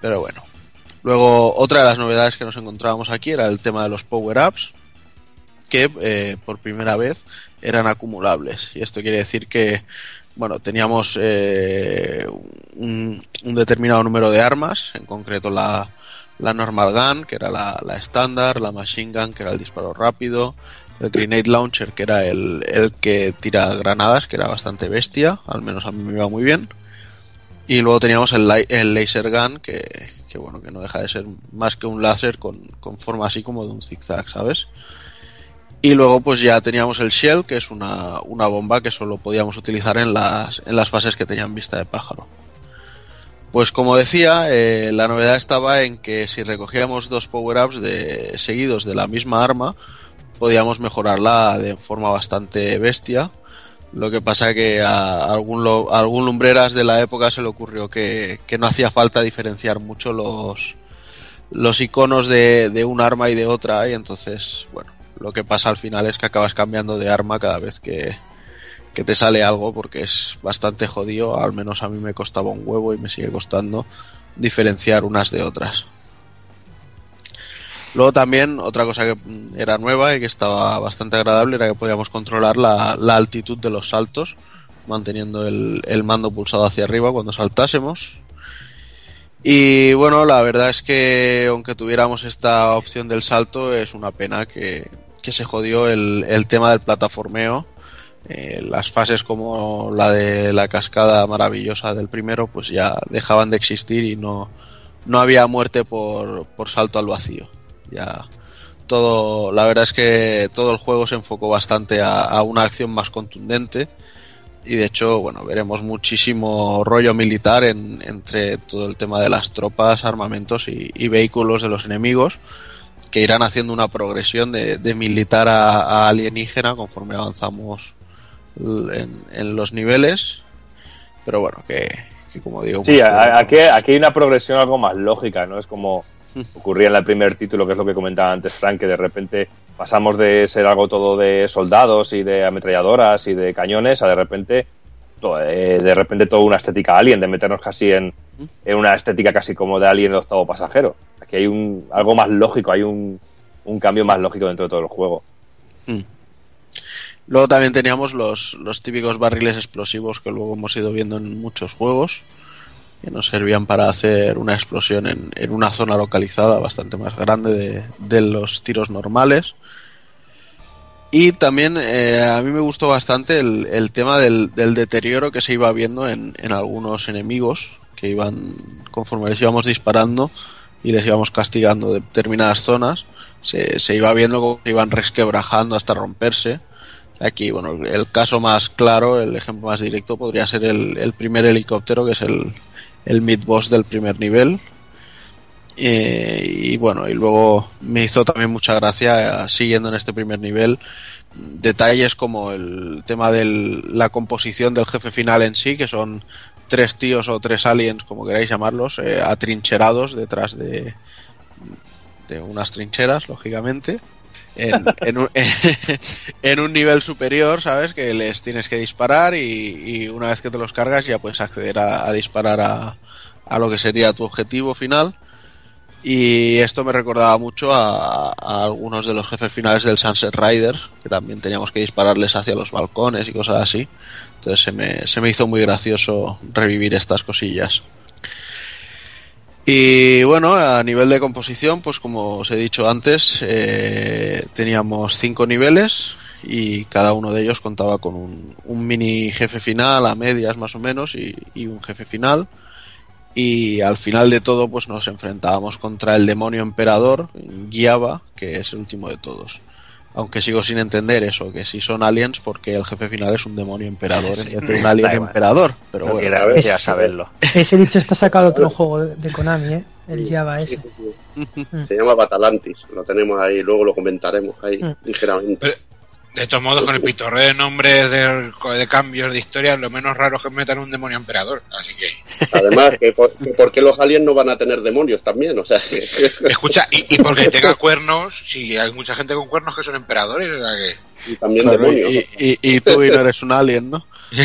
Pero bueno, Luego, otra de las novedades que nos encontrábamos aquí era el tema de los power-ups, que eh, por primera vez eran acumulables. Y esto quiere decir que, bueno, teníamos eh, un, un determinado número de armas, en concreto la, la normal gun, que era la, la estándar, la machine gun, que era el disparo rápido, el grenade launcher, que era el, el que tira granadas, que era bastante bestia, al menos a mí me iba muy bien. Y luego teníamos el, el laser gun, que, que bueno, que no deja de ser más que un láser con, con forma así como de un zigzag, ¿sabes? Y luego pues ya teníamos el shell, que es una, una bomba que solo podíamos utilizar en las, en las fases que tenían vista de pájaro. Pues como decía, eh, la novedad estaba en que si recogíamos dos power-ups de, seguidos de la misma arma, podíamos mejorarla de forma bastante bestia. Lo que pasa que a algún, algún lumbreras de la época se le ocurrió que, que no hacía falta diferenciar mucho los, los iconos de, de un arma y de otra y entonces, bueno, lo que pasa al final es que acabas cambiando de arma cada vez que, que te sale algo porque es bastante jodido, al menos a mí me costaba un huevo y me sigue costando diferenciar unas de otras. Luego también otra cosa que era nueva y que estaba bastante agradable era que podíamos controlar la, la altitud de los saltos, manteniendo el, el mando pulsado hacia arriba cuando saltásemos. Y bueno, la verdad es que aunque tuviéramos esta opción del salto, es una pena que, que se jodió el, el tema del plataformeo. Eh, las fases como la de la cascada maravillosa del primero, pues ya dejaban de existir y no, no había muerte por, por salto al vacío. Ya todo, la verdad es que todo el juego se enfocó bastante a, a una acción más contundente y de hecho, bueno, veremos muchísimo rollo militar en, entre todo el tema de las tropas, armamentos y vehículos de los enemigos que irán haciendo una progresión de, de militar a, a alienígena conforme avanzamos en, en los niveles. Pero bueno, que, que como digo, Sí, pues, a- aquí, aquí hay una progresión algo más lógica, ¿no? Es como ocurría en el primer título, que es lo que comentaba antes Frank, que de repente pasamos de ser algo todo de soldados y de ametralladoras y de cañones a de repente eh, de repente toda una estética alien, de meternos casi en, en una estética casi como de alien de octavo pasajero. Aquí hay un algo más lógico, hay un, un cambio más lógico dentro de todo el juego. Mm. Luego también teníamos los, los típicos barriles explosivos que luego hemos ido viendo en muchos juegos, que nos servían para hacer una explosión en, en una zona localizada bastante más grande de, de los tiros normales. Y también eh, a mí me gustó bastante el, el tema del, del deterioro que se iba viendo en, en algunos enemigos que iban conforme les íbamos disparando y les íbamos castigando de determinadas zonas. Se, se iba viendo como que iban resquebrajando hasta romperse. Aquí bueno el caso más claro el ejemplo más directo podría ser el, el primer helicóptero que es el, el mid boss del primer nivel. Eh, y bueno, y luego me hizo también mucha gracia, siguiendo en este primer nivel, detalles como el tema de la composición del jefe final en sí, que son tres tíos o tres aliens, como queráis llamarlos, eh, atrincherados detrás de, de unas trincheras, lógicamente. En, en, un, en un nivel superior, ¿sabes? Que les tienes que disparar y, y una vez que te los cargas ya puedes acceder a, a disparar a, a lo que sería tu objetivo final. Y esto me recordaba mucho a, a, algunos de los jefes finales del Sunset Riders, que también teníamos que dispararles hacia los balcones y cosas así. Entonces se me, se me hizo muy gracioso revivir estas cosillas. Y bueno, a nivel de composición, pues como os he dicho antes, eh, teníamos cinco niveles y cada uno de ellos contaba con un, un mini jefe final a medias más o menos y, y un jefe final y al final de todo pues nos enfrentábamos contra el demonio emperador Guiaba que es el último de todos aunque sigo sin entender eso que si son aliens porque el jefe final es un demonio emperador en vez de un alien emperador pero no bueno quiera saberlo Ese bicho está sacado de otro juego de, Konami, ¿eh? El Java ese. sí, sí. Se llama Batalantis, lo tenemos ahí, luego lo comentaremos ahí Mm. ligeramente. De todos modos, con el pitorreo de nombres de, de cambios de historia, lo menos raro es que metan un demonio emperador. Así que. Además, que por, que por qué los aliens no van a tener demonios también, o sea. Escucha, y, y porque tenga cuernos, si hay mucha gente con cuernos que son emperadores, o sea que. Y también Claro, demonios. y, y- y tú y no eres un alien ¿no?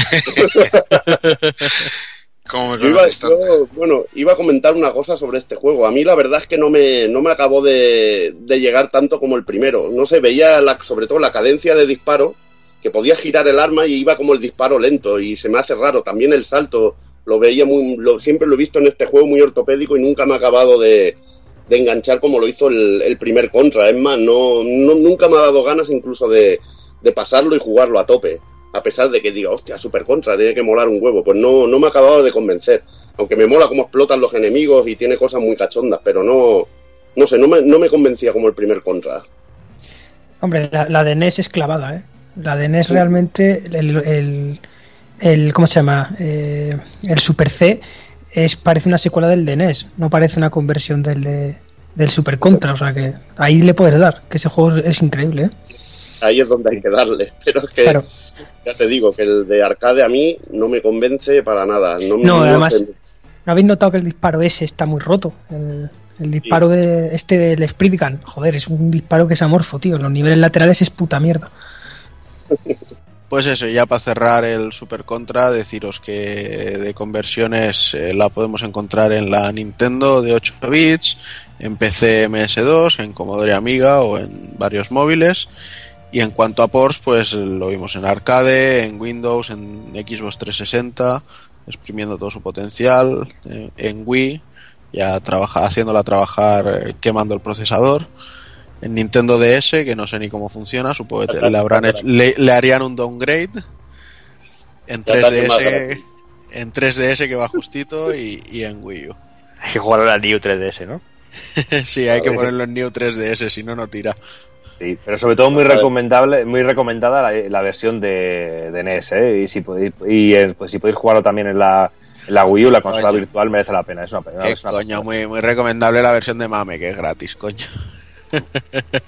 Yo iba, yo, bueno, iba a comentar una cosa sobre este juego. A mí la verdad es que no me, no me acabó de, de llegar tanto como el primero. No sé, veía la, sobre todo la cadencia de disparo, que podía girar el arma y iba como el disparo lento y se me hace raro. También el salto, lo veía muy, lo, siempre lo he visto en este juego muy ortopédico y nunca me ha acabado de, de enganchar como lo hizo el, el primer contra. Es más, no, no, nunca me ha dado ganas incluso de, de pasarlo y jugarlo a tope. A pesar de que diga, hostia, super contra, tiene que molar un huevo. Pues no, no me ha acabado de convencer. Aunque me mola cómo explotan los enemigos y tiene cosas muy cachondas, pero no, no sé, no me, no me convencía como el primer contra. Hombre, la, la de NES es clavada, ¿eh? La de NES realmente, el, el, el- ¿cómo se llama? Eh, el Super C es, parece una secuela del de NES, no parece una conversión del, de, del Super Contra, o sea que ahí le puedes dar, que ese juego es increíble, ¿eh? Ahí es donde hay que darle. Pero es que, Claro. Ya te digo, que el de arcade a mí no me convence para nada. No, No, además, ¿no habéis notado que el disparo ese está muy roto? El, el disparo de este del Sprit Gun, joder, es un disparo que es amorfo, tío. Los niveles laterales es puta mierda. Pues eso, ya para cerrar el Super Contra, deciros que de conversiones eh, la podemos encontrar en la Nintendo de 8 bits, en PC MS2, en Commodore Amiga o en varios móviles. Y en cuanto a ports, pues lo vimos en arcade, en Windows, en Xbox 360, exprimiendo todo su potencial, eh, en Wii, ya trabaja, haciéndola trabajar eh, quemando el procesador. En Nintendo DS, que no sé ni cómo funciona, supongo que le, habrán hecho- le, le harían un downgrade. En Ya te hace más 3DS, en 3DS que va justito y, y en Wii U. Hay que jugarlo al New 3DS, ¿no? sí, hay que ponerlo en New 3DS, si no, no tira. Sí, pero sobre todo muy recomendable, muy recomendada la, la versión de, de NES, ¿eh? Y si podéis, y eh, pues si podéis jugarlo también en la, en la Wii U, la consola Coño. virtual merece la pena. Es una pena. Qué es una coño, muy, muy recomendable la versión de Mame, que es gratis, coño.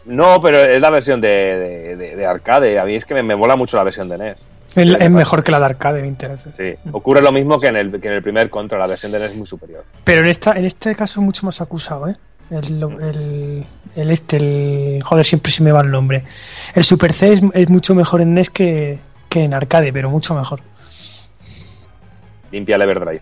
No, pero es la versión de, de, de- de arcade. A mí es que me, me mola mucho la versión de NES. Es, es mejor que la de arcade, me interesa. Sí, ocurre lo mismo que en el, que en el primer contra. La versión de NES es muy superior. Pero en esta, en este caso es mucho más acusado, ¿eh? El, el, el este, el. Joder, siempre se me va el nombre. El Super C es, es mucho mejor en NES que, que en arcade, pero mucho mejor. Limpia el Everdrive.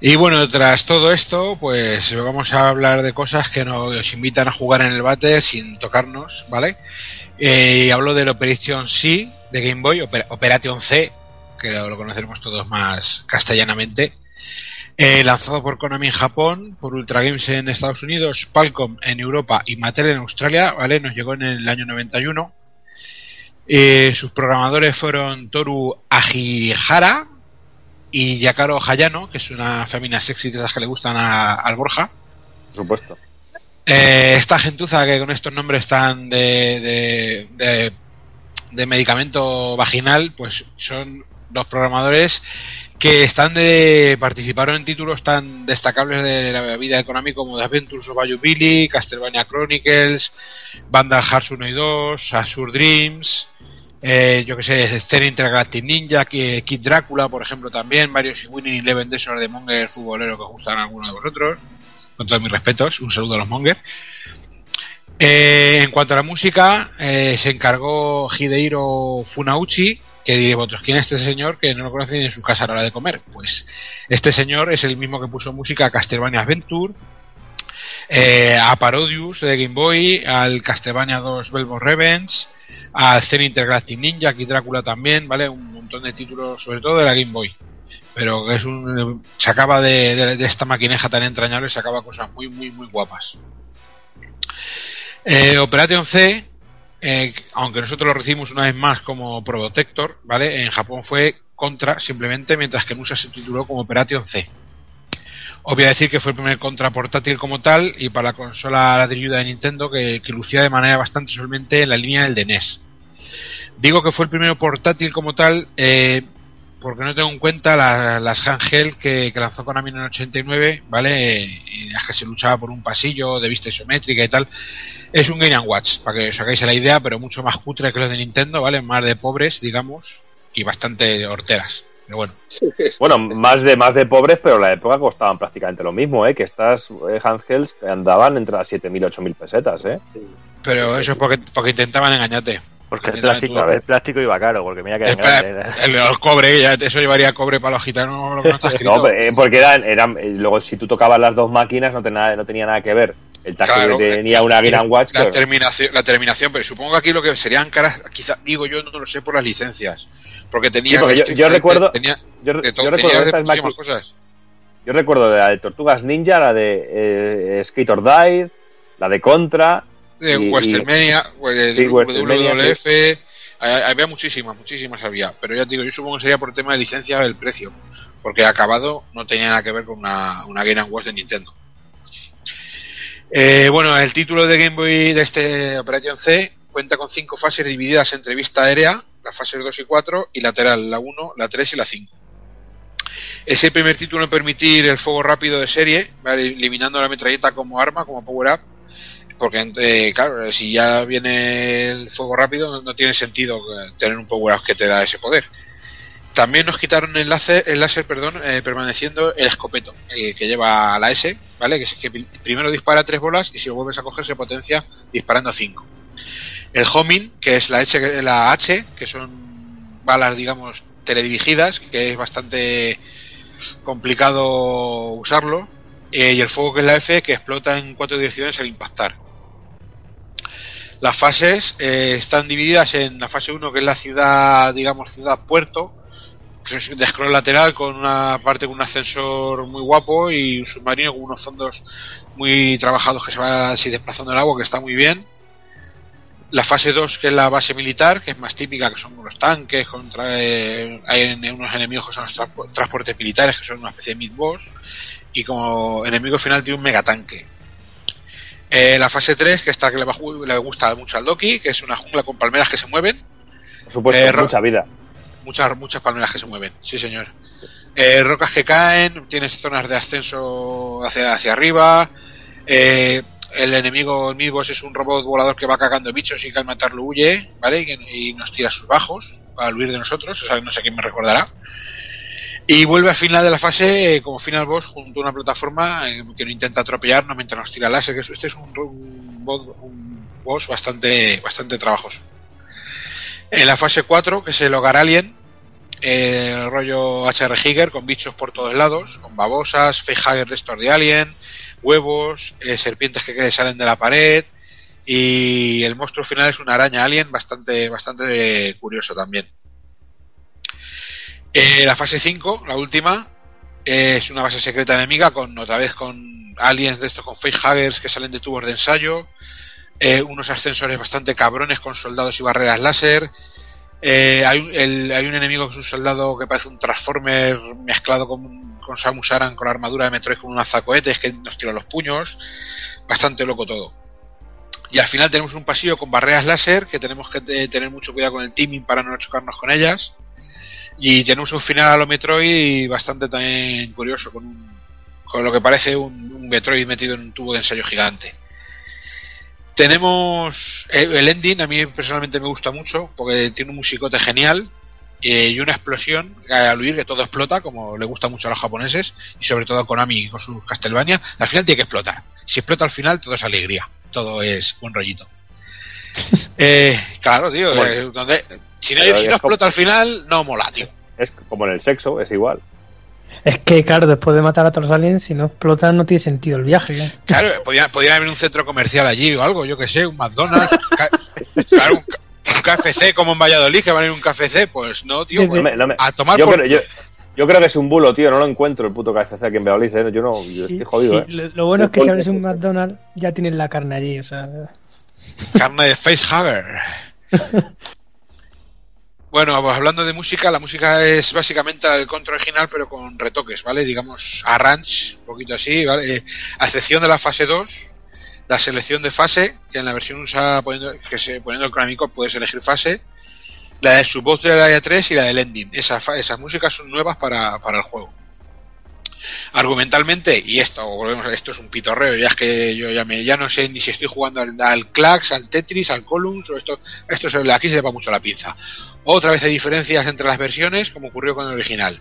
Y bueno, tras todo esto, pues vamos a hablar de cosas que nos invitan a jugar en el váter sin tocarnos, ¿vale? Eh, y hablo del Operation C de Game Boy, Oper- Operation C, que lo, lo conoceremos todos más castellanamente. Eh, lanzado por Konami en Japón, por Ultra Games en Estados Unidos, Palcom en Europa y Mattel en Australia, ¿vale? Nos llegó en el año 91. Eh, sus programadores fueron Toru Ajihara y Yakaro Hayano, que es una femina sexy de esas que le gustan a- al Borja. Por supuesto. Eh, esta gentuza que con estos nombres están de, de, de, de medicamento vaginal, pues son los programadores que están de participaron en títulos tan destacables de la vida Konami como The Adventures of Bayou Billy, Castlevania Chronicles, Vandal Hearts 1 y 2, Azure Dreams, eh, yo que sé, Scene Intergalactic Ninja, que- Kid Drácula, por ejemplo, también, varios Winning Eleven de esos de Monger futbolero que gustan algunos de vosotros. Con todos mis respetos, un saludo a los Monger. Eh, en cuanto a la música, eh, se encargó Hidehiro Funauchi, que diréis vosotros, ¿quién es este señor que no lo conocen en su casa a la hora de comer? Pues este señor es el mismo que puso música a Castlevania Adventure, eh, a Parodius de Game Boy, al Castlevania 2 Velvet Revenge, al Zen Intergalactic Ninja, aquí Drácula también, ¿vale? Un montón de títulos, sobre todo de la Game Boy. Pero es un. Se acaba de, de- esta maquineja tan entrañable, se acaba cosas muy, muy, muy guapas. Eh, Operation C, eh, aunque nosotros lo recibimos una vez más como Protector, ¿vale? En Japón fue Contra simplemente, mientras que en USA se tituló como Operation C. Obvio decir que fue el primer contra portátil como tal y para la consola ladrilluda de Nintendo que, que lucía de manera bastante solamente en la línea del de NES. Digo que fue el primero portátil como tal eh, porque no tengo en cuenta la- las handheld que, que lanzó Konami en el 89, ¿vale? Eh, en las que se luchaba por un pasillo de vista isométrica y tal. Es un Game Watch, para que os hagáis la idea, pero mucho más cutre que los de Nintendo, ¿vale? Más de pobres, digamos, y bastante horteras. Pero bueno. Bueno, más de más de pobres, pero en la época costaban prácticamente lo mismo, ¿eh? Que estas eh, handhelds andaban entre las 7.000 y 8.000 pesetas, ¿eh? Pero eso es porque, porque intentaban engañarte. Porque el plástico, el plástico iba caro, porque mira que El, el, el cobre, ya eso llevaría cobre para los gitanos, lo que no está escrito. No, pero, eh, porque eran, eran, eh, luego si tú tocabas las dos máquinas no tenía, no tenía nada que ver. El taxi Claro, tenía una sí, Game Watch. La que- terminación, la terminación, pero supongo que aquí lo que serían caras, quizá, digo yo, no lo sé por las licencias. Porque tenía. Sí, porque yo- recuerdo- Tenía, yo, tenía recuerdo de estas cosas. yo recuerdo de la de Tortugas Ninja, la de eh, Skate or Die, la de Contra. De y- Westermania, Sí, Westermania, WWF. hay- Había muchísimas, muchísimas había. Pero ya te digo, yo supongo que sería por tema de licencia el precio. Porque acabado no tenía nada que ver con una, una Game Watch de Nintendo. Eh, bueno, el título de Game Boy de este Operation C cuenta con cinco fases divididas entre vista aérea, las fases 2 y 4, y lateral, la 1, la 3 y la 5. Es el primer título en permitir el fuego rápido de serie, eliminando la metralleta como arma, como power-up, porque eh, claro, si ya viene el fuego rápido no, tiene sentido eh, tener un power-up que te da ese poder. También nos quitaron el láser, el láser perdón, eh, permaneciendo el escopeto, el que lleva la S, ¿vale? Que es que pri- primero dispara tres bolas y si lo vuelves a coger se potencia disparando cinco. El homing, que es la H, la H, que son balas, digamos, teledirigidas, que es bastante complicado usarlo. Eh, y el fuego, que es la F, que explota en cuatro direcciones al impactar. Las fases eh, están divididas en la fase 1, que es la ciudad, digamos, ciudad-puerto, de scroll lateral con una parte con un ascensor muy guapo y un submarino con unos fondos muy trabajados que se va así desplazando el agua, que está muy bien. La fase 2, que es la base militar, que es más típica, que son los tanques, contra, eh, hay unos enemigos que son los transpo- transportes militares, que son una especie de mid-boss, y como enemigo final tiene un megatanque. Eh, la fase 3, que está que le, va- le gusta mucho al Doki, que es una jungla con palmeras que se mueven, Por supuesto, Eh, mucha vida. muchas muchas palmeras que se mueven, sí señor. Eh, rocas que caen, tienes zonas de ascenso hacia, hacia arriba. eh, el enemigo, el midboss es un robot volador que va cagando bichos y que al matarlo huye, ¿vale? Y, nos tira sus bajos al huir de nosotros, o sea, no sé quién me recordará. Y vuelve al final de la fase eh, como final boss junto a una plataforma eh, que no intenta atropellarnos mientras nos tira láser, este es un, un un boss bastante, bastante trabajoso. En la fase 4, que es el hogar alien, el rollo HR Higger con bichos por todos lados, con babosas, facehugger de estos de alien, huevos, eh, serpientes que salen de la pared y el monstruo final es una araña alien bastante bastante curioso también. Eh, la fase 5, la última, es una base secreta enemiga con otra vez con aliens de estos con facehuggers que salen de tubos de ensayo, eh, unos ascensores bastante cabrones con soldados y barreras láser. Eh, hay, hay un enemigo que es un soldado que parece un Transformer mezclado con, con Samus Aran con armadura de Metroid con un lanzacohetes que nos tira los puños. Bastante loco todo. Y al final tenemos un pasillo con barreras láser que tenemos que tener mucho cuidado con el teaming para no chocarnos con ellas. Y tenemos un final a lo Metroid bastante también curioso con, un- con lo que parece un, un Metroid metido en un tubo de ensayo gigante. Tenemos eh, el ending, a mí personalmente me gusta mucho porque tiene un musicote genial eh, y una explosión eh, al huir que todo explota, como le gusta mucho a los japoneses y sobre todo a Konami con sus Castlevania. Al final tiene que explotar. Si explota al final, todo es alegría, todo es buen rollito. Eh, claro, tío, Bueno. eh, donde, si no, si es no como- explota al final, no mola, tío. Es como en el sexo, es igual. Es que, claro, después de matar a todos los aliens, si no explotan, no tiene sentido el viaje. ¿eh? Claro, podía, podría haber un centro comercial allí o algo, yo que sé, un McDonald's, claro, un, un KFC como en Valladolid, que van a ir un KFC, pues no, tío, pues, No me- no me- a tomar yo, por... creo, yo, yo creo que es un bulo, tío. No lo encuentro el puto KFC aquí en Valladolid. ¿eh? Yo no, yo estoy jodido, Sí, ¿eh? lo, lo bueno es que si abres un McDonald's, ya tienes la carne allí, o sea. Carne de facehugger. Bueno, pues hablando de música, la música es básicamente el control original, pero con retoques, ¿vale? Digamos, arrange, un poquito así, ¿vale? Eh, a excepción de la fase 2, la selección de fase, que en la versión usa poniendo, que se, poniendo el Konami puedes elegir fase, la de su voz de la 3 y la del ending. Esa fa- esas músicas son nuevas para, para el juego. Argumentalmente, y esto, volvemos a esto es un pitorreo, ya es que yo ya me, ya no sé ni si estoy jugando al, al Clax, al Tetris, al Columns, o esto, esto se, aquí se le va mucho la pinza. Otra vez hay diferencias entre las versiones, como ocurrió con el original.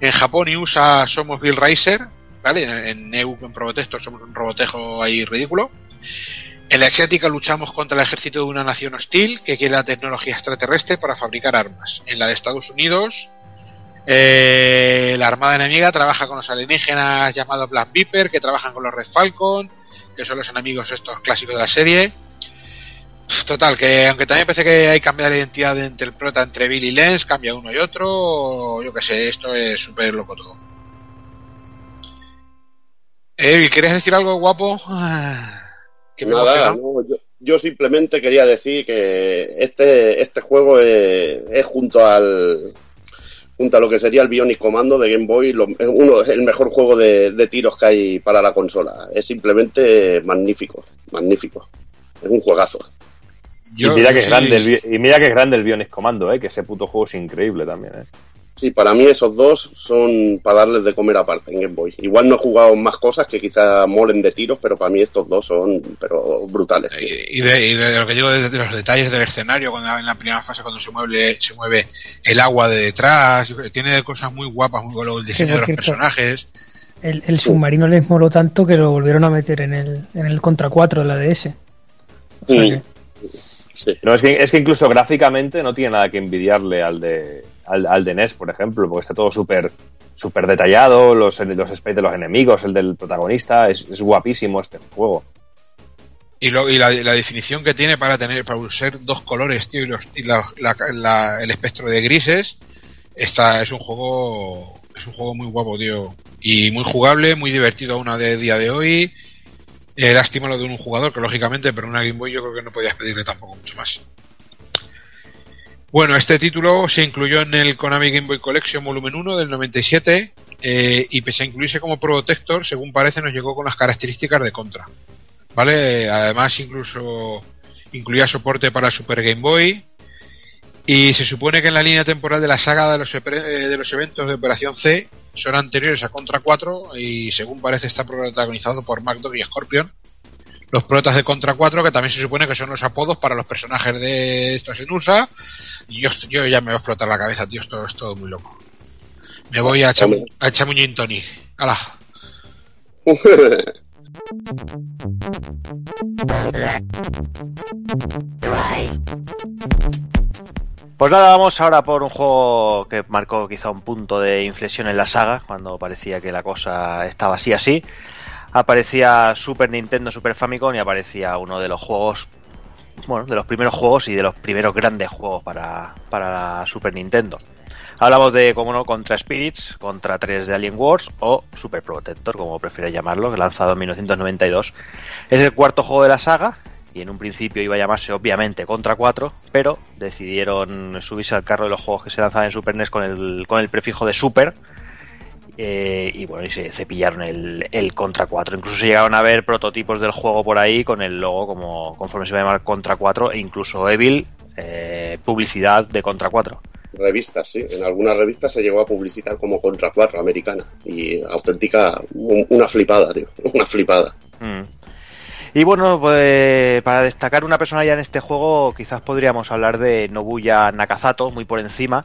En Japón y USA somos Bill Racer, ¿vale? En, EU, en Probotexto, somos un robotejo ahí ridículo. En la asiática luchamos contra el ejército de una nación hostil que quiere la tecnología extraterrestre para fabricar armas. En la de Estados Unidos, eh, la armada enemiga trabaja con los alienígenas llamados Black Viper, que trabajan con los Red Falcon, que son los enemigos estos clásicos de la serie. Total, que aunque también parece que hay que cambiar la identidad entre el prota entre Bill y Lens, cambia uno y otro, yo que sé, esto es súper loco todo. Eh, ¿querías decir algo guapo? Que me Nada, no, yo, yo simplemente quería decir que este, este juego es, es junto al junto a lo que sería el Bionic Commando de Game Boy, lo- es uno es el mejor juego de, de tiros que hay para la consola. Es simplemente magnífico, magnífico. Es un juegazo. y, mira que es grande el, y mira que es grande el Bionic Commando, ¿eh? que ese puto juego es increíble también. ¿eh? Sí, para mí esos dos son para darles de comer aparte en Game Boy. Igual no he jugado más cosas que quizá molen de tiros, pero para mí estos dos son pero brutales. Y de, y de lo que digo de, de los detalles del escenario, cuando en la primera fase cuando se mueve, se mueve el agua de detrás, tiene cosas muy guapas, muy luego el diseño de los cierto. personajes. El, el submarino les moló tanto que lo volvieron a meter en el, en el Contra 4 de la DS. O sea que- No, es que, es que incluso gráficamente no tiene nada que envidiarle al de, al, al de NES, por ejemplo, porque está todo súper detallado, los, los sprites de los enemigos, el del protagonista, es, guapísimo este juego. Y, lo, la, definición que tiene para tener para usar dos colores, tío, y, los, el espectro de grises, está, es un juego es un juego muy guapo, tío. Y muy jugable, muy divertido aún a de día de hoy. Eh, lástima lo de un jugador, que lógicamente, pero una Game Boy yo creo que no podías pedirle tampoco mucho más. Bueno, este título se incluyó en el Konami Game Boy Collection Volumen 1 del 97 eh, y pese a incluirse como protector, según parece nos llegó con las características de Contra. ¿Vale? Además incluso incluía soporte para Super Game Boy y se supone que en la línea temporal de la saga de los, eh, de los eventos de Operación C son anteriores a Contra 4 y según parece está protagonizado por MacDog y Scorpion. Los protas de Contra 4 que también se supone que son los apodos para los personajes de estos en. Y yo, yo ya me va a explotar la cabeza, tío, esto es todo muy loco. Me voy a echar, un- a gin tonic. ¡Hala! Pues nada, vamos ahora por un juego que marcó quizá un punto de inflexión en la saga, cuando parecía que la cosa estaba así así. Aparecía Super Nintendo, Super Famicom y aparecía uno de los juegos, bueno, de los primeros juegos y de los primeros grandes juegos para, para Super Nintendo. Hablamos de, como no, Contra Spirits, Contra 3 de Alien Wars o Super Protector, como prefieres llamarlo, lanzado en 1992. Es el cuarto juego de la saga y en un principio iba a llamarse obviamente Contra 4, pero decidieron subirse al carro de los juegos que se lanzaban en Super NES con el, con el prefijo de Super. Eh, y bueno, y se cepillaron el, el Contra 4. Incluso se llegaron a ver prototipos del juego por ahí con el logo como conforme se va a llamar Contra 4 e incluso Evil, eh, publicidad de Contra 4. Revistas, sí. En algunas revistas se llegó a publicitar como Contra 4 americana. Y auténtica, un- una flipada, tío. Una flipada. Mm. Y bueno, pues, para destacar una persona ya en este juego, quizás podríamos hablar de Nobuya Nakazato, muy por encima.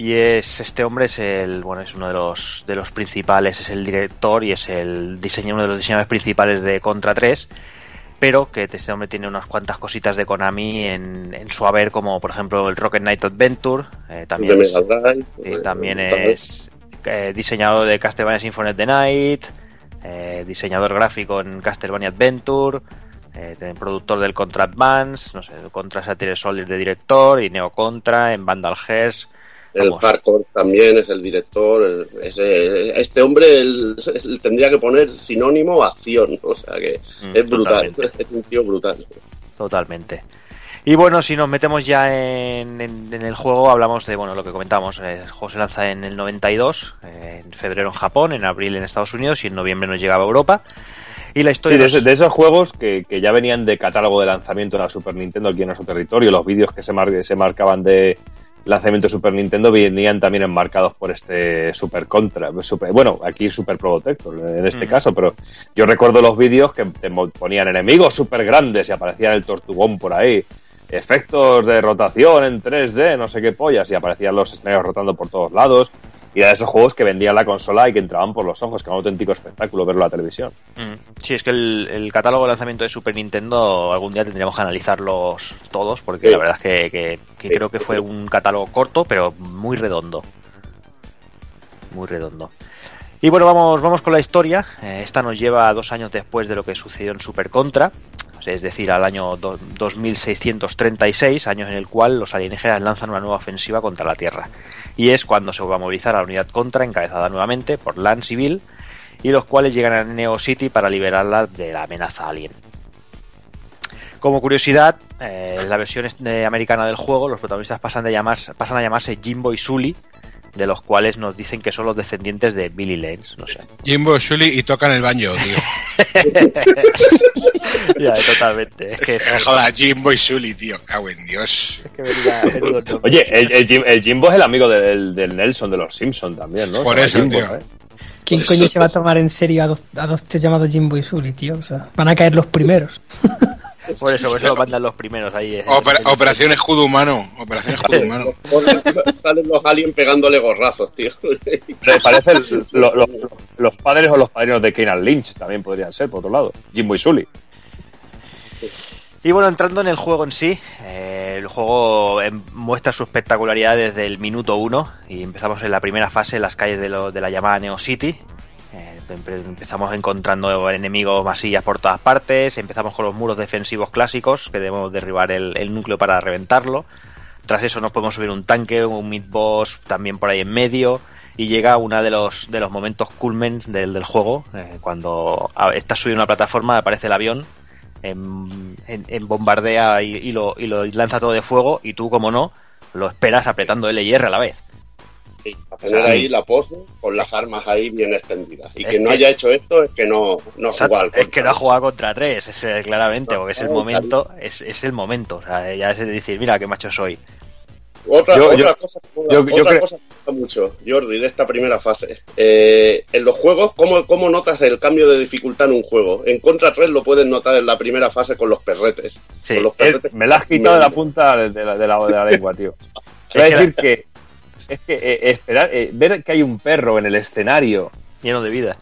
Y es este hombre es el bueno es uno de los de los principales, es el director y es el diseño uno de los diseñadores principales de Contra 3, pero que este hombre tiene unas cuantas cositas de Konami en, en su haber, como por ejemplo el Rocket Knight Adventure, eh, también de es- Mega Drive. Sí, eh, también es eh, diseñador de Castlevania Symphony of the Night, eh, diseñador gráfico en Castlevania Adventure, eh, productor del Contra Advance, no sé, Contra Satire Soldier de director y Neo Contra en Vandal Hearts. El. Hardcore también es el director. este hombre él- él tendría que poner sinónimo acción. O sea que Mm, es brutal. totalmente. Es un tío brutal. Totalmente. Y bueno, si nos metemos ya en, en- en el juego, hablamos de bueno lo que comentamos. eh, El juego se lanza en el 92, eh, en febrero en Japón, en abril en Estados Unidos y en noviembre nos llegaba a Europa. Y la Sí, historia de, nos- esos, de esos juegos que, que ya venían de catálogo de lanzamiento de la Super Nintendo aquí en nuestro territorio, los vídeos que se, mar- se marcaban de lanzamiento de Super Nintendo venían también enmarcados por este Super Contra. Super- bueno, aquí Super Protector en este Mm. caso, pero yo recuerdo los vídeos que te ponían enemigos super grandes y aparecía el tortugón por ahí. Efectos de rotación en 3D, no sé qué pollas, y aparecían los escenarios rotando por todos lados. Y era de esos juegos que vendían la consola y que entraban por los ojos, que era un auténtico espectáculo verlo en la televisión. Mm. Sí, es que el, el catálogo de lanzamiento de Super Nintendo algún día tendríamos que analizarlos todos, porque Sí. la verdad es que, que- que Sí. creo que fue un catálogo corto, pero muy redondo. Muy redondo. Y bueno, vamos, vamos con la historia. Eh, esta nos lleva dos años después de lo que sucedió en Super Contra, es decir, al año do- 2636, años en el cual los alienígenas lanzan una nueva ofensiva contra la Tierra. Y es cuando se va a movilizar a la unidad Contra, encabezada nuevamente por Lance y Bill, y los cuales llegan a Neo City para liberarla de la amenaza alien. Como curiosidad, eh, en la versión eh, americana del juego, los protagonistas pasan, de pasan a llamarse Jimbo y Sully, de los cuales nos dicen que son los descendientes de Billy Lance, no sé. Jimbo, Shuli y tocan el banjo, tío. ya, totalmente. Es que es- Eh, Joder, Jimbo y Shuli, tío. Cago en Dios. que venía-. Oye, el, el Jim- el Jimbo es el amigo del, del Nelson de los Simpsons también, ¿no? Por eso, Jimbo, tío. ¿eh? ¿Quién coño se va a tomar en serio a dos, a dos llamados Jimbo y Sully, tío? O sea, van a caer los primeros. Por eso, por eso lo mandan los primeros ahí. Opera- Operación Escudo Humano. Operación Escudo Humano. Salen los aliens pegándole gorrazos, tío. Me parece el- lo- lo- los padres o los padrinos de Keenan Lynch también podrían ser, por otro lado. Jimbo y Sully. Y bueno, entrando en el juego en sí, eh, el juego em, muestra su espectacularidad desde el minuto uno y empezamos en la primera fase en las calles de, lo- de la llamada Neo City. Empe- empezamos encontrando enemigos masillas por todas partes, empezamos con los muros defensivos clásicos que debemos derribar el, núcleo para reventarlo. Tras eso nos podemos subir un tanque, un mid boss también por ahí en medio y llega uno de los de los momentos culmen del, del juego eh, cuando estás subido a una plataforma aparece el avión en, en- en bombardea y, y lo, y lo lanza todo de fuego y tú como no lo esperas apretando L y R a la vez A tener ahí la pose con las armas ahí bien extendidas. Y Es quien no que- haya hecho esto es que no, no ha jugado al es que no ha jugado contra tres es, claramente porque es el momento es, es el momento o sea, ya es de decir mira qué macho soy Otra, Yo- otra yo- cosa, que- yo- yo otra creo- cosa que me gusta mucho, Jordi, de esta primera fase. Eh, en los juegos, ¿cómo, ¿cómo notas el cambio de dificultad en un juego? En Contra 3 lo puedes notar en la primera fase con los perretes. Sí, Con los Él- perretes me la has quitado de la punta de la, de la, de la lengua, tío. Voy a que decir que es que eh, esperar, eh, ver que hay un perro en el escenario lleno de vida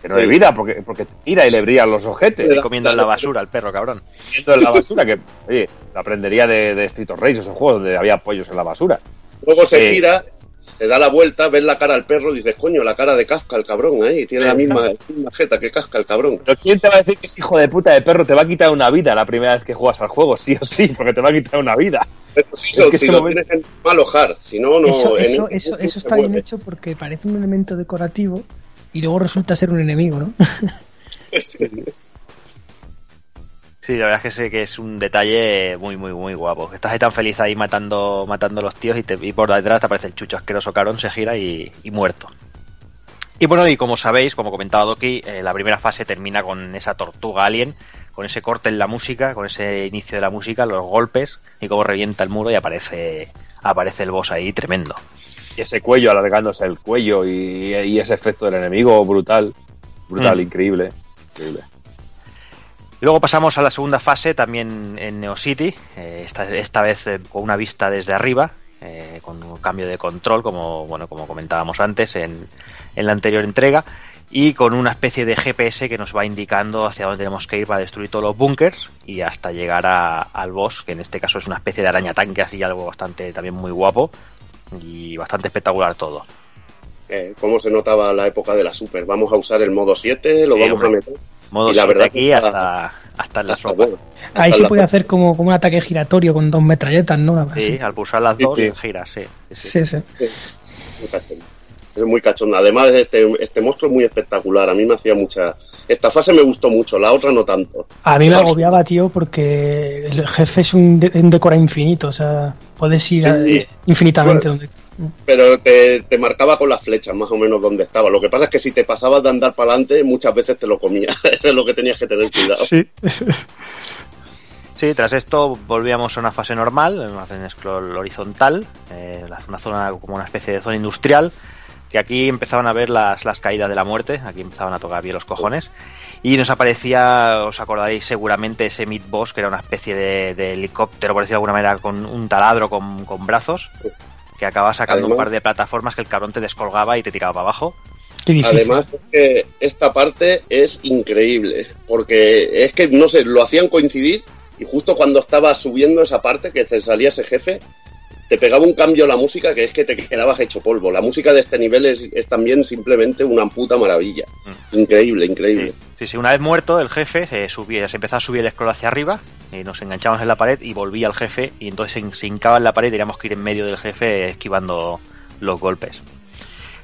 que no de vida porque, porque te tira y le brillan los ojetes. y comiendo en la basura el perro cabrón Viendo en la basura, que, oye, lo aprendería de, de Street of Rage, esos juegos donde había pollos en la basura. Luego se Eh, gira, se da la vuelta, ves la cara al perro y dices, coño, la cara de Kafka, el cabrón, ahí. Tiene la misma, misma jeta que Kafka, el cabrón. Pero ¿quién te va a decir que ese hijo de puta de perro te va a quitar una vida la primera vez que juegas al juego? Sí o sí, porque te va a quitar una vida. Pero sí, Es que si lo momento- tienes en malo hard, si no, no. eso, en- eso, eso, eso está bien hecho porque parece un elemento decorativo y luego resulta ser un enemigo, ¿no? Sí, la verdad es que sé que es un detalle muy, muy, muy guapo. Estás ahí tan feliz ahí matando, matando los tíos y, te- y por detrás te aparece el chucho asqueroso carón, se gira y, y muerto. Y bueno, y como sabéis, como comentaba Doki, eh, la primera fase termina con esa tortuga alien, con ese corte en la música, con ese inicio de la música, los golpes y cómo revienta el muro y aparece, aparece el boss ahí tremendo. Y ese cuello, alargándose el cuello y, y ese efecto del enemigo brutal. Brutal, Mm. increíble. increíble. Luego pasamos a la segunda fase, también en Neo City, eh, esta, esta vez eh, con una vista desde arriba, eh, con un cambio de control, como bueno como comentábamos antes en, en la anterior entrega, y con una especie de GPS que nos va indicando hacia dónde tenemos que ir para destruir todos los bunkers y hasta llegar a- al boss, que en este caso es una especie de araña tanque, así algo bastante también muy guapo y bastante espectacular todo. ¿Cómo se notaba la época de la Super? Vamos a usar el modo 7, lo Sí, vamos hombre. a meter. Modo Y la 7 verdad aquí hasta, hasta en la Hasta sopa. bueno. Ahí Hasta se puede hacer como, como un ataque giratorio con dos metralletas, ¿no? Sí, al pulsar las dos sí. gira, sí. sí, sí. Es muy cachondo. Además, este, este monstruo es muy espectacular. A mí me hacía mucha. Esta fase me gustó mucho, la otra no tanto. A mí me agobiaba, tío, porque el jefe es un, de- un decora infinito, o sea, puedes ir Sí, a- sí. infinitamente. donde- Pero te, te marcaba con las flechas más o menos donde estaba. Lo que pasa es que si te pasabas de andar para adelante, muchas veces te lo comía. es lo que tenías que tener cuidado. Sí. Sí, tras esto volvíamos a una fase normal, una fase horizontal, eh, una zona como una especie de zona industrial, que aquí empezaban a ver las, las caídas de la muerte, aquí empezaban a tocar bien los cojones, y nos aparecía, os acordaréis seguramente, ese mid boss, que era una especie de, de helicóptero, por decirlo de alguna manera, con un taladro con, con brazos, que acababa sacando un Además- par de plataformas que el cabrón te descolgaba y te tiraba para abajo. Además, es que esta parte es increíble, porque es que, no sé, lo hacían coincidir y justo cuando estaba subiendo esa parte, que se salía ese jefe, te pegaba un cambio la música que es que te quedabas hecho polvo. La música de este nivel es, es también simplemente una puta maravilla. Increíble, increíble. Sí, sí, una vez muerto el jefe, se, subía, se empezaba a subir el scroll hacia arriba, y nos enganchábamos en la pared y volvía el jefe, y entonces se, hincaba en la pared y teníamos que ir en medio del jefe esquivando los golpes.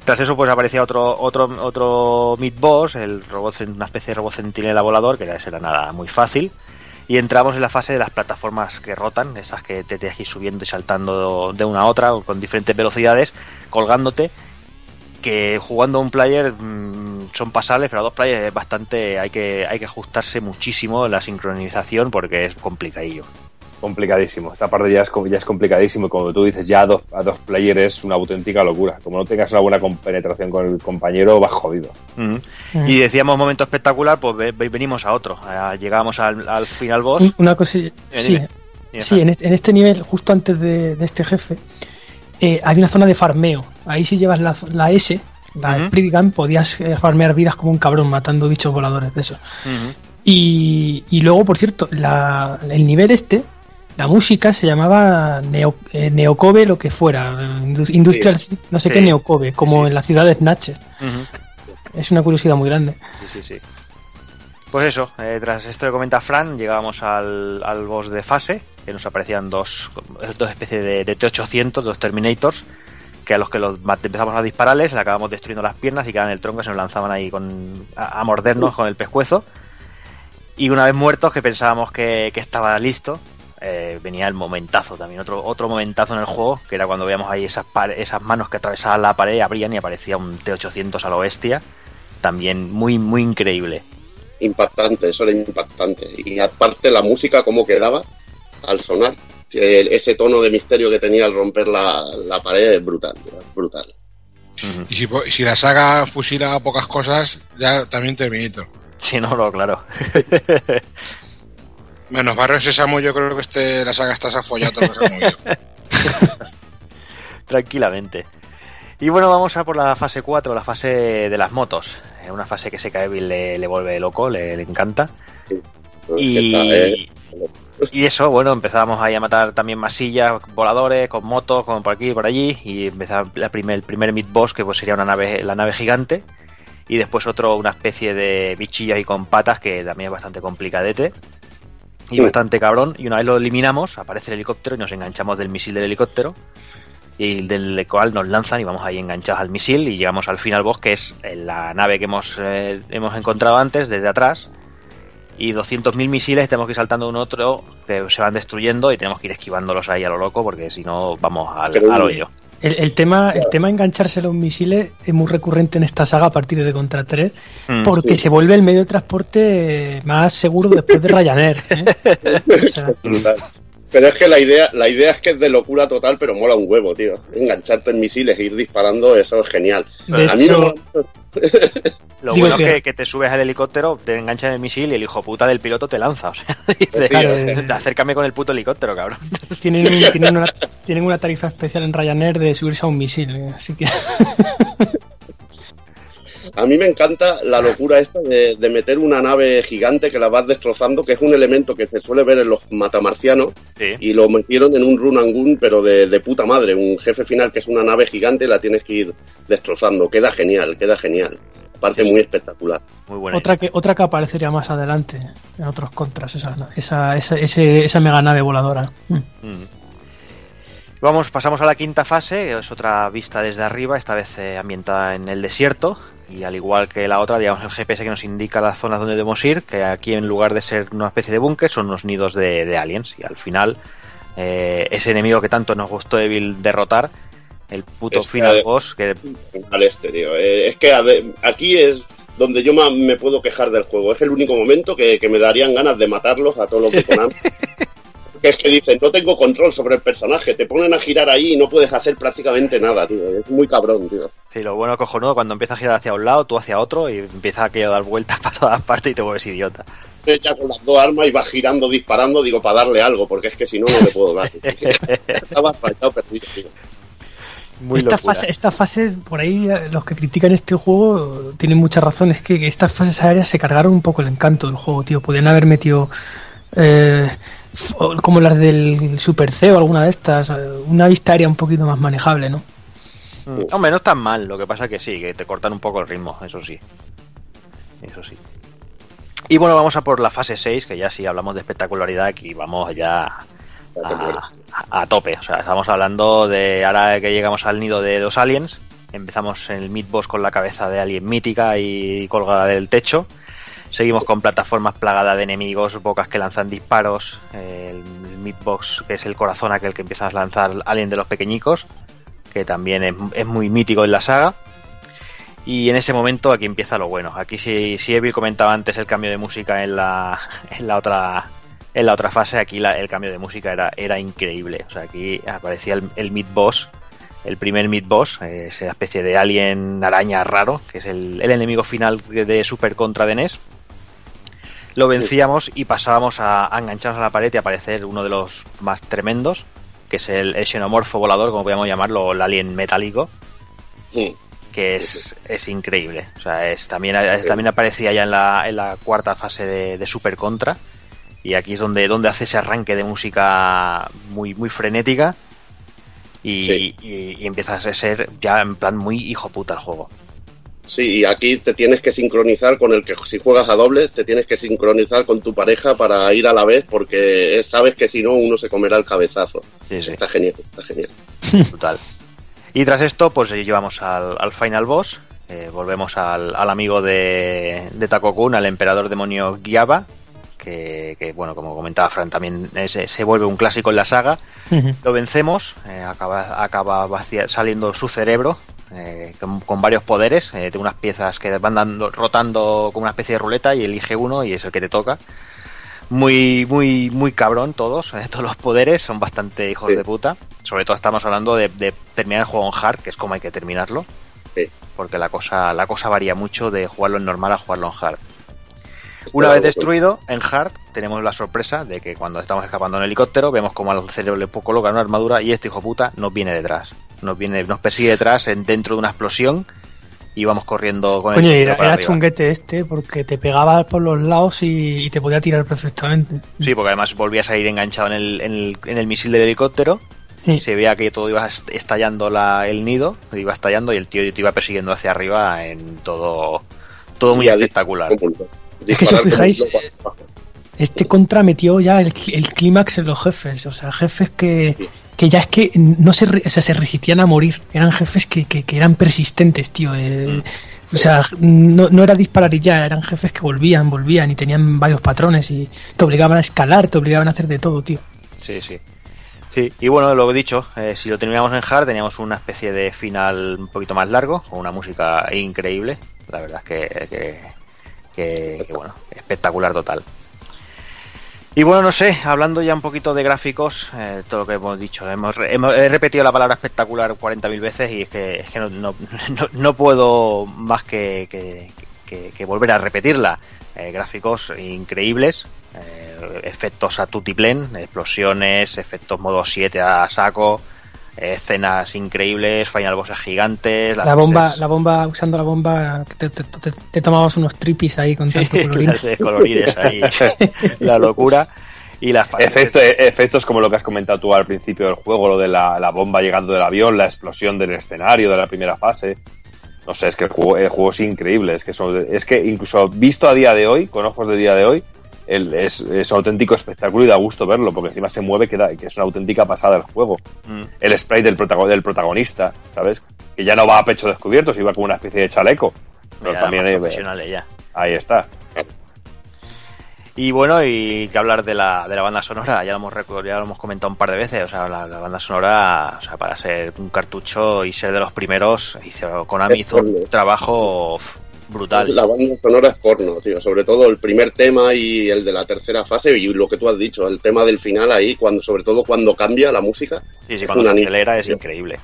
Tras eso, pues aparecía otro otro otro mid boss, el robot, una especie de robot centinela volador, que era, era nada muy fácil. Y entramos en la fase de las plataformas que rotan, esas que te tienes que ir subiendo y saltando de una a otra con diferentes velocidades, colgándote. Que jugando a un player mm, son pasables, pero a dos players es bastante. Hay que, hay que ajustarse muchísimo en la sincronización porque es complicadillo. Complicadísimo. Esta parte ya es, ya es complicadísimo. Y como tú dices, ya a dos, a dos players es una auténtica locura. Como no tengas una buena compenetración con el compañero, vas jodido. Mm. Y decíamos momento espectacular, pues ve- ve- venimos a otro. Llegamos al, al final boss. Un- Una cosilla. Dime, Sí, sí en, este, en este nivel, justo antes de, de este jefe, eh, hay una zona de farmeo. Ahí si llevas la, la S, la. Spirit Gun, podías eh, farmear vidas como un cabrón matando bichos voladores de esos. Y, y luego, por cierto, la- el nivel este, la música se llamaba Neo, eh, Neocobe, lo que fuera, indu- Industrial, no sé Sí. qué Neocobe, como en la ciudad de Snatcher. Es una curiosidad muy grande. Sí, sí, sí. Pues eso, eh, tras esto que comenta Fran, llegábamos al, al boss de fase, que nos aparecían dos, dos especies de, de T-800, dos Terminators, que a los que los empezamos a dispararles, le acabamos destruyendo las piernas y quedaban en el tronco se nos lanzaban ahí con, a, mordernos con el pescuezo. Y una vez muertos, que pensábamos que, estaba listo, eh, venía el momentazo también, otro, otro momentazo en el juego, que era cuando veíamos ahí esas, esas manos que atravesaban la pared, abrían y aparecía un T-800 a lo bestia. También muy, muy increíble. Impactante, eso era impactante. Y aparte la música, cómo quedaba al sonar. El- ese tono de misterio que tenía al romper la, la pared es brutal, tío, es brutal. Y si, y si la saga fusila pocas cosas, ya también Terminator. Sí, no, no, claro. Menos Barrio Sésamo, yo creo que este, la saga está follado todo lo que se ha movido. Tranquilamente. Y bueno, vamos a por la fase 4, la fase de las motos. Es una fase que a Evil le, le vuelve loco, le, le encanta. Y, Está, eh, y eso, bueno, empezábamos ahí a matar también masillas, voladores, con motos, como por aquí y por allí. Y empezaba la primer, el primer mid boss, que pues sería una nave, la nave gigante. Y después otro, una especie de bichillo ahí con patas, que también es bastante complicadete. Y Sí. bastante cabrón. Y una vez lo eliminamos, aparece el helicóptero y nos enganchamos del misil del helicóptero. Y del cual nos lanzan y vamos ahí enganchados al misil y llegamos al final boss, que es la nave que hemos, eh, hemos encontrado antes, desde atrás. Y 200.000 misiles tenemos que ir saltando uno a otro, que se van destruyendo y tenemos que ir esquivándolos ahí a lo loco, porque si no vamos al, Pero- al hoyo. El, el tema, el tema de engancharse a los misiles es muy recurrente en esta saga a partir de Contra 3, Mm, porque sí. se vuelve el medio de transporte más seguro después de Ryanair. ¿eh? O sea, brutal. Pero es que la idea, la idea es que es de locura total, pero mola un huevo, tío. Engancharte en misiles e ir disparando, eso es genial. De a mí hecho- me Lo Digo bueno que- es que, que te subes al helicóptero, te enganchan el misil y el hijo puta del piloto te lanza. O sea, dice, Claro, "Eh, acércame con el puto helicóptero, cabrón. tienen, un- tienen, una, tienen una tarifa especial en Ryanair de subirse a un misil, ¿eh? así que A mí me encanta la locura esta de, de meter una nave gigante que la vas destrozando, que es un elemento que se suele ver en los matamarcianos, Sí. y lo metieron en un run and gun, pero de, de puta madre. Un jefe final que es una nave gigante y la tienes que ir destrozando. Queda genial, queda genial. Aparte, muy espectacular. Muy buena. otra que otra que aparecería más adelante en otros contras, esa, esa, esa, ese- esa mega nave voladora. Mm. Vamos, pasamos a la quinta fase, que es otra vista desde arriba, esta vez eh, ambientada en el desierto. Y al igual que la otra, digamos el GPS que nos indica las zonas donde debemos ir, que aquí en lugar de ser una especie de búnker, son unos nidos de, de aliens. Y al final, eh, ese enemigo que tanto nos gustó Evil derrotar, el puto Es que, final eh, boss, que Al este, tío. Eh, es que a ver, aquí es donde yo más me puedo quejar del juego. Es el único momento que, que me darían ganas de matarlos a todos los de Konami. que es que dicen, no tengo control sobre el personaje. Te ponen a girar ahí y no puedes hacer prácticamente nada, tío. Es muy cabrón, tío. Sí, lo bueno cojonudo cuando empieza a girar hacia un lado, tú hacia otro y empieza a dar vueltas para todas partes y te vuelves idiota. Ya con las dos armas y vas girando, disparando, digo, para darle algo, porque es que si no, no le puedo dar. Estaba perdido, tío. Muy esta locura. fase, esta fase, por ahí eh, los que critican este juego tienen muchas razones. que estas fases aéreas se cargaron un poco el encanto del juego, tío. Podían haber metido eh, como las del Super C o alguna de estas, eh, una vista aérea un poquito más manejable, ¿no? Mm, Hombre, no es tan mal, lo que pasa que sí, que te cortan un poco el ritmo, eso sí. Eso sí. Y bueno, vamos a por la fase 6, que ya sí hablamos de espectacularidad, aquí vamos ya a, a- a tope. O sea, estamos hablando de ahora que llegamos al nido de los aliens, empezamos en el mid boss con la cabeza de alien mítica y colgada del techo. Seguimos con plataformas plagadas de enemigos, bocas que lanzan disparos, el mid box que es el corazón aquel que empieza a lanzar alien de los pequeñicos, que también es, es muy mítico en la saga. Y en ese momento aquí empieza lo bueno. Aquí si, si Evil comentaba antes el cambio de música en la, en la otra en la otra fase, aquí la- el cambio de música era, era increíble. O sea, aquí aparecía el, el mid boss, el primer mid boss, eh, esa especie de alien araña raro, que es el, el enemigo final de, Super Contra de NES. Lo vencíamos y pasábamos a, a engancharnos a la pared y aparecer uno de los más tremendos, que es el, el xenomorfo volador, como podríamos llamarlo, el alien metálico, que es, es increíble. O sea, es, también, es- también aparecía ya en la, en la cuarta fase de, de Super Contra. Y aquí es donde, donde hace ese arranque de música muy, muy frenética. Y, Sí. y- y empiezas a ser ya en plan muy hijo puta el juego. Sí, y aquí te tienes que sincronizar con el que si juegas a dobles, te tienes que sincronizar con tu pareja para ir a la vez porque sabes que si no uno se comerá el cabezazo. Está genial, está genial. Brutal. Y tras esto, pues eh, llevamos al, al final boss. eh, volvemos al, al amigo de, de Takokun, al emperador demonio Gyaba. Que, que, bueno, como comentaba Fran, también se, se vuelve un clásico en la saga. Lo vencemos, eh, acaba, acaba saliendo su cerebro eh, con, con varios poderes, eh, de unas piezas que van dando, rotando como una especie de ruleta y elige uno y es el que te toca. Muy, muy, muy cabrón todos, eh, todos los poderes son bastante hijos de puta. Sobre todo estamos hablando de, de terminar el juego en hard, que es como hay que terminarlo. Porque la cosa, la cosa varía mucho de jugarlo en normal a jugarlo en hard. Una vez acuerdo. destruido en hard, tenemos la sorpresa de que cuando estamos escapando en helicóptero, vemos como al cerebro le colocan una armadura y este hijo puta nos viene detrás. Nos viene, nos persigue detrás en, dentro de una explosión y vamos corriendo con Coño, el era, helicóptero para era chunguete este porque te pegaba por los lados y, y te podía tirar perfectamente. Sí, porque además volvías a ir enganchado en el, en el, en el misil del helicóptero. Y se veía que todo iba est- estallando la, el nido, iba estallando y el tío te iba persiguiendo hacia arriba en todo, todo muy espectacular. Es que si os fijáis, Este contra metió ya el, el clímax en los jefes, o sea, jefes que, que ya es que no se, re- o sea, se resistían a morir, eran jefes que, que, que eran persistentes, tío. eh, O sea, no, no era disparar y ya, eran jefes que volvían, volvían y tenían varios patrones y te obligaban a escalar, te obligaban a hacer de todo, tío. Sí, sí. Sí, y bueno, lo he dicho, eh, si lo terminamos en hard teníamos una especie de final un poquito más largo, con una música increíble, la verdad es que, que, que- bueno, espectacular total. Y bueno, no sé, hablando ya un poquito de gráficos, eh, todo lo que hemos dicho, hemos, he repetido la palabra espectacular 40.000 veces y es que, es que no, no, puedo más que, que- volver a repetirla. Eh, gráficos increíbles, eh, efectos a tutiplén, explosiones, efectos modo 7 a saco, escenas increíbles, final bosses gigantes, La bomba, la bomba, usando la bomba, te, te- te- te tomabas unos tripis ahí con tanto de colorines ahí, la locura. Y las Efecto- efectos como lo que has comentado tú al principio del juego, lo de la, la bomba llegando del avión, la explosión del escenario de la primera fase. No sé, es que el juego, el juego es increíble. Es que, son- es que incluso visto a día de hoy, con ojos de día de hoy, el- es, es un auténtico espectáculo y da gusto verlo, porque encima se mueve, que, da- que es una auténtica pasada el juego. Mm. El spray del, protago- del protagonista, ¿sabes? Que ya no va a pecho descubierto, sino va como una especie de chaleco. Pero Ya, también más eh, profesionales ya. ahí está. Y bueno, y que hablar de la, de la banda sonora, ya lo hemos ya lo hemos comentado un par de veces, o sea, la, la banda sonora, o sea, para ser un cartucho y ser de los primeros, hizo, Konami hizo un trabajo brutal. La banda sonora es porno, tío. Sobre todo el primer tema y el de la tercera fase y lo que tú has dicho, el tema del final ahí, cuando sobre todo cuando cambia la música. Sí, sí, es cuando se acelera es increíble.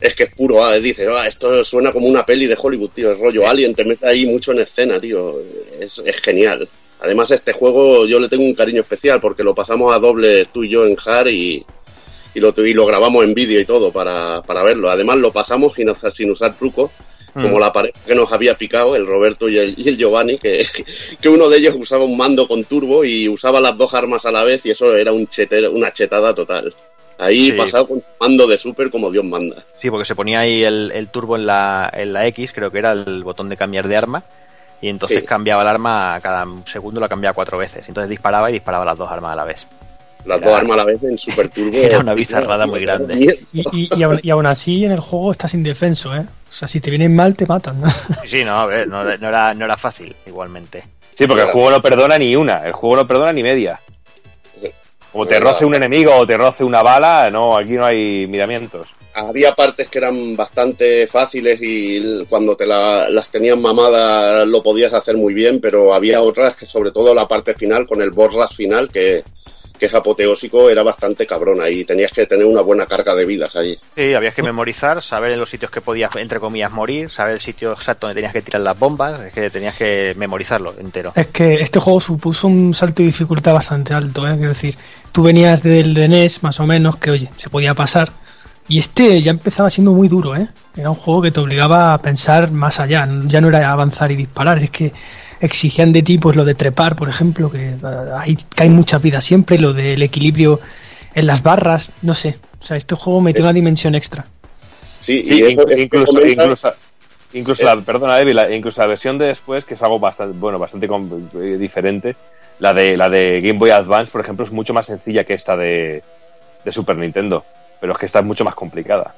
Es que es puro, ah, dice, ah, esto suena como una peli de Hollywood, tío, el rollo Alien, te mete ahí mucho en escena, tío, es, es genial. Además, este juego yo le tengo un cariño especial porque lo pasamos a doble tú y yo en hard y, y lo, y lo grabamos en vídeo y todo para, para verlo. Además lo pasamos sin, sin usar trucos, como Mm. la pareja que nos había picado, el Roberto y el, y el Giovanni, que, que uno de ellos usaba un mando con turbo y usaba las dos armas a la vez y eso era un chetero- una chetada total. Ahí Sí. pasado con mando de super como Dios manda. Sí, porque se ponía ahí el, el turbo en la, en la X, creo que era el botón de cambiar de arma, y entonces Sí. cambiaba el arma cada segundo, lo cambiaba cuatro veces. Entonces disparaba y disparaba las dos armas a la vez. Las Era- dos armas a la vez en super turbo. Era una bizarrada muy grande. Y, y, y aún, y aún así en el juego estás indefenso, ¿eh? O sea, si te vienen mal te matan, ¿no? Sí, no, a ver, no, no era, no era fácil, igualmente. Sí, porque el juego no perdona ni una, el juego no perdona ni media. Como te roce un enemigo o te roce una bala, no, aquí no hay miramientos. Había partes que eran bastante fáciles y cuando te la- las tenías mamadas lo podías hacer muy bien, pero había otras que sobre todo la parte final con el boss rush final que, que es apoteósico era bastante cabrona y tenías que tener una buena carga de vidas allí. Sí, habías que memorizar, saber en los sitios que podías, entre comillas, morir, saber el sitio exacto donde tenías que tirar las bombas, es que tenías que memorizarlo entero. Es que este juego supuso un salto de dificultad bastante alto, ¿eh? Quiero decir, tú venías del de NES, más o menos, que oye, se podía pasar. Y este ya empezaba siendo muy duro, ¿eh? Era un juego que te obligaba a pensar más allá. Ya no era avanzar y disparar, es que exigían de ti, pues lo de trepar, por ejemplo, que eh, ahí cae mucha vida siempre, lo del equilibrio en las barras, no sé. O sea, este juego metió una dimensión extra. Sí, Sí, y eso- eso incluso, incluso, incluso la, perdona, Evi, la- incluso la versión de después, que es algo bastante, bueno, bastante eh, diferente, la de, la de Game Boy Advance, por ejemplo, es mucho más sencilla que esta de, de Super Nintendo, pero es que esta es mucho más complicada.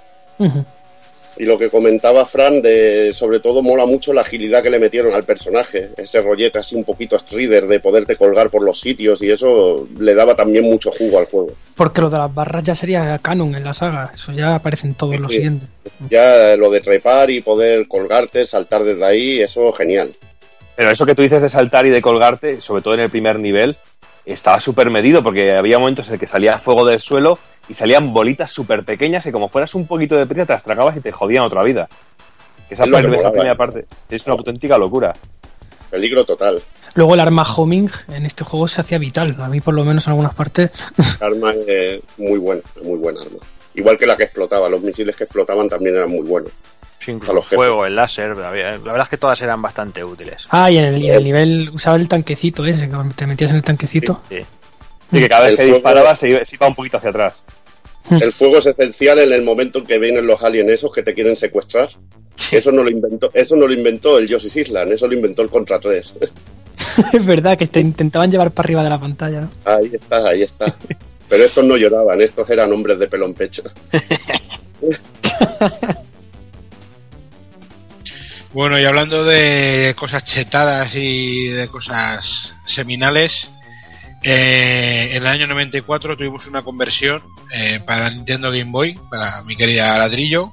Y lo que comentaba Fran, de sobre todo mola mucho la agilidad que le metieron al personaje, ese rollete así un poquito Strider de poderte colgar por los sitios y eso le daba también mucho jugo al juego. Porque lo de las barras ya sería canon en la saga, eso ya aparece en todos los Sí. siguientes. Ya lo de trepar y poder colgarte, saltar desde ahí, eso genial. Pero eso que tú dices de saltar y de colgarte, sobre todo en el primer nivel, estaba súper medido porque había momentos en el que salía fuego del suelo y salían bolitas súper pequeñas que como fueras un poquito de prisa te las tragabas y te jodían otra vida. Esa, Es parte- esa primera ¿eh? parte es una auténtica locura. Peligro total. Luego el arma homing en este juego se hacía vital, a mí por lo menos en algunas partes. Arma es muy buena, muy buena arma. Igual que la que explotaba, los misiles que explotaban también eran muy buenos. Sí, A incluso los el jefes. fuego, el láser, la verdad es que todas eran bastante útiles. Ah, y en el, el nivel usaba el tanquecito ese, que te metías en el tanquecito. Sí. Y que cada vez El que fuego- disparabas se iba, se iba un poquito hacia atrás. El fuego es esencial en el momento en que vienen los aliens esos que te quieren secuestrar. Eso no lo inventó, eso no lo inventó el Yoshi's Island, eso lo inventó el Contra 3. es verdad que te intentaban llevar para arriba de la pantalla, ¿no? Ahí está, ahí está. Pero estos no lloraban, estos eran hombres de pelo en pecho. Bueno, y hablando de cosas chetadas y de cosas seminales, eh, en el año 94 tuvimos una conversión eh, para Nintendo Game Boy, para mi querida ladrillo.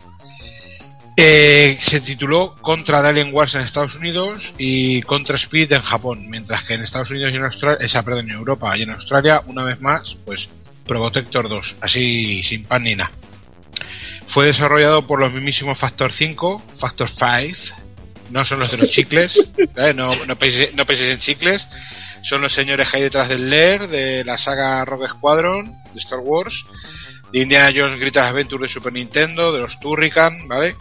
Eh, se tituló Contra Alien Wars en Estados Unidos y Contra Speed en Japón, mientras que en Estados Unidos y en Australia, esa, perdón, en Europa y en Australia, una vez más, pues Probotector 2, así sin pan ni nada. Fue desarrollado por los mismísimos Factor 5, Factor 5, no son los de los chicles, ¿eh? no, no, penséis, no en chicles, son los señores que hay detrás del Lair, de la saga Rogue Squadron, de Star Wars, de Indiana Jones Greatest Adventure de Super Nintendo, de los Turrican, ¿vale?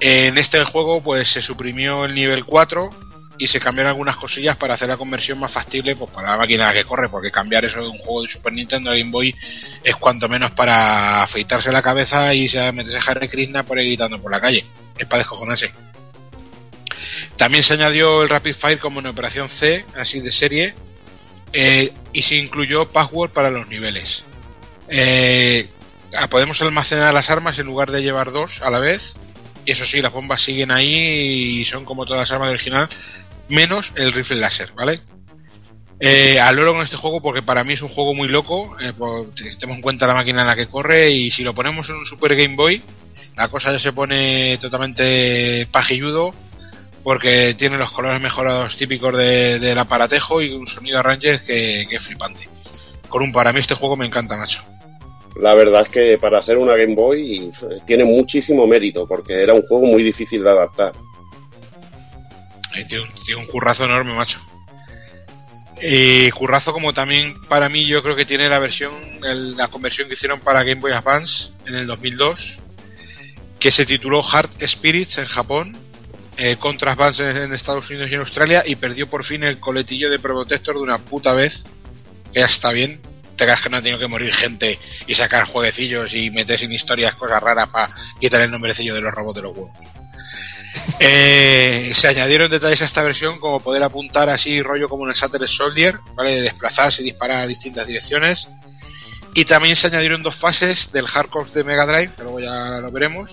En este juego pues se suprimió el nivel 4 y se cambiaron algunas cosillas para hacer la conversión más factible pues para la máquina que corre, porque cambiar eso de un juego de Super Nintendo a Game Boy es cuanto menos para afeitarse la cabeza y se meterse Harry Krishna por ahí gritando por la calle. Es para descojonarse. También se añadió el Rapid Fire como en Operación C, así de serie, eh, y se incluyó password para los niveles. Eh, ah, podemos almacenar las armas en lugar de llevar dos a la vez. Y eso sí, las bombas siguen ahí y son como todas las armas del original, menos el rifle láser, ¿vale? Eh, al oro con este juego porque para mí es un juego muy loco. Eh, tenemos en cuenta la máquina en la que corre y si lo ponemos en un Super Game Boy, la cosa ya se pone totalmente pajilludo porque tiene los colores mejorados típicos de- del aparatejo y un sonido arranque que, que es flipante. Con un para mí este juego me encanta, macho. La verdad es que para ser una Game Boy eh, tiene muchísimo mérito, porque era un juego muy difícil de adaptar. Eh, tiene, un, tiene un currazo enorme, macho. Y currazo como también para mí yo creo que tiene la versión, el- la conversión que hicieron para Game Boy Advance en el 2002, que se tituló Heart Spirits en Japón, eh, contra Advance en, Estados Unidos y en Australia y perdió por fin el coletillo de Protector de una puta vez, que ya está bien. Te creas que no ha tenido que morir gente y sacar jueguecillos y meter en historias cosas raras para quitar el nombrecillo de los robots de los huevos. Eh, se añadieron detalles a esta versión como poder apuntar así rollo como en el Shattered Soldier, ¿vale? De desplazarse y disparar a distintas direcciones. Y también se añadieron dos fases del Hardcore de Mega Drive, que luego ya lo veremos,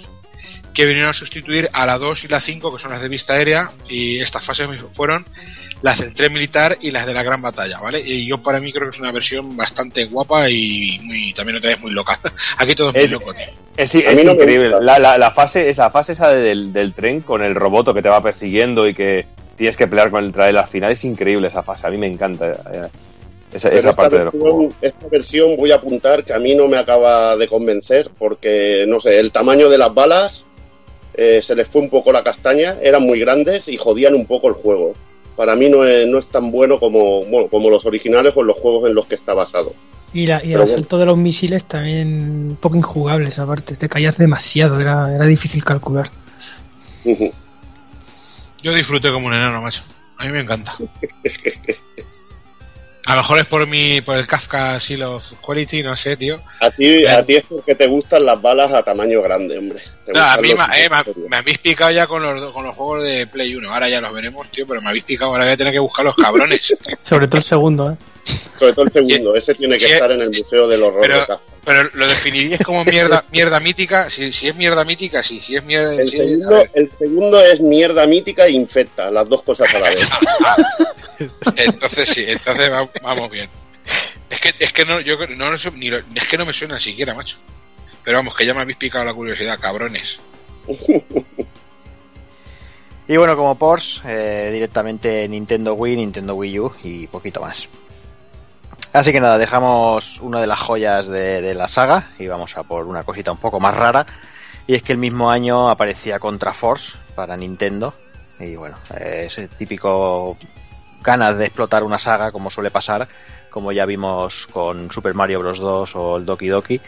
que vinieron a sustituir a la 2 y la 5, que son las de vista aérea, y estas fases fueron las del tren militar y las de la gran batalla, ¿vale? Y yo para mí creo que es una versión bastante guapa y muy, también otra vez muy loca. Aquí todo es muy Es- loco, tío. Es, es mí no increíble. La, la- la fase, esa fase esa del, del tren con el roboto que te va persiguiendo y que tienes que pelear con el trailer al final es increíble esa fase. A mí me encanta eh, esa, esa esta, parte del juego. versión, esta versión voy a apuntar que a mí no me acaba de convencer porque, no sé, el tamaño de las balas eh, se les fue un poco la castaña, eran muy grandes y jodían un poco el juego. Para mí no es, no es tan bueno como, bueno, como los originales o los juegos en los que está basado. Y, la, y el bueno. asalto de los misiles también un poco injugables, aparte. Te caías demasiado, era, era difícil calcular. Yo disfruté como un enano, macho. A mí me encanta. A lo mejor es por mi, por el Kafka Seal of Quality, no sé, tío. A ti, a ti es porque te gustan las balas a tamaño grande, hombre. Te No, a mí eh, me- habéis picado ya con los, con los juegos de Play 1. Ahora ya los veremos, tío, pero me habéis picado. Ahora voy a tener que buscar los cabrones. Sobre todo el segundo, ¿eh? Sobre todo el segundo, ese tiene que estar en el Museo del Horror Pero, de pero lo definiríais como mierda, mierda mítica. Si, si es mierda mítica, sí. Si es mierda. El sí, segundo, el segundo es mierda mítica e infecta, las dos cosas a la vez. Entonces sí, entonces va- vamos bien. Es que, es que no, yo creo- no, lo sé, ni lo- es que no me suena siquiera, macho. Pero vamos, que ya me habéis picado la curiosidad, cabrones. Y bueno, como Porsche, eh, directamente Nintendo Wii, Nintendo Wii U y poquito más. Así que nada, dejamos una de las joyas de, la saga y vamos a por una cosita un poco más rara. Y es que el mismo año aparecía Contra Force para Nintendo. Y bueno, eh, ese típico ganas de explotar una saga como suele pasar, como ya vimos con Super Mario Bros. 2 o el Doki Doki.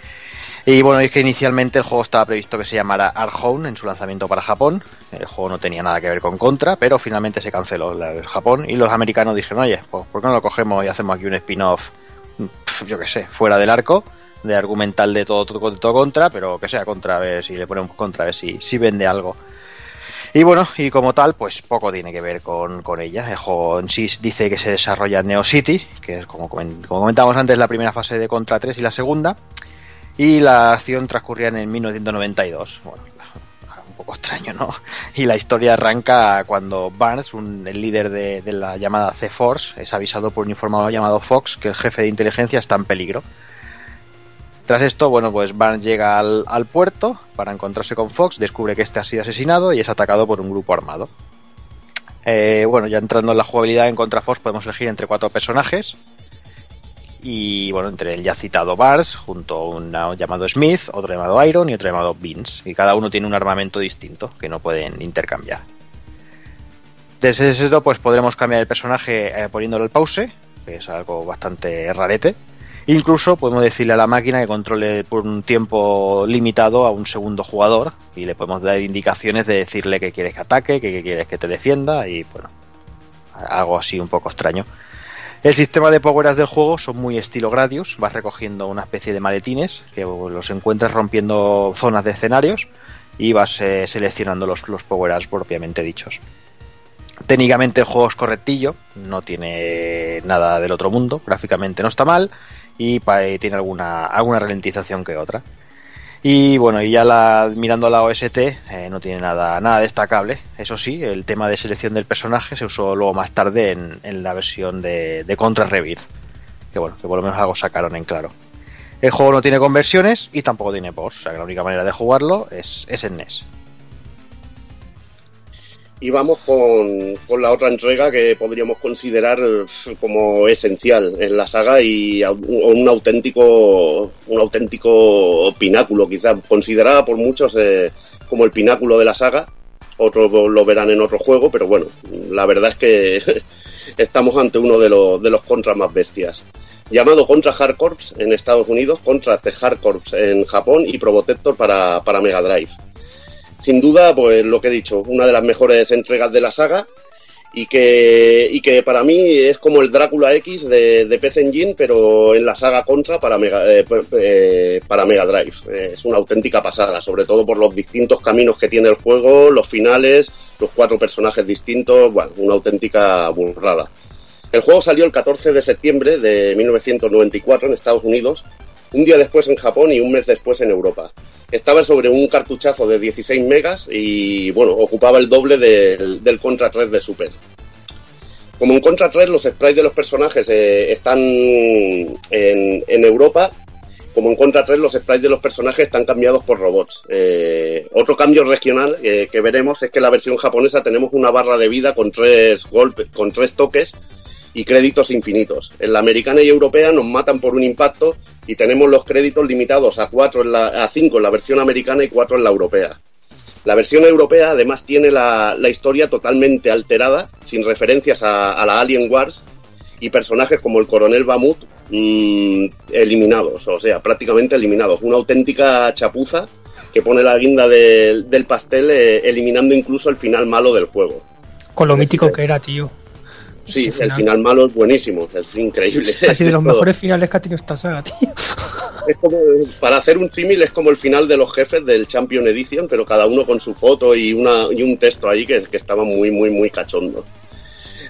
Y bueno, es que inicialmente el juego estaba previsto que se llamara Arhone en su lanzamiento para Japón. El juego no tenía nada que ver con Contra, pero finalmente se canceló de Japón y los americanos dijeron, oye, pues ¿por qué no lo cogemos y hacemos aquí un spin-off, pf, yo qué sé, fuera del arco, de argumental de todo, todo, todo Contra, pero que sea Contra, a ver si le ponemos Contra, a ver si, vende algo. Y bueno, y como tal, pues poco tiene que ver con, ella. El juego en sí dice que se desarrolla en Neo City, que es como, como comentamos antes, la primera fase de Contra 3 y la segunda. Y la acción transcurría en el 1992. Bueno, un poco extraño, ¿no? Y la historia arranca cuando Barnes, un- el líder de, la llamada C-Force, es avisado por un informador llamado Fox que el jefe de inteligencia está en peligro. Tras esto, bueno, pues Barnes llega al, al puerto para encontrarse con Fox, descubre que este ha sido asesinado y es atacado por un grupo armado. Eh, bueno, ya entrando en la jugabilidad en Contra Fox podemos elegir entre cuatro personajes. Y bueno, entre el ya citado Bars, junto a uno llamado Smith, otro llamado Iron y otro llamado Vince. Y cada uno tiene un armamento distinto que no pueden intercambiar. Desde esto, pues podremos cambiar el personaje eh, poniéndole el pause, que es algo bastante rarete. Incluso podemos decirle a la máquina que controle por un tiempo limitado a un segundo jugador y le podemos dar indicaciones de decirle que quieres que ataque, que, que quieres que te defienda y bueno, algo así un poco extraño. El sistema de power del juego son muy estilo Gradius, vas recogiendo una especie de maletines que los encuentras rompiendo zonas de escenarios y vas eh, seleccionando los, los power propiamente dichos. Técnicamente el juego es correctillo, no tiene nada del otro mundo, gráficamente no está mal y eh, tiene alguna, alguna ralentización que otra. Y bueno, y ya la, mirando la OST eh, no tiene nada, nada destacable. Eso sí, el tema de selección del personaje se usó luego más tarde en, en la versión de, de Contra Rebirth. Que bueno, que por lo menos algo sacaron en claro. El juego no tiene conversiones y tampoco tiene ports, o sea que la única manera de jugarlo es, es en NES. Y vamos con, con la otra entrega que podríamos considerar como esencial en la saga y un auténtico un auténtico pináculo, quizás considerada por muchos eh, como el pináculo de la saga. Otros lo verán en otro juego, pero bueno, la verdad es que estamos ante uno de los, de los contras más bestias. Llamado Contra Hard Corps en Estados Unidos, Contra The Hard Corps en Japón y Probotector para, para Mega Drive. Sin duda, pues lo que he dicho, una de las mejores entregas de la saga y que, y que para mí es como el Drácula X de, de PC Engine, pero en la saga Contra para Mega, eh, para Mega Drive. Es una auténtica pasada, sobre todo por los distintos caminos que tiene el juego, los finales, los cuatro personajes distintos, bueno, una auténtica burrada. El juego salió el 14 de septiembre de 1994 en Estados Unidos, un día después en Japón y un mes después en Europa. Estaba sobre un cartuchazo de 16 megas y, bueno, ocupaba el doble del, Contra 3 de Super. Como en Contra 3 los sprites de los personajes eh, están en, en Europa, como en Contra 3 los sprites de los personajes están cambiados por robots. Eh, otro cambio regional eh, que veremos es que en la versión japonesa tenemos una barra de vida con tres golpes, con tres toques y créditos infinitos. En la americana y europea nos matan por un impacto y tenemos los créditos limitados a cuatro en la, a 5 en la versión americana y 4 en la europea. La versión europea además tiene la, la historia totalmente alterada, sin referencias a, a, la Alien Wars y personajes como el coronel Bamut mmm, eliminados, o sea, prácticamente eliminados. Una auténtica chapuza que pone la guinda de, del pastel eh, eliminando incluso el final malo del juego. Con lo mítico que era, tío. Sí, el final. final. malo es buenísimo, es increíble. Es casi de los mejores finales que ha tenido esta saga, tío. Es como, para hacer un símil es como el final de los jefes del Champion Edition, pero cada uno con su foto y, una, y un texto ahí que, que estaba muy, muy, muy cachondo.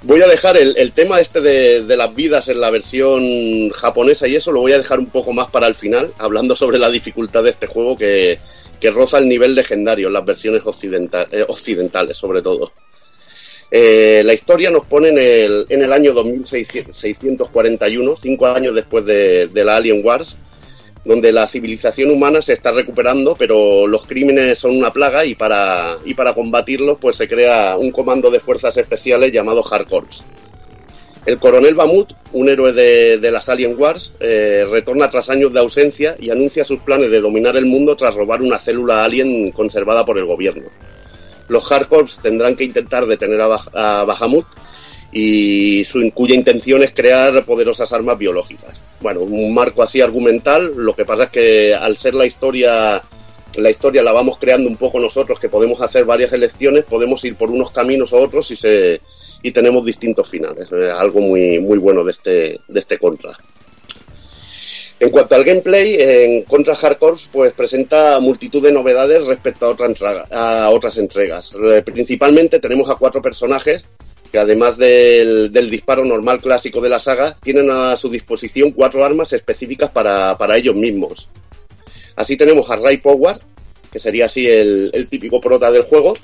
Voy a dejar el, el tema este de, de, las vidas en la versión japonesa y eso lo voy a dejar un poco más para el final, hablando sobre la dificultad de este juego que, que roza el nivel legendario en las versiones occidental, eh, occidentales, sobre todo. Eh, la historia nos pone en el, año 2641, cinco años después de, de, la Alien Wars, donde la civilización humana se está recuperando, pero los crímenes son una plaga y para, y para combatirlos pues se crea un comando de fuerzas especiales llamado Hardcorps. El coronel Bamut, un héroe de, de las Alien Wars, eh, retorna tras años de ausencia y anuncia sus planes de dominar el mundo tras robar una célula alien conservada por el gobierno los Hardcorps tendrán que intentar detener a, bah a Bahamut y su, cuya intención es crear poderosas armas biológicas. Bueno, un marco así argumental, lo que pasa es que al ser la historia la historia la vamos creando un poco nosotros, que podemos hacer varias elecciones, podemos ir por unos caminos u otros y se y tenemos distintos finales. Es algo muy muy bueno de este de este contra. En cuanto al gameplay, en Contra Hardcore pues presenta multitud de novedades respecto a, otra a otras entregas. Eh, principalmente tenemos a cuatro personajes que además del, disparo normal clásico de la saga, tienen a su disposición cuatro armas específicas para, para ellos mismos. Así tenemos a Ray Power, que sería así el, el, típico prota del juego.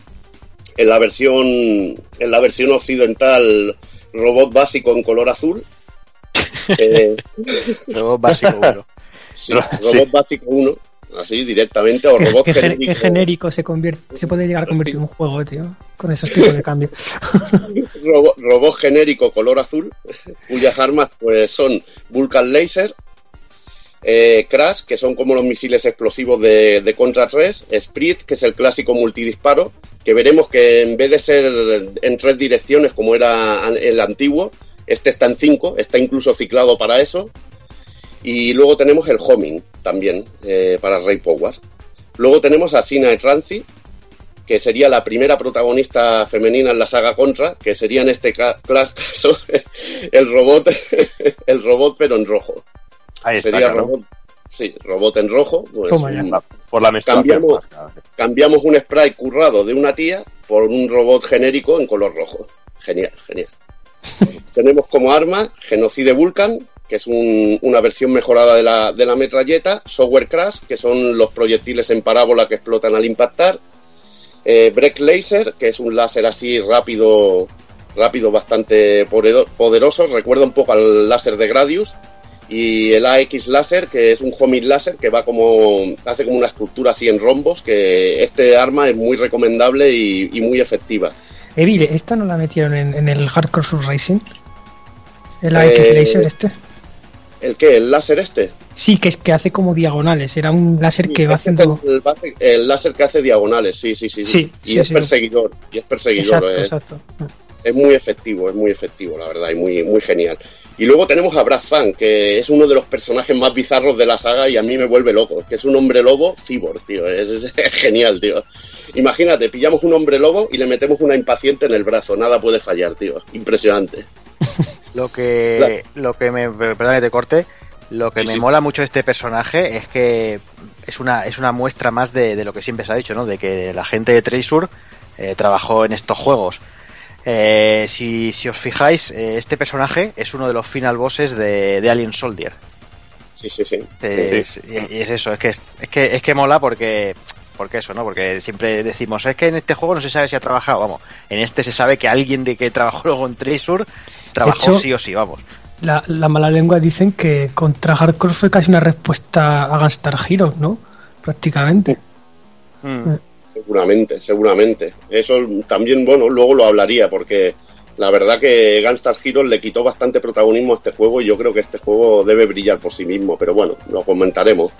En la versión, en la versión occidental, robot básico en color azul. Eh, robot básico 1. Sí, robot sí. básico 1, así directamente, o robot ¿Qué, genérico. ¿Qué genérico se, convierte, se puede llegar a convertir en un juego, tío? Con esos tipos de cambios. robot, robot genérico color azul, cuyas armas pues son Vulcan Laser, eh, Crash, que son como los misiles explosivos de, de, Contra 3, Sprint, que es el clásico multidisparo, que veremos que en vez de ser en tres direcciones como era el antiguo, este está en 5, está incluso ciclado para eso. Y luego tenemos el homing también eh, para Ray Power. Luego tenemos a Sina Rancy, que sería la primera protagonista femenina en la saga Contra, que sería en este ca caso el robot, el robot pero en rojo. Ahí está, sería claro. robot, sí, robot en rojo. Pues, Toma ya. Por la cambiamos, cambiamos un spray currado de una tía por un robot genérico en color rojo. Genial, genial. Tenemos como arma Genocide Vulcan, que es un, una versión mejorada de la, metralleta, Software Crash, que son los proyectiles en parábola que explotan al impactar, eh, Break Laser, que es un láser así rápido, rápido bastante poderoso, recuerda un poco al láser de Gradius, y el AX Láser, que es un homing láser que va como, hace como una estructura así en rombos, que este arma es muy recomendable y muy efectiva. Evil, ¿esta no la metieron en, en el Hardcore Sur Racing? ¿El AX eh, Laser este? ¿El qué? ¿El láser este? Sí, que es que hace como diagonales. Era un láser sí, que va haciendo. El, el, láser que hace diagonales, sí, sí, sí. sí y es perseguidor. Y es perseguidor. Exacto, eh. exacto. es muy efectivo, es muy efectivo, la verdad, y muy, muy genial. Y luego tenemos a Brad Fan, que es uno de los personajes más bizarros de la saga y a mí me vuelve loco, que es un hombre lobo cyborg, tío, es, es- es genial, tío. Imagínate, pillamos un hombre lobo y le metemos una impaciente en el brazo, nada puede fallar, tío, impresionante. Lo que, lo que me, perdón que te corte, lo que Sí, me sí. mola mucho este personaje es que es una, es una muestra más de, de lo que siempre se ha dicho, ¿no? De que la gente de Treasure eh, trabajó en estos juegos. Eh, si, si os fijáis, eh, este personaje es uno de los final bosses de, de Alien Soldier. Sí, sí, sí. Es, y es eso, es que es que es que mola porque porque eso, ¿no? Porque siempre decimos, es que en este juego no se sabe si ha trabajado, vamos, en este se sabe que alguien de que trabajó luego en Treasure trabajó hecho- sí o sí, vamos. La, la mala lengua dicen que contra Hardcore fue casi una respuesta a Gunstar Heroes, ¿no? Prácticamente. Mm. Seguramente, seguramente. Eso también, bueno, luego lo hablaría porque la verdad que Gunstar Heroes le quitó bastante protagonismo a este juego y yo creo que este juego debe brillar por sí mismo, pero bueno, lo comentaremos.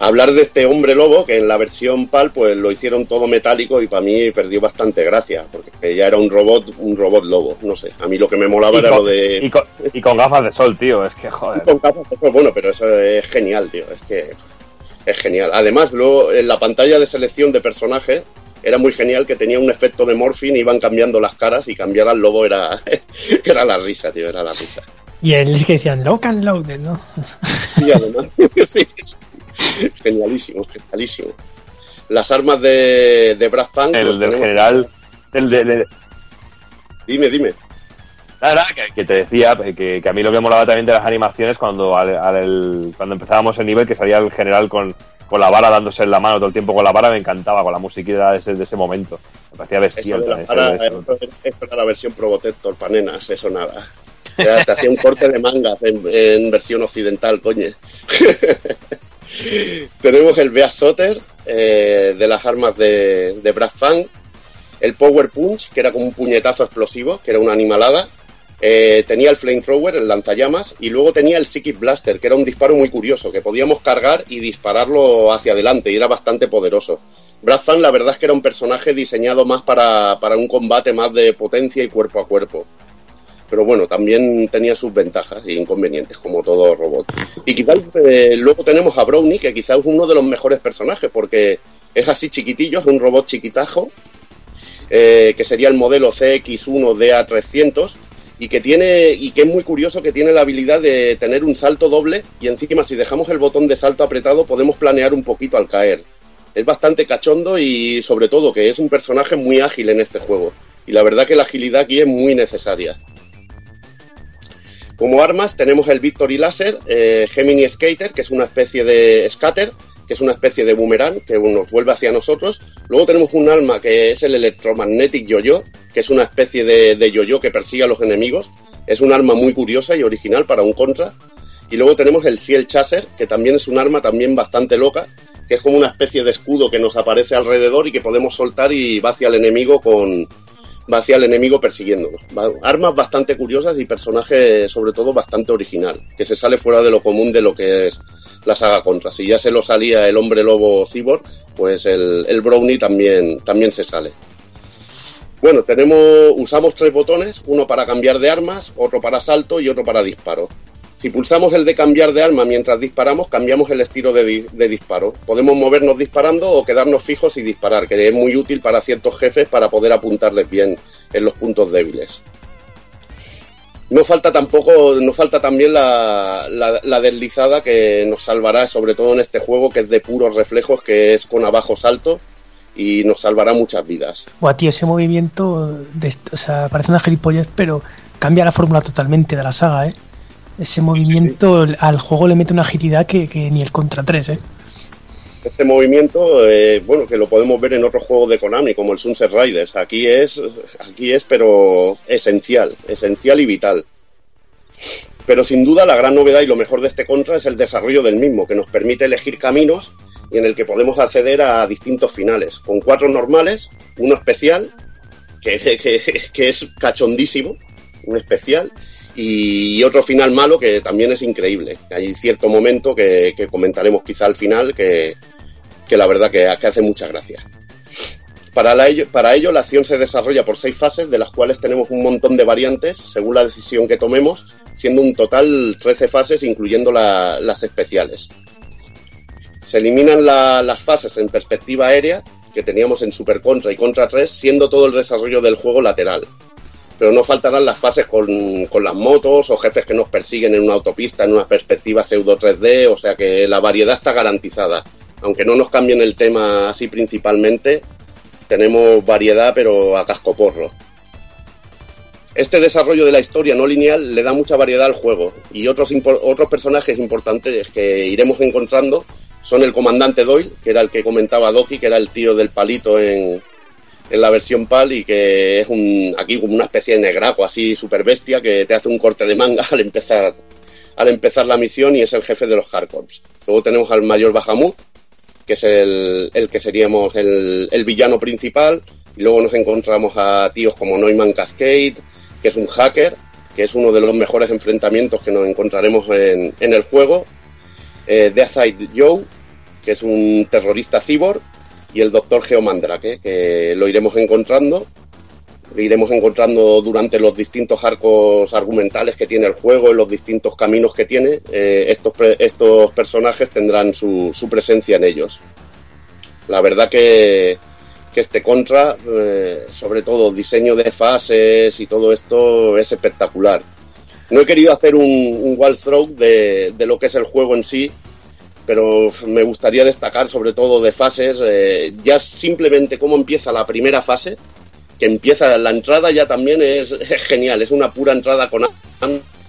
Hablar de este hombre lobo, que en la versión PAL pues lo hicieron todo metálico y para mí perdió bastante gracia, porque ya era un robot, un robot lobo, no sé. A mí lo que me molaba Y era con, lo de... y, con, y con gafas de sol, tío. Es que, joder. Con capas, pues bueno, pero eso es genial, tío. Es que es genial. Además, luego en la pantalla de selección de personajes era muy genial que tenía un efecto de morphine, iban cambiando las caras y cambiar al lobo era, era la risa, tío, era la risa. Y él que decían lock and loaded, ¿no? Y además, sí, sí. genialísimo, genialísimo. Las armas de, de Brad Fang. El del tenemos- general. El de- de- Dime, dime. Nada, que, que te decía que, que a mí lo que molaba también de las animaciones cuando al- al- el- cuando empezábamos el nivel que salía el general con, con la vara dándose en la mano todo el tiempo con la vara me encantaba con la musiquita de ese, de ese momento me parecía bestial la también, eso- eso era la versión Probotector para nenas, eso nada. Te hacía un corte de mangas en, en versión occidental, coño. Tenemos el Beast Sotter eh, de las armas de, Brad Fang. El Power Punch, que era como un puñetazo explosivo, que era una animalada. Eh, tenía el Flamethrower, el lanzallamas. Y luego tenía el Psychic Blaster, que era un disparo muy curioso, que podíamos cargar y dispararlo hacia adelante. Y era bastante poderoso. Brad Fang, la verdad es que era un personaje diseñado más para, para un combate más de potencia y cuerpo a cuerpo. Pero bueno, también tenía sus ventajas e inconvenientes, como todo robot. Y quizás eh, luego tenemos a Brownie, que quizás es uno de los mejores personajes, porque es así chiquitillo, es un robot chiquitajo, eh, que sería el modelo CX1DA300, y que tiene y que es muy curioso que tiene la habilidad de tener un salto doble y encima si dejamos el botón de salto apretado podemos planear un poquito al caer. Es bastante cachondo y sobre todo que es un personaje muy ágil en este juego. Y la verdad que la agilidad aquí es muy necesaria. Como armas tenemos el Victory Laser, eh, Gemini Skater, que es una especie de scatter, que es una especie de boomerang que nos vuelve hacia nosotros. Luego tenemos un arma que es el Electromagnetic Yo-Yo, que es una especie de, yo-yo que persigue a los enemigos. Es un arma muy curiosa y original para un contra. Y luego tenemos el Ciel Chaser, que también es un arma también bastante loca, que es como una especie de escudo que nos aparece alrededor y que podemos soltar y va hacia el enemigo con va hacia el enemigo persiguiéndonos. Armas bastante curiosas y personaje sobre todo bastante original, que se sale fuera de lo común de lo que es la saga Contra. Si ya se lo salía el hombre lobo cyborg, pues el, el Brownie también, también se sale. Bueno, tenemos, usamos tres botones, uno para cambiar de armas, otro para salto y otro para disparo. Si pulsamos el de cambiar de arma mientras disparamos, cambiamos el estilo de, di- de disparo. Podemos movernos disparando o quedarnos fijos y disparar, que es muy útil para ciertos jefes para poder apuntarles bien en los puntos débiles. No falta tampoco, no falta también la, la- deslizada que nos salvará, sobre todo en este juego que es de puros reflejos, que es con abajo salto y nos salvará muchas vidas. Buah, ese movimiento, de, o sea, parece una gilipollez, pero cambia la fórmula totalmente de la saga, ¿eh? Ese movimiento al juego le mete una agilidad que, que ni el Contra 3, ¿eh? Este movimiento, eh, bueno, que lo podemos ver en otros juegos de Konami, como el Sunset Riders. Aquí es, aquí es, pero esencial, esencial y vital. Pero sin duda la gran novedad y lo mejor de este Contra es el desarrollo del mismo, que nos permite elegir caminos y en el que podemos acceder a distintos finales, con cuatro normales, uno especial, que, que- que es cachondísimo, un especial, y otro final malo que también es increíble. Hay cierto momento que, comentaremos quizá al final que, la verdad que, hace mucha gracia. Para, ello, la acción se desarrolla por seis fases, de las cuales tenemos un montón de variantes según la decisión que tomemos, siendo un total 13 fases, incluyendo la- las especiales. Se eliminan la- las fases en perspectiva aérea que teníamos en Super Contra y Contra 3, siendo todo el desarrollo del juego lateral. Pero no faltarán las fases con, con las motos o jefes que nos persiguen en una autopista en una perspectiva pseudo 3D, o sea que la variedad está garantizada. Aunque no nos cambien el tema así principalmente, tenemos variedad pero a cascoporro. Este desarrollo de la historia no lineal le da mucha variedad al juego y otros, otros personajes importantes que iremos encontrando son el comandante Doyle, que era el que comentaba Doki, que era el tío del palito en, en la versión PAL y que es un, aquí como una especie de negraco así super bestia que te hace un corte de manga al empezar, al empezar la misión y es el jefe de los Hardcorps. Luego tenemos al mayor Bahamut, que es el, el que seríamos el, el villano principal. Y luego nos encontramos a tíos como Neumann Cascade, que es un hacker, que es uno de los mejores enfrentamientos que nos encontraremos en, en el juego. Eh, Deathside Joe, que es un terrorista cyborg. Y el Doctor Geomandrake, que lo iremos encontrando. Lo iremos encontrando durante los distintos arcos argumentales que tiene el juego, en los distintos caminos que tiene. Eh, estos, estos personajes tendrán su, su presencia en ellos. La verdad que, que este contra, eh, sobre todo diseño de fases y todo esto, es espectacular. No he querido hacer un, un walkthrough de, de lo que es el juego en sí, pero me gustaría destacar sobre todo de fases, eh, ya simplemente cómo empieza la primera fase, que empieza la entrada ya también es, es genial, es una pura entrada con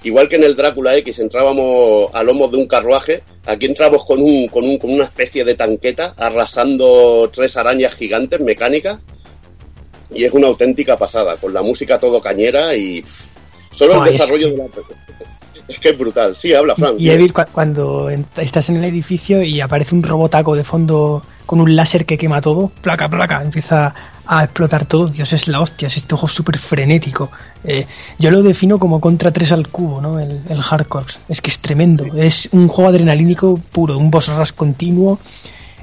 igual que en el Drácula X entrábamos a lomos de un carruaje, aquí entramos con un, con un con una especie de tanqueta arrasando tres arañas gigantes mecánicas y es una auténtica pasada, con la música todo cañera y pff, solo No, el es desarrollo de la es que es brutal. Sí, habla Frank. Y Evil, cu- cuando estás en el edificio y aparece un robotaco de fondo con un láser que quema todo, placa, placa, empieza a explotar todo. Dios, es la hostia, es este juego súper frenético. Eh, yo lo defino como contra 3 al cubo, ¿no? El, el hardcore. Es que es tremendo. Es un juego adrenalínico puro, un boss rush continuo.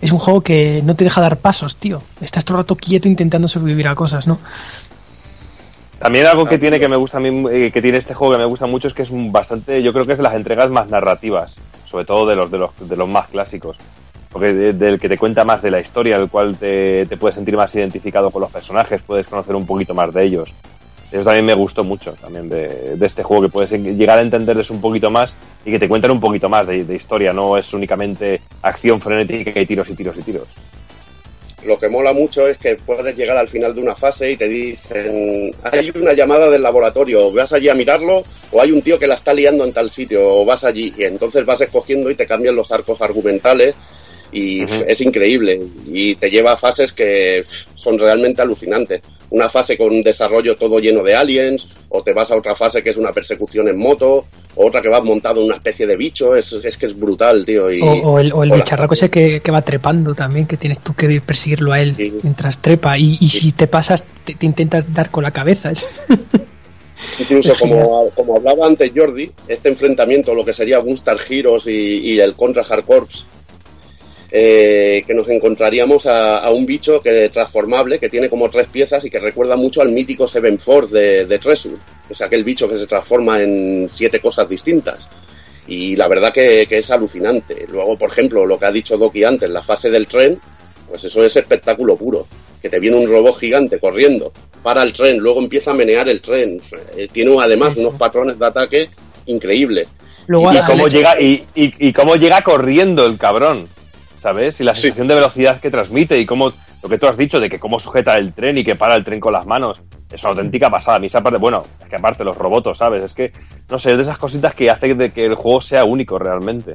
Es un juego que no te deja dar pasos, tío. Estás todo el rato quieto intentando sobrevivir a cosas, ¿no? También algo que tiene que me gusta a mí, eh, que tiene este juego que me gusta mucho es que es bastante, yo creo que es de las entregas más narrativas, sobre todo de los de los, de los más clásicos. Porque de- del que te cuenta más de la historia, el cual te, te puedes sentir más identificado con los personajes, puedes conocer un poquito más de ellos. Eso también me gustó mucho también de, de este juego, que puedes llegar a entenderles un poquito más y que te cuenten un poquito más de historia, no es únicamente acción frenética y tiros y tiros y tiros. Lo que mola mucho es que puedes llegar al final de una fase y te dicen, hay una llamada del laboratorio, vas allí a mirarlo, o hay un tío que la está liando en tal sitio, o vas allí, y entonces vas escogiendo y te cambian los arcos argumentales, y es increíble, y te lleva a fases que son realmente alucinantes. Una fase con un desarrollo todo lleno de aliens, o te vas a otra fase que es una persecución en moto, o otra que vas montado en una especie de bicho, es, es que es brutal, tío. Y, O, o el, o el Hola. bicharraco ese que, que va trepando también, que tienes tú que perseguirlo a él mientras trepa. Y, y si te pasas, te, te intentas dar con la cabeza. Incluso como, como hablaba antes Jordi, este enfrentamiento, lo que sería Gunstar Heroes y, y el Contra Hard Corps, eh, que nos encontraríamos a, a un bicho que transformable, que tiene como tres piezas y que recuerda mucho al mítico Seven Force de, de Treasure, es aquel bicho que se transforma en siete cosas distintas. Y la verdad que, que es alucinante. Luego, por ejemplo, lo que ha dicho Doki antes, la fase del tren, pues eso es espectáculo puro. Que te viene un robot gigante corriendo, para el tren, luego empieza a menear el tren. Eh, tiene además unos patrones de ataque increíbles. Luego y cómo llega y, y- y cómo llega corriendo el cabrón sabes y la sensación de velocidad que transmite y cómo lo que tú has dicho de que cómo sujeta el tren y que para el tren con las manos es una auténtica pasada. A mí esa parte bueno es que aparte los robots sabes es que no sé es de esas cositas que hace de que el juego sea único realmente.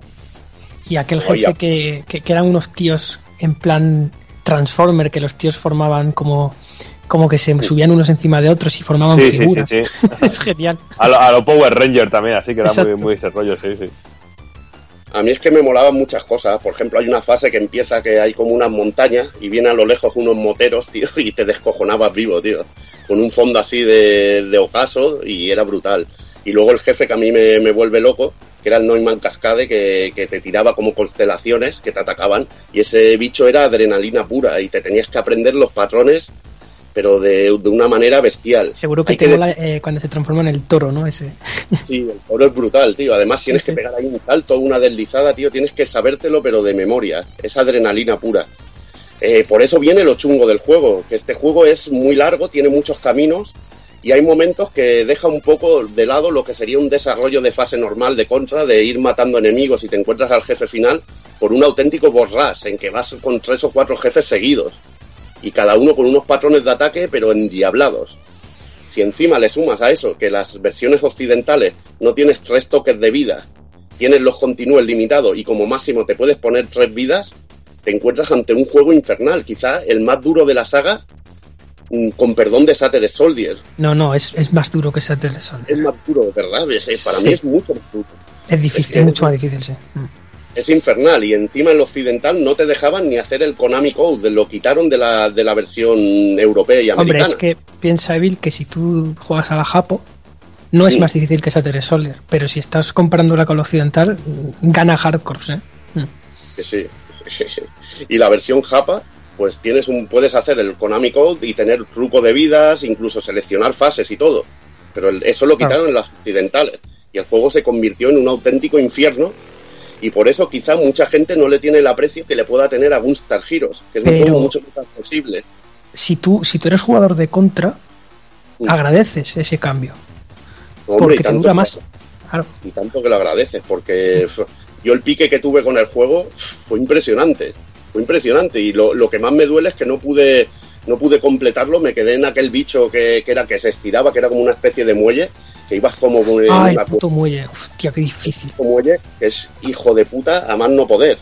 Y aquel jefe que, que, que eran unos tíos en plan Transformer, que los tíos formaban como, como que se subían unos encima de otros y formaban sí sí sí figuras. sí. Es genial. a lo, a lo Power Ranger también así que era muy, muy ese rollo sí sí A mí es que me molaban muchas cosas. Por ejemplo, hay una fase que empieza que hay como unas montañas y vienen a lo lejos unos moteros, tío, y te descojonabas vivo, tío. Con un fondo así de, de ocaso y era brutal. Y luego el jefe que a mí me, me vuelve loco que era el Neumann Cascade, que, que te tiraba como constelaciones que te atacaban, y ese bicho era adrenalina pura, y te tenías que aprender los patrones, pero de, de una manera bestial. Seguro que te que- mola eh, cuando se transforma en el toro, ¿no? Ese. Sí, el oro es brutal, tío. Además tienes sí. que pegar ahí un salto, una deslizada, tío. Tienes que sabértelo, pero de memoria. Es adrenalina pura. Eh, por eso viene lo chungo del juego, que este juego es muy largo, tiene muchos caminos y hay momentos que deja un poco de lado lo que sería un desarrollo de fase normal de contra, de ir matando enemigos y te encuentras al jefe final por un auténtico boss rush, en que vas con tres o cuatro jefes seguidos y cada uno con unos patrones de ataque pero endiablados. Si encima le sumas a eso que las versiones occidentales no tienes tres toques de vida, tienes los continúes limitados y como máximo te puedes poner tres vidas, te encuentras ante un juego infernal, quizá el más duro de la saga, mm, con perdón de Saturday Soldier. No, no, es, es más duro que Saturday Sun. Es más duro, verdad. Es- para Sí. mí es mucho más duro. Es difícil, que- es mucho más difícil, sí. Es infernal y encima en el occidental no te dejaban ni hacer el Konami Code, lo quitaron de la, de la versión europea y Hombre, americana. es que piensa Evil que si tú juegas a la Japo, no es más difícil que Saturday Soldier, pero si estás comparándola con la occidental, gana Hardcore, ¿eh? Mm. Que sí, sí, sí. Y la versión Japa, pues tienes un, puedes hacer el Konami Code y tener truco de vidas, incluso seleccionar fases y todo. Pero el- eso lo quitaron en las occidentales. Y el juego se convirtió en un auténtico infierno. Y por eso quizá mucha gente no le tiene el aprecio que le pueda tener a Gunstar Heroes, que es un juego mucho más accesible. Si tú, si tú eres jugador de contra, Mm. agradeces ese cambio. Hombre, porque y te tanto dura que- más. Claro. y tanto que lo agradeces, porque yo el pique que tuve con el juego fue impresionante, fue impresionante y lo, lo que más me duele es que no pude no pude completarlo, me quedé en aquel bicho que, que era que se estiraba, que era como una especie de muelle, que ibas como con puto muelle. Hostia, qué difícil. puto muelle, que es hijo de puta a más no poder.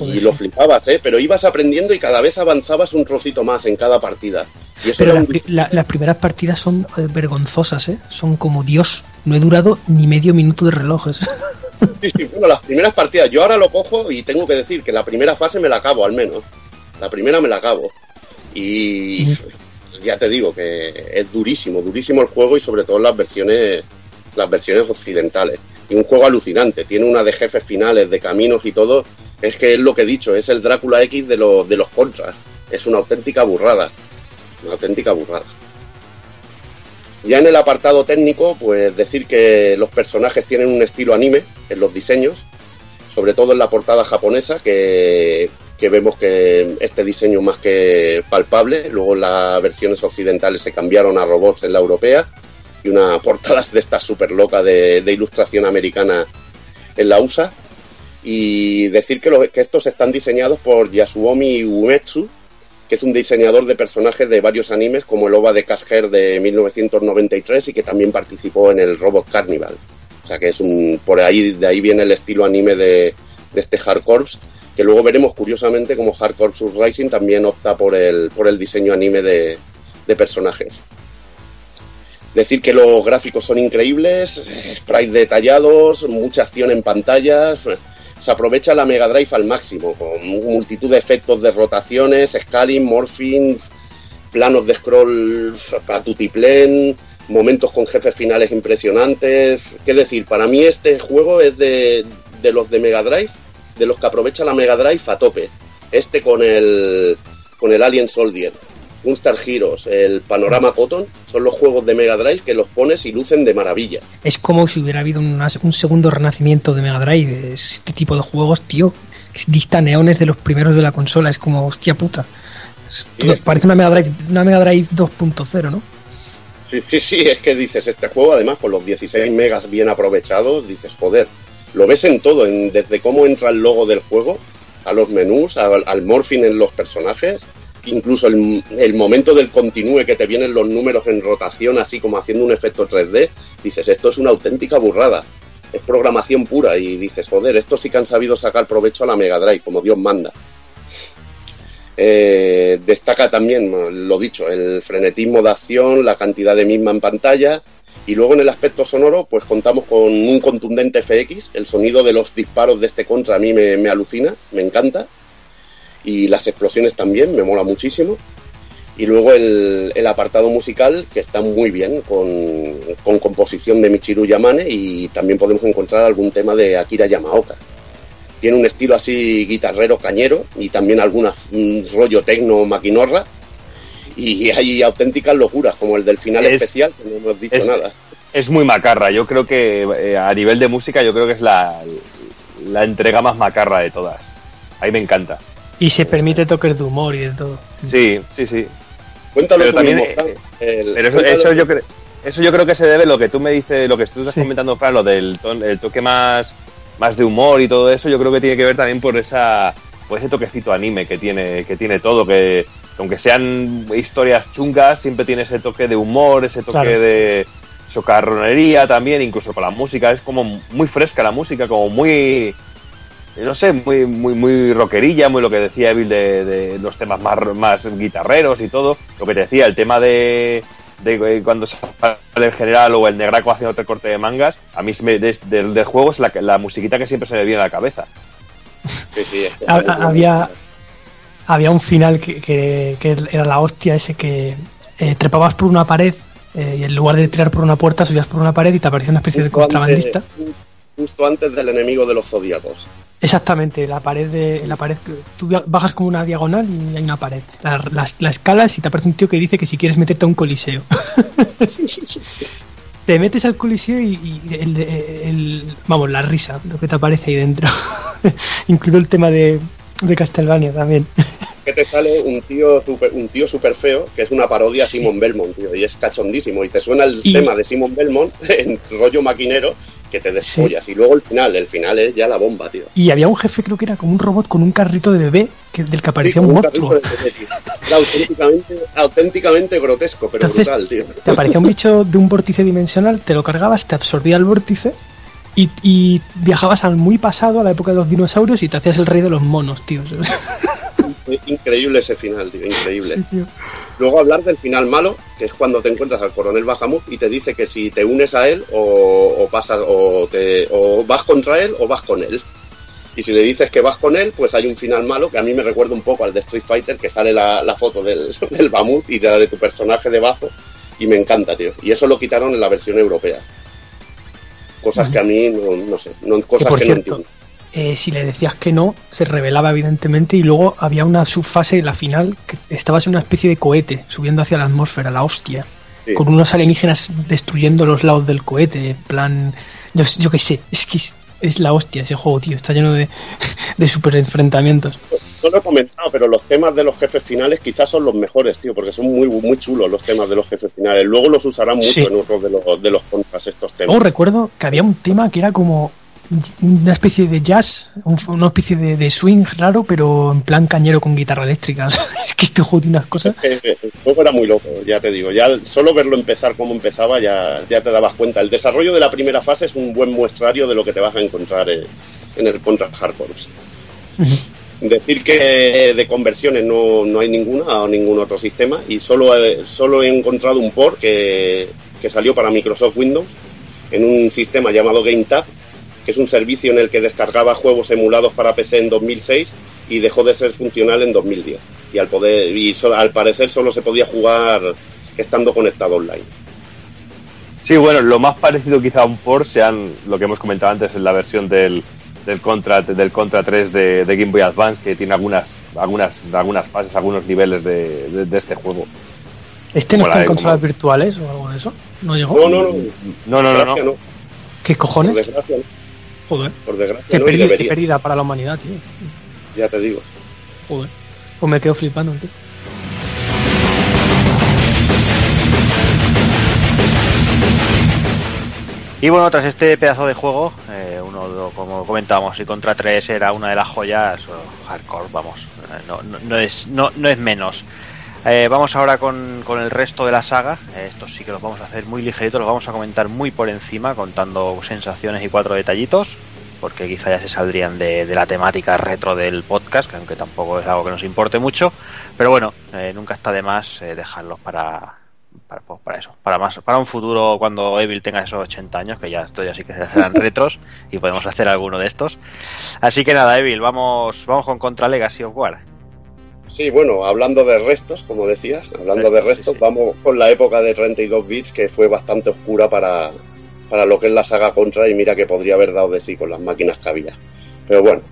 Y lo flipabas, ¿eh? Pero ibas aprendiendo y cada vez avanzabas un trocito más en cada partida. Y eso Pero era las, un pri- la- las primeras partidas son eh, vergonzosas, ¿eh? Son como Dios. No he durado ni medio minuto de relojes. Sí, sí, bueno, las primeras partidas, yo ahora lo cojo y tengo que decir que la primera fase me la acabo al menos. La primera me la acabo. Y ya te digo que es durísimo, durísimo el juego y sobre todo las versiones, las versiones occidentales. Y un juego alucinante, tiene una de jefes finales, de caminos y todo. Es que es lo que he dicho, es el Drácula X de los, de los contras. Es una auténtica burrada. Una auténtica burrada. Ya en el apartado técnico, pues decir que los personajes tienen un estilo anime en los diseños, sobre todo en la portada japonesa, que, que vemos que este diseño más que palpable. Luego las versiones occidentales se cambiaron a robots en la europea y una portada de esta súper loca de, ilustración americana en la USA. Y decir que, que estos están diseñados por Yasuomi Umetsu, que es un diseñador de personajes de varios animes, como el OVA de Casher de 1993 y que también participó en el Robot Carnival. Sea que es un. Por ahí, de ahí viene el estilo anime de, de este Hard que luego veremos curiosamente como Hard Corps Rising también opta por el, por el diseño anime de, de personajes. Decir que los gráficos son increíbles, sprites detallados, mucha acción en pantallas. Se aprovecha la Mega Drive al máximo, con multitud de efectos de rotaciones, scaling, morphing, planos de scroll a tutiplén, momentos con jefes finales impresionantes. ¿Qué decir? Para mí este juego es de, de los de Mega Drive, de los que aprovecha la Mega Drive a tope. Este con el, con el Alien Soldier, Gunstar Heroes, el Panorama Cotton, son los juegos de Mega Drive que los pones y lucen de maravilla. Es como si hubiera habido una- un segundo renacimiento de Mega Drive. Este tipo de juegos, tío, dista neones de los primeros de la consola. Es como, hostia puta. Todo- parece una Mega Drive, una Mega Drive 2.0, ¿no? Sí, sí, sí, es que dices, este juego además con los 16 megas bien aprovechados, dices, joder, lo ves en todo, en- desde cómo entra el logo del juego, a los menús, al, al morphing en los personajes, incluso el, el momento del continúe que te vienen los números en rotación, así como haciendo un efecto 3D, dices, esto es una auténtica burrada. Es programación pura y dices, joder, esto sí que han sabido sacar provecho a la Mega Drive, como Dios manda. Eh, destaca también, lo dicho, el frenetismo de acción, la cantidad de misma en pantalla. Y luego en el aspecto sonoro, pues contamos con un contundente FX. El sonido de los disparos de este contra a mí me, alucina, me encanta. Y las explosiones también, me mola muchísimo. Y luego el, el apartado musical, que está muy bien, con, con composición de Michiru Yamane y también podemos encontrar algún tema de Akira Yamaoka. Tiene un estilo así guitarrero cañero y también alguna mm, rollo tecno maquinorra. Y hay auténticas locuras, como el del final Es- especial, que no hemos dicho es- nada. Es muy macarra. Yo creo que eh, a nivel de música, yo creo que es la, la entrega más macarra de todas. Ahí me encanta. Y se permite toques de humor y de todo. Sí, sí, sí. Cuéntalo Pero tú también, mismo, eh. El- Pero eso, cuéntalo eso tú. yo creo. Eso yo creo que se debe a lo que tú me dices, lo que tú estás Sí. comentando, Fran, lo del ton- el toque más, más de humor y todo eso, yo creo que tiene que ver también por esa por ese toquecito anime que tiene, que tiene todo, que aunque sean historias chungas, siempre tiene ese toque de humor, ese toque Claro. de socarronería también, incluso con la música, es como muy fresca la música, como muy no sé, muy, muy, muy rockerilla, muy lo que decía Evil de, de los temas más, más guitarreros y todo. Lo que te decía, el tema de, de eh, cuando sale el general o el negraco haciendo otro corte de mangas, a mí se me- des- del, del juego es la, la musiquita que siempre se me viene a la cabeza. Sí, sí, había, había un final que, que- que era la hostia ese que eh, trepabas por una pared eh, y en lugar de tirar por una puerta subías por una pared y te aparecía una especie de contrabandista. Justo antes del enemigo de los zodíacos. Exactamente, la pared de la pared tú bajas como una diagonal y hay una pared. La, la, la escalas y te aparece un tío que dice que si quieres meterte a un coliseo. te metes al coliseo y, y el, el- vamos, la risa, lo que te aparece ahí dentro. Incluido el tema de, de Castlevania también. Que te sale un tío super, un tío super feo, que es una parodia a Simon Belmont, tío, y es cachondísimo. Y te suena el Y- tema de Simon Belmont en rollo maquinero que te despollas. Y luego el final, el final es ya la bomba, tío. Y había un jefe, creo que era como un robot con un carrito de bebé que, del que aparecía un un monstruo. carrito de bebé, tío. Era auténticamente, auténticamente grotesco, pero Entonces, brutal, tío. Te aparecía un bicho de un vórtice dimensional, te lo cargabas, te absorbía el vórtice y, y viajabas al muy pasado, a la época de los dinosaurios, y te hacías el rey de los monos, tío. Increíble ese final, tío, increíble. Sí, tío. Luego hablar del final malo, que es cuando te encuentras al coronel Bahamut y te dice que si te unes a él o, o pasas o, te, o vas contra él o vas con él. Y si le dices que vas con él, pues hay un final malo que a mí me recuerda un poco al de Street Fighter, que sale la, la foto del, del Bamut y de, la de tu personaje debajo. Y me encanta, tío. Y eso lo quitaron en la versión europea. Cosas que a mí no, no sé, no, cosas por que no entiendo. Eh, si le decías que no, se revelaba evidentemente y luego había una subfase, la final, que estabas en una especie de cohete subiendo hacia la atmósfera, la hostia, Sí. con unos alienígenas destruyendo los lados del cohete, en plan, yo, yo qué sé, es que es, es la hostia ese juego, tío, está lleno de, de super enfrentamientos. No lo he comentado, pero los temas de los jefes finales quizás son los mejores, tío, porque son muy, muy chulos los temas de los jefes finales. Luego los usarán mucho Sí. en otros de los, de los contras estos temas. Luego recuerdo que había un tema que era como una especie de jazz, un- una especie de, de swing raro, pero en plan cañero con guitarra eléctrica. o sea, es que este juego tiene unas cosas. Eh, eh, El juego era muy loco, ya te digo. Ya solo verlo empezar como empezaba ya, ya te dabas cuenta. El desarrollo de la primera fase es un buen muestrario de lo que te vas a encontrar eh, en el Contra Hardcore. Decir que de conversiones no, no hay ninguna o ningún otro sistema y solo, he- solo he encontrado un port que, que salió para Microsoft Windows en un sistema llamado GameTab, que es un servicio en el que descargaba juegos emulados para PC en 2006 y dejó de ser funcional en 2010. Y al poder y so- al parecer solo se podía jugar estando conectado online. Sí, bueno, lo más parecido quizá a un port sean lo que hemos comentado antes en la versión del, del Contra del Contra 3 de, de Game Boy Advance, que tiene algunas algunas algunas fases, algunos niveles de, de- de este juego. ¿Este no Como está en consolas virtuales o algo de eso? ¿No llegó? No, no, no. No, no, no. ¿Qué cojones? Por desgracia, no. Joder. Por desgracia, Qué no, pérdida, qué pérdida para la humanidad, tío. Ya te digo. Joder. Pues me quedo flipando, tío. Y bueno, tras este pedazo de juego, eh, uno, como comentábamos, y contra 3 era una de las joyas o hardcore, vamos, no, no, no es, no, no es menos. Eh, vamos ahora con, con el resto de la saga. Estos sí que los vamos a hacer muy ligeritos, los vamos a comentar muy por encima, contando sensaciones y cuatro detallitos, porque quizá ya se saldrían de, de la temática retro del podcast, que aunque tampoco es algo que nos importe mucho. Pero bueno, eh, nunca está de más eh, dejarlos para, para, pues, para eso, para más, para un futuro cuando Evil tenga esos 80 años, que ya esto ya sí que serán retros y podemos hacer alguno de estos. Así que nada, Evil, vamos, vamos con Contra Legacy of War. Sí, bueno, hablando de restos, como decías, hablando de restos, vamos con la época de 32 bits que fue bastante oscura para, para lo que es la saga Contra y mira que podría haber dado de sí con las máquinas que había. Pero bueno,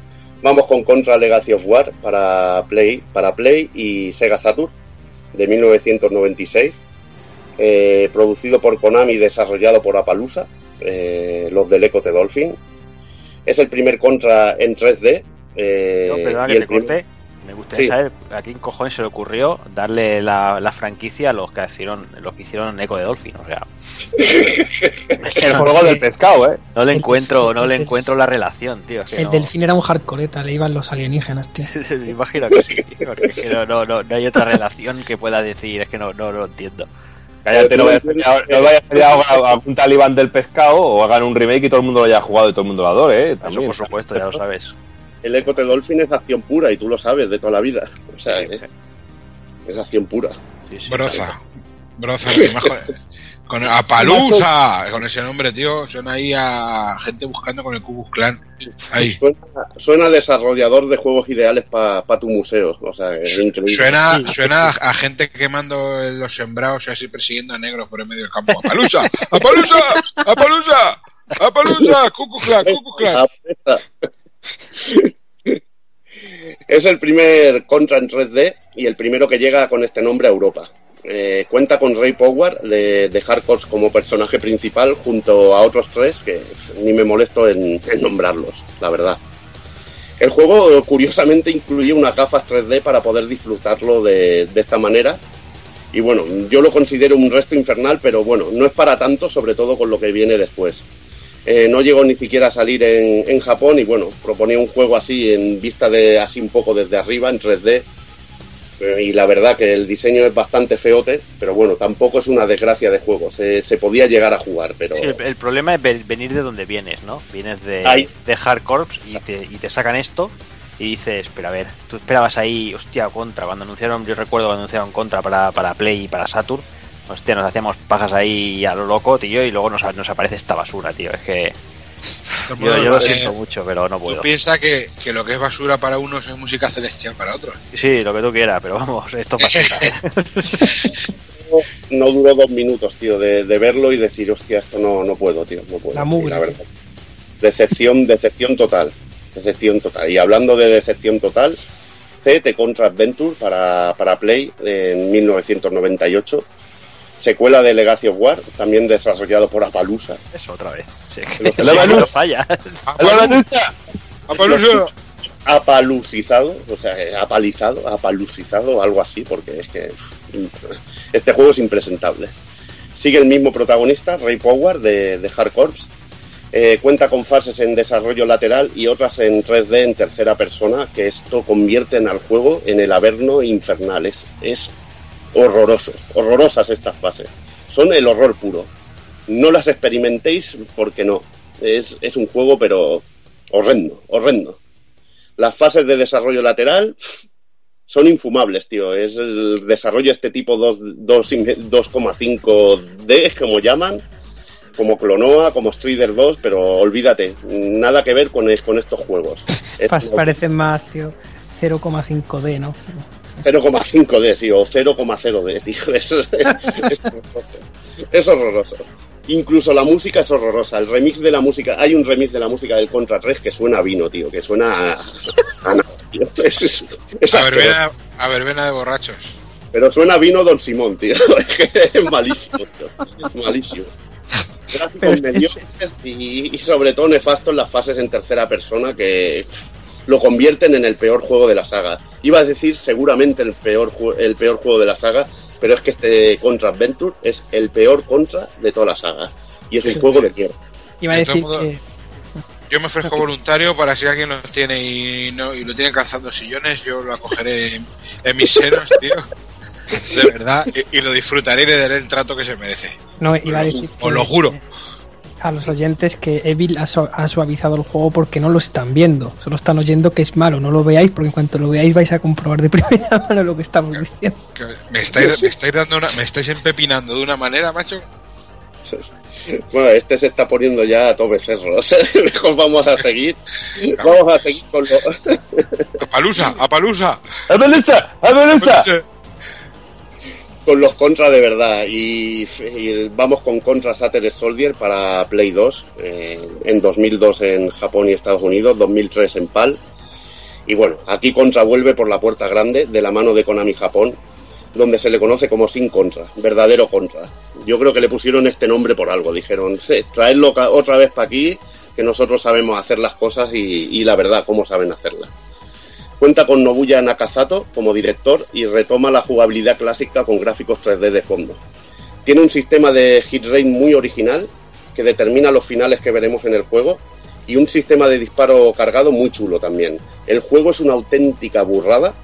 vamos con Contra Legacy of War para Play, para Play y Sega Saturn de 1996, eh, producido por Konami y desarrollado por Apalusa, eh, los del Echo de Dolphin. Es el primer Contra en 3D. eh, No, perdona y que el te primer- corte. Me gustaría Sí. saber a quién cojones se le ocurrió darle la, la franquicia a los que hicieron, los que hicieron Eco de Dolphin. O sea, El juego del pescado, ¿eh? no le El- encuentro, no le encuentro la relación, tío. Es que El no- delfín era un hardcoreta, le iban los alienígenas, tío. Me imagino que sí, porque es que no, no, no, no hay otra relación que pueda decir, es que no, no lo entiendo. Cállate, no vaya a salir ahora- no vaya a salir ahora algún talibán del pescado o hagan un remake y todo el mundo lo haya jugado y todo el mundo lo adore, ¿eh? Eso También. por supuesto, ya lo sabes. El Echo de Dolphin es acción pura y tú lo sabes de toda la vida. O sea, eh, es acción pura. Broza. Broza, más con, con Apalusa, con ese nombre, tío. Suena ahí a gente buscando con el Kubus Clan. Ahí. Suena, suena a desarrollador de juegos ideales para tu museo. O sea, es increíble. Suena, suena a gente quemando los sembrados y así persiguiendo a negros por el medio del campo. ¡Apalusa! ¡Apalusa! ¡Apalusa! ¡Apalusa! ¡Cucu Clan! ¡Cucu Clan! Es el primer Contra en 3D y el primero que llega con este nombre a Europa. Eh, cuenta con Ray Power de, de Hardcore como personaje principal junto a otros tres que ni me molesto en, nombrarlos, la verdad. El juego curiosamente incluye unas gafas 3D para poder disfrutarlo de esta manera. Y bueno, yo lo considero un resto infernal, pero bueno, no es para tanto, sobre todo con lo que viene después. Eh, no llegó ni siquiera a salir en, en Japón y bueno, proponía un juego así en vista de así un poco desde arriba, en 3D. Eh, y la verdad que el diseño es bastante feote, pero bueno, tampoco es una desgracia de juego. Se, se podía llegar a jugar, pero... Sí, el, el problema es ve- venir de donde vienes, ¿no? Vienes de, de Hard Corps y te, y te sacan esto y dices, pero a ver, tú esperabas ahí, hostia, Contra, cuando anunciaron, yo recuerdo cuando anunciaron Contra para, para Play y para Saturn, hostia, nos hacíamos pajas ahí a lo loco, tío, y luego nos, nos aparece esta basura, tío, es que... Yo, yo lo Eh, siento mucho, pero no Tú puedo. piensas que, que lo que es basura para unos es música celestial para otros. Sí, lo que tú quieras, pero vamos, esto pasa. no duró dos minutos, tío, de, de verlo y decir, hostia, esto no, no puedo, tío, no puedo. La mugre. la verdad. Decepción, decepción total. Decepción total. Y hablando de decepción total, CT Contra Adventure para, para Play en 1998. Secuela de Legacy of War, también desarrollado por Apalusa. Eso otra vez. Sí, que no falla. ¡Apalusa! apalucizado, o sea, eh, apalizado, apalucizado, algo así, porque es que este juego es impresentable. Sigue el mismo protagonista, Ray Power, de, de Hard Corps. Eh, cuenta con fases en desarrollo lateral y otras en 3D en tercera persona, que esto convierte en al juego en el averno infernal. Es, es horroroso, horrorosas estas fases. Son el horror puro. No las experimentéis porque no. Es, es un juego, pero horrendo, horrendo. Las fases de desarrollo lateral son infumables, tío. Es el desarrollo este tipo 2 2 y me- 2,5D, como llaman, como Clonoa, como Strider 2, pero olvídate, nada que ver con, con estos juegos. Es Pa- Parece más, tío, 0,5D, ¿no? 0,5D, sí, o 0,0D, tío. Es, es horroroso. Es horroroso. Incluso la música es horrorosa. El remix de la música, hay un remix de la música del Contra 3 que suena a vino, tío, que suena a, a nada, tío. Es, es- es A verbena, a verbena de borrachos. Pero suena a vino Don Simón, tío. Es malísimo, tío. Es malísimo. Gráficos mediocres y, y sobre todo nefasto en las fases en tercera persona que pff, lo convierten en el peor juego de la saga. Iba a decir seguramente el peor, el peor juego de la saga, pero es que este Contra Adventure es el peor Contra de toda la saga. Y es Sí. juego de mierda. Iba a decir que Yo me ofrezco voluntario para si alguien lo tiene y, no, y lo tiene calzando sillones, yo lo acogeré en, en mis senos, tío. De verdad, y, y lo disfrutaré y le daré el trato que se merece. no iba a decir Os que- lo juro. A los oyentes que Evil ha, su- ha suavizado el juego porque no lo están viendo, solo están oyendo que es malo, no lo veáis porque en cuanto lo veáis vais a comprobar de primera mano lo que estamos diciendo. Que Me estáis, me estáis dando una, me estáis empepinando de una manera, macho. Bueno, este se está poniendo ya a todo becerro. Mejor vamos a seguir. Vamos a seguir con lo. ¡Apalusa! ¡Apalusa! ¡Apalusa! ¡Apalusa! Con los Contra de verdad. Y, vamos con Contra Saturday Soldier para Play 2. eh, en 2002 en Japón y Estados Unidos, 2003 en PAL. Y bueno, aquí Contra vuelve por la puerta grande de la mano de Konami Japón, donde se le conoce como Sin Contra, verdadero Contra. Yo creo que le pusieron este nombre por algo. Dijeron, sí, traedlo otra vez para aquí, que nosotros sabemos hacer las cosas y, y la verdad, cómo saben hacerlas. Cuenta con Nobuya Nakazato como director y retoma la jugabilidad clásica con gráficos 3D de fondo. Tiene un sistema de hit rate muy original que determina los finales que veremos en el juego y un sistema de disparo cargado muy chulo también. El juego es una auténtica burrada,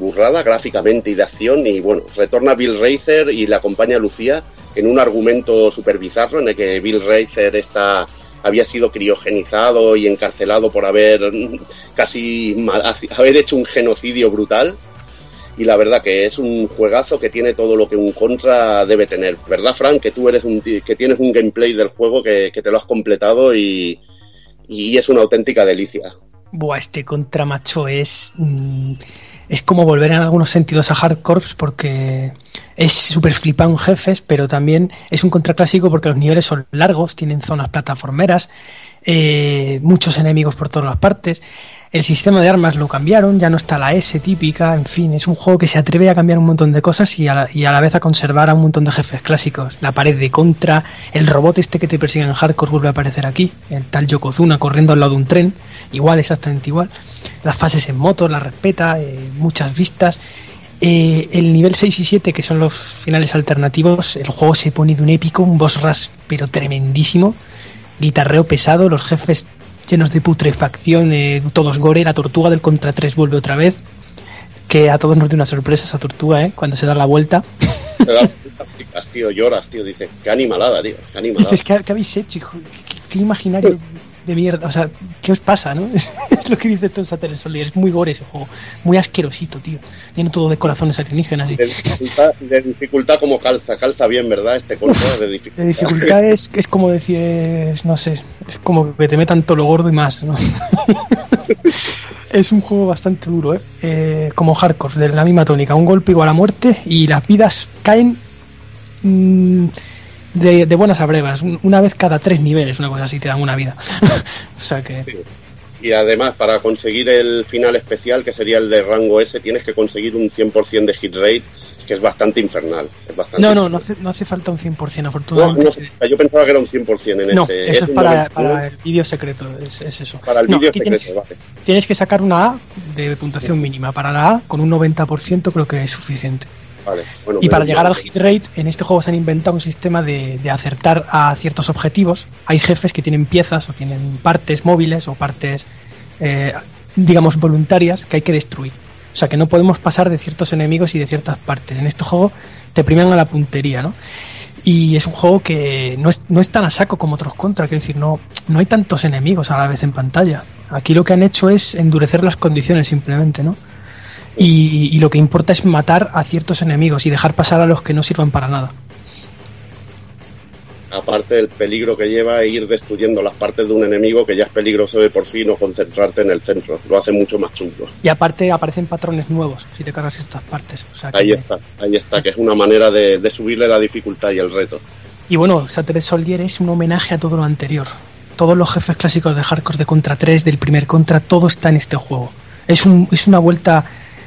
burrada gráficamente y de acción y bueno, retorna Bill Racer y le acompaña Lucía en un argumento super bizarro en el que Bill Racer está había sido criogenizado y encarcelado por haber mm, casi haber hecho un genocidio brutal y la verdad que es un juegazo que tiene todo lo que un contra debe tener verdad Frank que tú eres un que tienes un gameplay del juego que, te lo has completado y, y es una auténtica delicia Buah, este contra macho es. mm, es como volver en algunos sentidos a Hard porque es súper flipado en jefes, pero también es un contra clásico porque los niveles son largos, tienen zonas plataformeras, eh, muchos enemigos por todas las partes. El sistema de armas lo cambiaron, ya no está la S típica, en fin, es un juego que se atreve a cambiar un montón de cosas y a la, y a la vez a conservar a un montón de jefes clásicos. La pared de contra, el robot este que te persigue en Hardcore vuelve a aparecer aquí, el tal Yokozuna corriendo al lado de un tren, igual, exactamente igual. Las fases en moto, la respeta, eh, muchas vistas. Eh, el nivel 6 y 7, que son los finales alternativos, el juego se pone de un épico, un boss rush, pero tremendísimo. Guitarreo pesado, los jefes llenos de putrefacción, eh, todos gore, la tortuga del contra 3 vuelve otra vez. Que a todos nos dio una sorpresa esa tortuga, ¿eh? Cuando se da la vuelta. Tío lloras tío dices qué animalada tío qué animalada Dices, ¿qué, qué habéis hecho, hijo? ¿Qué, qué imaginario de mierda? O sea, ¿qué os pasa, no? es lo que dice en Saturday Soldier. Es muy gore ese juego. Muy asquerosito, tío. Lleno todo de corazones alienígenas. y- de dificultad, de dificultad como calza calza bien verdad este contra de dificultad De dificultad es, es como decir, es, no sé, es como que te metan todo lo gordo y más, ¿no? es un juego bastante duro, ¿eh? Eh, Como hardcore, de la misma tónica, un golpe igual a muerte y las vidas caen mm, de, de buenas a brevas, un- una vez cada tres niveles, una cosa así, te dan una vida. o sea que... Y además, para conseguir el final especial, que sería el de rango S, tienes que conseguir un 100% de hit rate, que es bastante infernal. Es bastante No, no, no hace, no hace falta un 100%, No, afortunadamente. no sé, yo pensaba que era un 100% en No, este. eso es para, 99, para el vídeo secreto, es, es eso. para el No, vídeo secreto, tienes- vale. Tienes que sacar una A de puntuación mínima. Para la A, con un 90% creo que es suficiente. Vale, bueno, Y para llegar al hit rate, en este juego se han inventado un sistema de, de acertar a ciertos objetivos. Hay jefes que tienen piezas o tienen partes móviles o partes, eh, digamos, voluntarias que hay que destruir. O sea que no podemos pasar de ciertos enemigos y de ciertas partes. En este juego te premian a la puntería, ¿no? Y es un juego que no es, no es tan a saco como otros contra, quiero decir, no, no hay tantos enemigos a la vez en pantalla. Aquí lo que han hecho es endurecer las condiciones simplemente, ¿no? Y, y lo que importa es matar a ciertos enemigos y dejar pasar a los que no sirvan para nada. Aparte del peligro que lleva ir destruyendo las partes de un enemigo, que ya es peligroso de por sí, no concentrarte en el centro. Lo hace mucho más chungo. Y aparte aparecen patrones nuevos si te cargas ciertas partes. O sea que- Ahí está, ahí está, que es una manera de, de subirle la dificultad y el reto. Y bueno, Saturday Soldier es un homenaje a todo lo anterior. Todos los jefes clásicos de Hardcore de Contra 3, del primer Contra, todo está en este juego. Es, un, es una vuelta,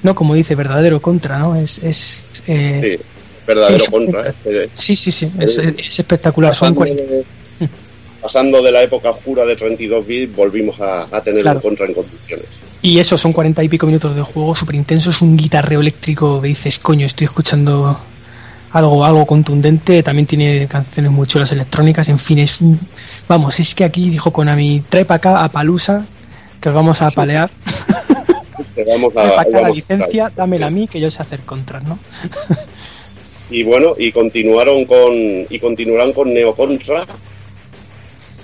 no como dice, verdadero Contra, ¿no? Es, es, eh, Sí, verdadero es- contra. este, sí, sí, sí, es, es espectacular. Son pasando, 40 de, pasando de la época oscura de 32 bits, volvimos a, a tener Claro. un contra en condiciones. Y eso, son cuarenta y pico minutos de juego, súper intenso, es un guitarreo eléctrico que dices, coño, estoy escuchando algo, algo contundente, también tiene canciones muy chulas electrónicas, en fin, es un... Vamos, es que aquí dijo Konami, trae para acá a Palusa, que os vamos a palear, Te vamos a, acá la licencia, dámela a mí, que yo sé hacer contras, ¿no? Y bueno, y continuaron con y continuarán con Neo Contra,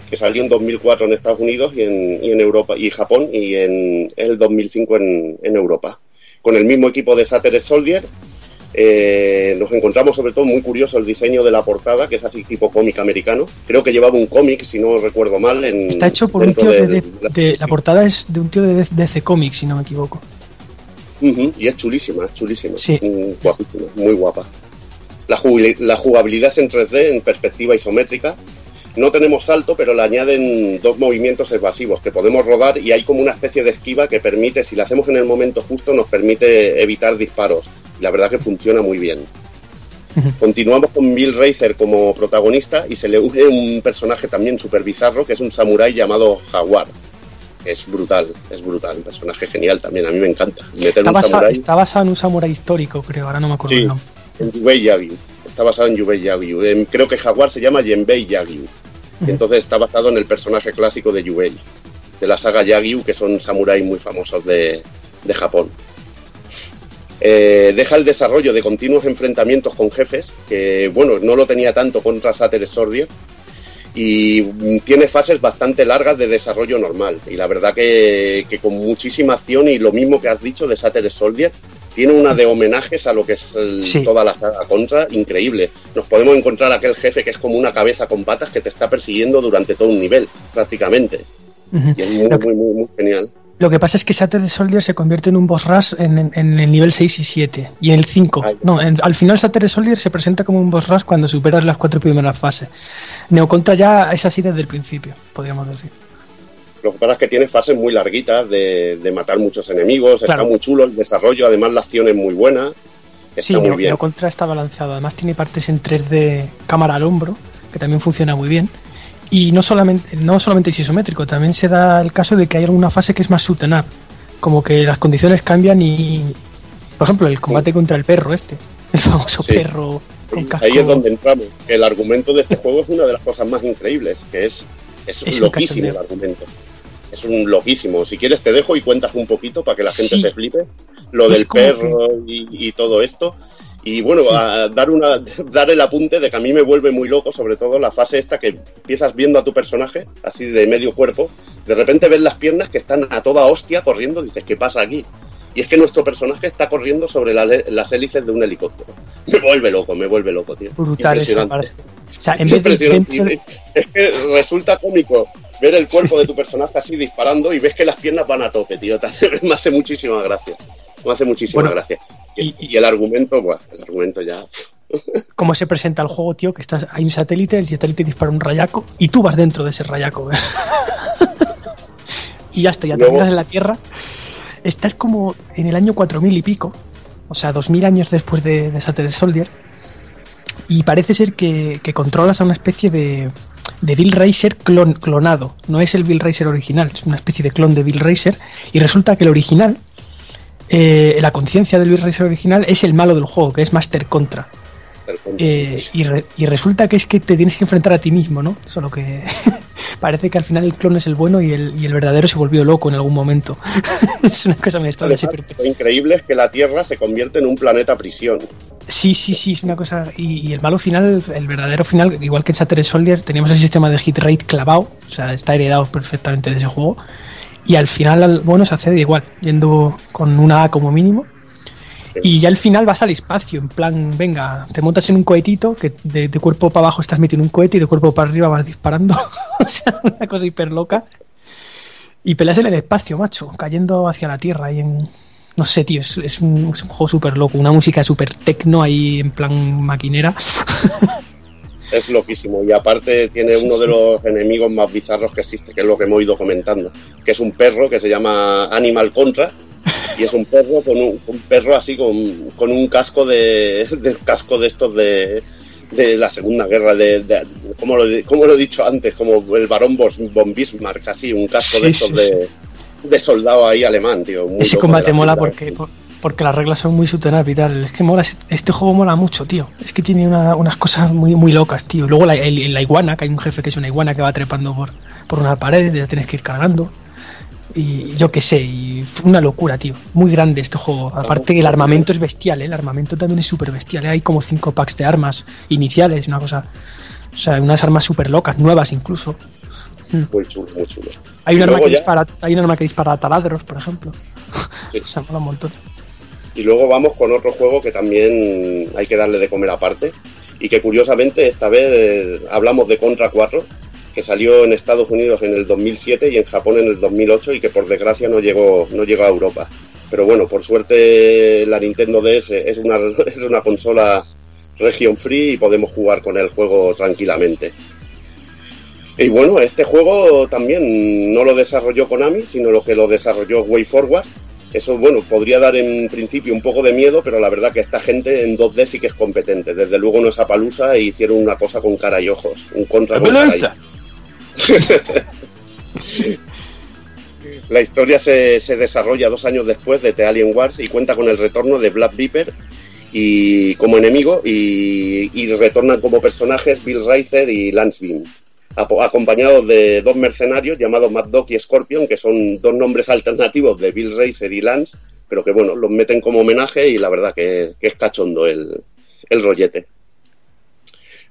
que salió en 2004 en Estados Unidos y en, y en Europa y Japón y en el 2005 en, en Europa, con el mismo equipo de Saturday Soldier, Eh, nos encontramos sobre todo muy curioso el diseño de la portada, que es así tipo cómic americano. Creo que llevaba un cómic, si no recuerdo mal. En, Está hecho por un tío de, de- de- La portada es de un tío de DC Comics, si no me equivoco. Y es chulísima, es chulísima. Sí. Mm, Guapísima, muy guapa. La jugabilidad es en 3D, en perspectiva isométrica. No tenemos salto, pero le añaden dos movimientos evasivos que podemos rodar y hay como una especie de esquiva que permite, si la hacemos en el momento justo, nos permite evitar disparos. La verdad que funciona muy bien. Continuamos con Bill Racer como protagonista y se le une un personaje también súper bizarro que es un samurái llamado Jaguar. Es brutal, es brutal, un personaje genial también, a mí me encanta. Meter Está un basado, está basado en un samurái histórico, creo, ahora no me acuerdo Sí. el nombre. en Yubei Yagyu. Está basado en Yubei Yagyu. Creo que Jaguar se llama Yenbei Yagyu. Entonces está basado en el personaje clásico de Yubei, de la saga Yagyu, que son samuráis muy famosos de, de Japón. Eh, deja el desarrollo de continuos enfrentamientos con jefes, que bueno, no lo tenía tanto contra Sater Sordier, y mm, tiene fases bastante largas de desarrollo normal. Y la verdad que, que con muchísima acción y lo mismo que has dicho de Sater Soldier, tiene una de homenajes a lo que es el- Sí. toda la saga contra, increíble. Nos podemos encontrar aquel jefe que es como una cabeza con patas que te está persiguiendo durante todo un nivel, prácticamente. Y es muy, muy, muy, muy genial. Lo que pasa es que Shattered Soldier se convierte en un boss rush en, en- en el nivel 6 y 7. Y en el 5. No, en- al final Shattered Soldier se presenta como un boss rush cuando superas las cuatro primeras fases. Neocontra ya es así desde el principio, podríamos decir. Lo que pasa es que tiene fases muy larguitas de, de matar muchos enemigos, Claro. está muy chulo el desarrollo, además la acción es muy buena, está sí, muy bien. Neocontra está balanceado. Además tiene partes en 3D cámara al hombro, que también funciona muy bien. Y no solamente, no solamente es isométrico, también se da el caso de que hay alguna fase que es más up. Como que las condiciones cambian y... Por ejemplo, el combate contra el perro este. El famoso Sí. perro con casco. Ahí es donde entramos. que El argumento de este juego es una de las cosas más increíbles, que es, es, Es loquísimo el argumento. Es un loquísimo. Si quieres te dejo y cuentas un poquito para que la gente Sí. se flipe. Lo Es del perro y, y todo esto. Y bueno, a dar una dar el apunte de que a mí me vuelve muy loco, sobre todo la fase esta que empiezas viendo a tu personaje, así de medio cuerpo, de repente ves las piernas que están a toda hostia corriendo, dices, ¿qué pasa aquí? Y es que nuestro personaje está corriendo sobre la- las hélices de un helicóptero. Me vuelve loco, me vuelve loco, tío. brutal Impresionante. parte. O sea, en vez de Impresionante. dentro- Es que resulta cómico ver el cuerpo de tu personaje así disparando y ves que las piernas van a tope, tío. Te hace- me hace muchísima gracia. Me hace muchísima Bueno, gracia. Y, y el argumento, buah, el argumento ya. cómo se presenta el juego, tío, que estás, hay un satélite, el satélite dispara un rayaco y tú vas dentro de ese rayaco. y ya está, ya Luego- terminas en la Tierra. Estás como en el año 4000 y pico, o sea, 2000 años después de, de Shattered Soldier. Y parece ser que, que controlas a una especie de, de Bill Racer clon, clonado. No es el Bill Racer original, es una especie de clon de Bill Racer. Y resulta que el original, eh, la conciencia del Bill Racer original, es el malo del juego, que es Master Contra. Eh, y, re- y resulta que es que te tienes que enfrentar a ti mismo, ¿no? Solo que parece que al final el clon es el bueno y el, y el verdadero se volvió loco en algún momento. es una cosa muy extraña. Lo increíble es que la Tierra se convierte en un planeta prisión. Sí, sí, sí, es una cosa. Y, y el malo final, el verdadero final, igual que en Shattered Soldier, teníamos el sistema de hit rate clavado, o sea, está heredado perfectamente de ese juego. Y al final, al bueno, se accede igual, yendo con una A como mínimo. Y ya al final vas al espacio, en plan, venga, te montas en un cohetito, que de, de cuerpo para abajo estás metido en un cohete y de cuerpo para arriba vas disparando. o sea, una cosa hiper loca. Y peleas en el espacio, macho, cayendo hacia la Tierra y en... No sé, tío, es, es un, es un juego súper loco, una música súper tecno ahí en plan maquinera. Es loquísimo. Y aparte tiene uno de los enemigos más bizarros que existe, que es lo que hemos ido comentando. Que es un perro que se llama Animal Contra. Y es un perro con un, un perro así con, con un casco de, de casco de estos de, de la Segunda Guerra, de, de- como, lo, como lo he dicho antes, como el varón Bos- von Bismarck, así, un casco de Sí, estos sí, de, de soldado ahí alemán, tío. Muy Ese combate mola porque, por- porque las reglas son muy sutenadas y tal. Es que mola, este juego mola mucho, tío. Es que tiene una- unas cosas muy, muy locas, tío. Luego la, el- la iguana, que hay un jefe que es una iguana que va trepando por, por una pared y la tienes que ir cargando. Y yo qué sé, y fue una locura, tío. Muy grande este juego. Aparte que el armamento es bestial, ¿eh? El armamento también es súper bestial. ¿eh? Hay como cinco packs de armas iniciales, una cosa... O sea, unas armas súper locas, nuevas incluso. Muy chulo, muy chulo. Hay un, arma que ya- dispara, hay un arma que dispara taladros, por ejemplo. Sí. O sea, mola un montón. Y luego vamos con otro juego que también hay que darle de comer aparte. Y que curiosamente esta vez eh, hablamos de Contra 4, que salió en Estados Unidos en el 2007 y en Japón en el 2008 y que por desgracia no llegó, no llegó a Europa. Pero bueno, por suerte la Nintendo DS es una, es una consola region free y podemos jugar con el juego tranquilamente. Y bueno, este juego también no lo desarrolló Konami, sino lo que lo desarrolló WayForward. Eso, bueno, podría dar en principio un poco de miedo, pero la verdad que esta gente en 2D sí que es competente. Desde luego no es palusa e hicieron una cosa con cara y ojos. Un contra con cara y- La historia se, desarrolla dos años después de The Alien Wars y cuenta con el retorno de Black Viper y como enemigo y, retornan como personajes Bill Reiser y Lance Bean, acompañados de dos mercenarios llamados Mad Dog y Scorpion, que son dos nombres alternativos de Bill Reiser y Lance, pero que bueno, los meten como homenaje y la verdad que, que es cachondo el, el rollete.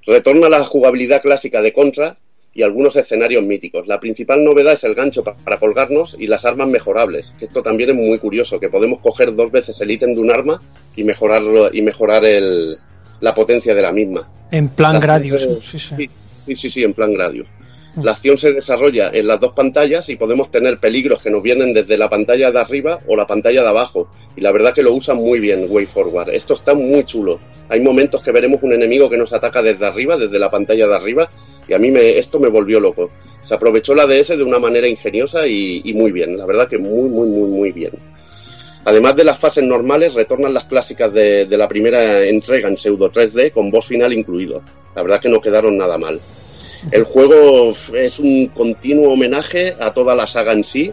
Retorna la jugabilidad clásica de Contra y algunos escenarios míticos. La principal novedad es el gancho pa- para colgarnos y las armas mejorables, que esto también es muy curioso, que podemos coger dos veces el ítem de un arma y mejorarlo y mejorar el- la potencia de la misma. En plan La Gradius. acción sí, se- sí. Sí, sí, sí, sí, en plan Gradius. La acción se desarrolla en las dos pantallas y podemos tener peligros que nos vienen desde la pantalla de arriba o la pantalla de abajo. Y la verdad que lo usan muy bien Way Forward. Esto está muy chulo. Hay momentos que veremos un enemigo que nos ataca desde arriba, desde la pantalla de arriba, y a mí me, esto me volvió loco. Se aprovechó la DS de una manera ingeniosa y, muy bien. La verdad que muy, muy, muy, muy bien. Además de las fases normales, retornan las clásicas de, de la primera entrega en pseudo 3D con boss final incluido. La verdad que no quedaron nada mal. El juego es un continuo homenaje a toda la saga en sí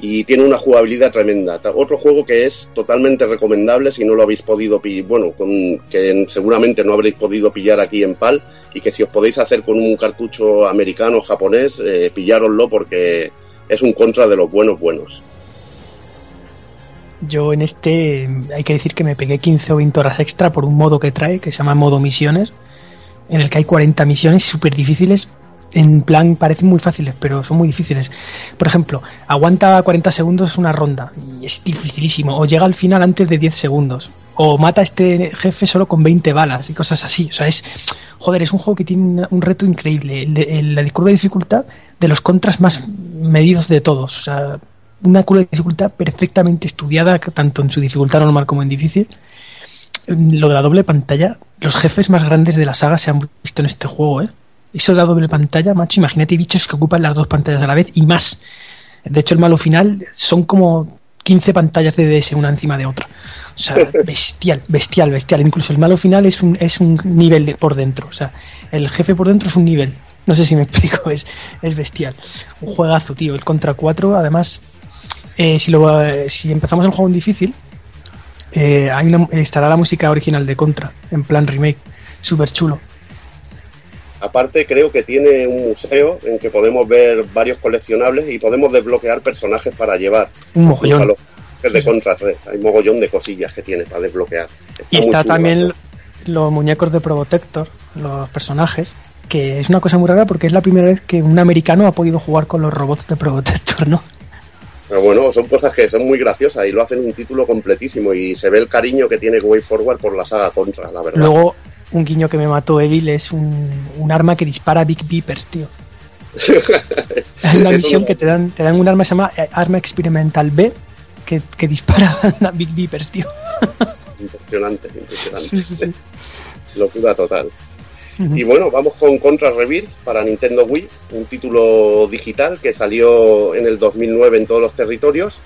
y tiene una jugabilidad tremenda. Otro juego que es totalmente recomendable si no lo habéis podido pillar, bueno, con, que seguramente no habréis podido pillar aquí en PAL y que si os podéis hacer con un cartucho americano o japonés, eh, pillároslo porque es un contra de los buenos buenos. Yo en este hay que decir que me pegué 15 o 20 horas extra por un modo que trae, que se llama modo misiones, en el que hay 40 misiones súper difíciles. En plan, parecen muy fáciles, pero son muy difíciles. Por ejemplo, aguanta 40 segundos una ronda y es dificilísimo. O llega al final antes de 10 segundos. O mata a este jefe solo con 20 balas y cosas así. O sea, es. Joder, es un juego que tiene un- reto increíble. La curva de dificultad de los contras más medidos de todos. O sea, una curva de dificultad perfectamente estudiada, tanto en su dificultad normal como en difícil. Lo de la doble pantalla, los jefes más grandes de la saga se han visto en este juego, ¿eh? Eso de la doble pantalla, macho, imagínate bichos que ocupan las dos pantallas a la vez y más. De hecho, el malo final son como 15 pantallas de DS una encima de otra. O sea, bestial, bestial, bestial. Incluso el malo final es un, es un nivel por dentro. O sea, el jefe por dentro es un nivel. No sé si me explico, es, es bestial. Un juegazo, tío. El Contra 4, además, eh, si, lo, eh, si empezamos el juego en difícil, eh, hay una- estará la música original de Contra, en plan remake. Súper chulo. Aparte, creo que tiene un museo en que podemos ver varios coleccionables y podemos desbloquear personajes para llevar. Un mogollón. Los de Contra 3. Hay mogollón de cosillas que tiene para desbloquear. Está Y está chulo, también ¿no? los muñecos de Probotector, los personajes, que es una cosa muy rara porque es la primera vez que un americano ha podido jugar con los robots de Probotector, ¿no? Pero bueno, son cosas que son muy graciosas y lo hacen un título completísimo y se ve el cariño que tiene Way Forward por la saga Contra, la verdad. Luego, un guiño que me mató Evil es un, un arma que dispara Big Beepers, tío. Hay una no- que te dan, te dan un arma que se llama eh, Arma Experimental B, que, que dispara a Big Beepers, tío. Impresionante, impresionante. Sí, sí, sí. Locura total. Y bueno, vamos con Contra Rebirth para Nintendo Wii, un título digital que salió en el 2009 en todos los territorios.